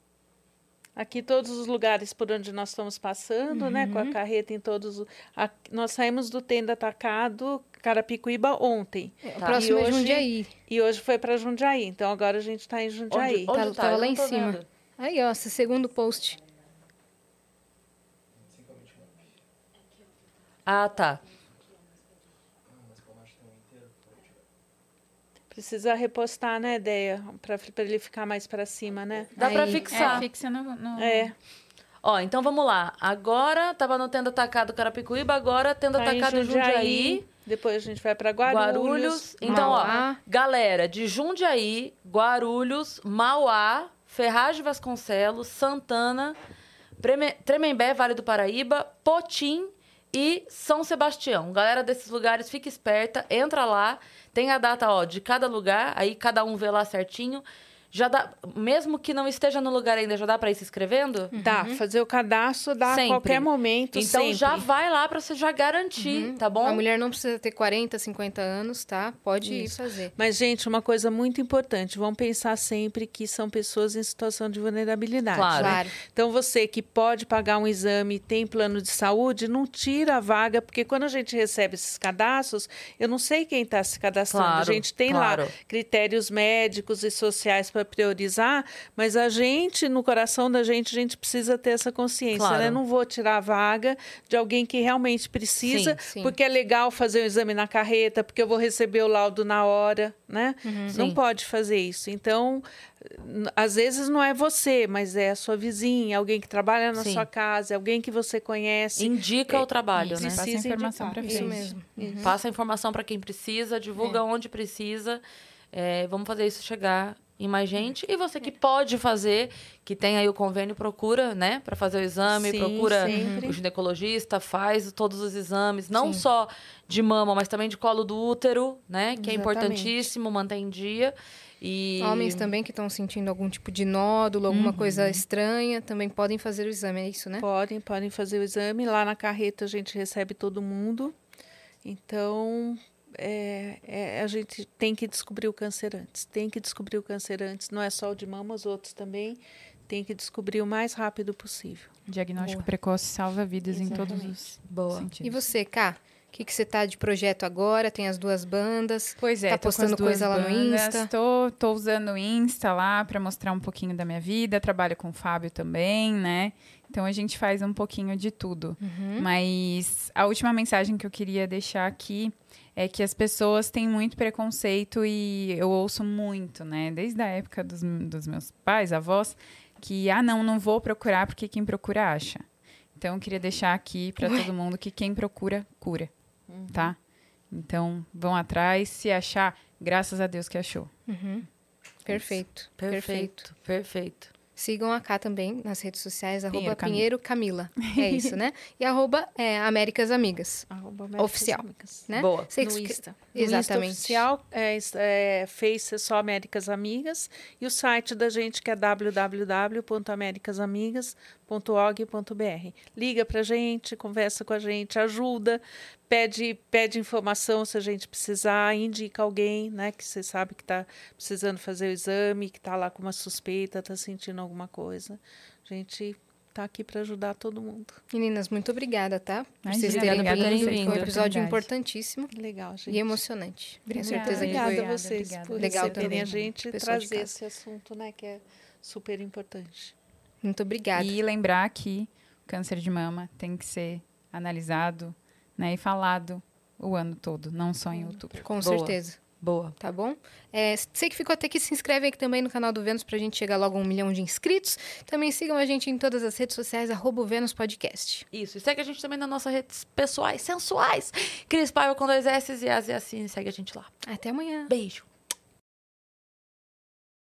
Aqui todos os lugares por onde nós estamos passando, né? Com a carreta em todos. os- a- nós saímos do tenda atacado Carapicuíba ontem. É, O Tá. próximo E é hoje- Jundiaí. E hoje foi para Jundiaí. Então agora a gente está em Jundiaí. Onde, onde Tá- tá? tava Eu lá em cima. vendo. Aí, ó, esse segundo post. Ah, tá. Precisa repostar, né, ideia, para ele ficar mais para cima, né? Dá para fixar. É, fixa no, no... É. Ó, então vamos lá. Agora tava no tendo atacado Carapicuíba, agora tendo tá atacado Jundiaí. Jundiaí. Depois a gente vai para Guarulhos. Guarulhos. Então, Mauá. ó, galera, de Jundiaí, Guarulhos, Mauá, Ferraz de Vasconcelos, Santana, Tremembé, Vale do Paraíba, Potim e São Sebastião. Galera desses lugares, fica esperta, entra lá, tem a data, ó, de cada lugar, aí cada um vê lá certinho. Já dá, mesmo que não esteja no lugar ainda, já dá pra ir se inscrevendo? Dá, fazer o cadastro dá Sempre. a qualquer momento, Então sempre. já vai lá pra você já garantir, tá bom? A mulher não precisa ter 40, 50 anos, tá? Pode ir Isso. fazer. Mas, gente, uma coisa muito importante, vamos pensar sempre que são pessoas em situação de vulnerabilidade. Claro. né? Claro. Então, você que pode pagar um exame, tem plano de saúde, não tira a vaga, porque quando a gente recebe esses cadastros, eu não sei quem está se cadastrando. Claro, a gente tem claro. lá critérios médicos e sociais para priorizar, mas a gente, no coração da gente, a gente precisa ter essa consciência, Claro. né? Não vou tirar a vaga de alguém que realmente precisa, Sim, sim. porque é legal fazer o exame na carreta, porque eu vou receber o laudo na hora, né? Não Sim. pode fazer isso. Então, às vezes não é você, mas é a sua vizinha, alguém que trabalha na Sim. sua casa, alguém que você conhece. Indica o trabalho, né? passa a Precisa informação pra Isso mesmo. Passa a informação para quem precisa, divulga É. onde precisa. É, vamos fazer isso chegar em mais gente. E você que pode fazer, que tem aí o convênio, procura, né? Para fazer o exame, Sim, procura sempre. o ginecologista, faz todos os exames, não Sim. só de mama, mas também de colo do útero, né? Que é Exatamente. importantíssimo, manter em dia. E Homens também que estão sentindo algum tipo de nódulo, alguma Uhum. coisa estranha, também podem fazer o exame, é isso, né? Podem, podem fazer o exame. Lá na carreta a gente recebe todo mundo. Então, é, é, a gente tem que descobrir o câncer antes. Tem que descobrir o câncer antes. Não é só o de mama, os outros também. Tem que descobrir o mais rápido possível. Diagnóstico precoce salva vidas em todos os Boa. sentidos. E você, Ká? O que, que você tá de projeto agora? Tem as duas bandas. Pois é, Tá postando coisa lá no bandas, Insta? Tô, tô usando o Insta lá para mostrar um pouquinho da minha vida. Trabalho com o Fábio também, né? Então a gente faz um pouquinho de tudo. Uhum. Mas a última mensagem que eu queria deixar aqui é que as pessoas têm muito preconceito e eu ouço muito, né? Desde a época dos, dos meus pais, avós, que, ah, não, não vou procurar porque quem procura acha. Então eu queria deixar aqui para todo mundo que quem procura, cura, tá? Então vão atrás, se achar, graças a Deus que achou. Uhum. Perfeito, perfeito. Perfeito, perfeito. Sigam a Cá também nas redes sociais, arroba Pinheiro Camila. Pinheiro Camila. É isso, né? E arroba é, Américas Amigas, Arroba Américas Oficial. Amigas. né? Boa. Você No Insta. Exatamente. No Insta oficial, é, é, Face é só Américas Amigas. E o site da gente que é www.americasamigas.org.br. Liga pra gente, conversa com a gente, ajuda, pede, pede informação se a gente precisar, indica alguém, né? Que você sabe que está precisando fazer o exame, que está lá com uma suspeita, está sentindo alguma coisa. A gente está aqui para ajudar todo mundo. Meninas, muito obrigada, tá? Por vocês terem vindo. Foi um episódio importantíssimo Legal, gente. e emocionante. Tenho Obrigada. certeza que Obrigada foi. a Obrigada, vocês obrigada. por Legal receberem a gente e trazer esse assunto, né, que é super importante. Muito obrigada. E lembrar que o câncer de mama tem que ser analisado né, e falado o ano todo, não só em outubro. Com Boa. certeza. Boa. Tá bom? É, você que ficou até aqui, se inscreve aqui também no canal do Vênus pra gente chegar logo a um milhão de inscritos. Também sigam a gente em todas as redes sociais, arroba o Vênus Podcast. Isso. E segue a gente também nas nossas redes pessoais sensuais. Cris Paiva com dois S e As e assim. Segue a gente lá. Até amanhã. Beijo.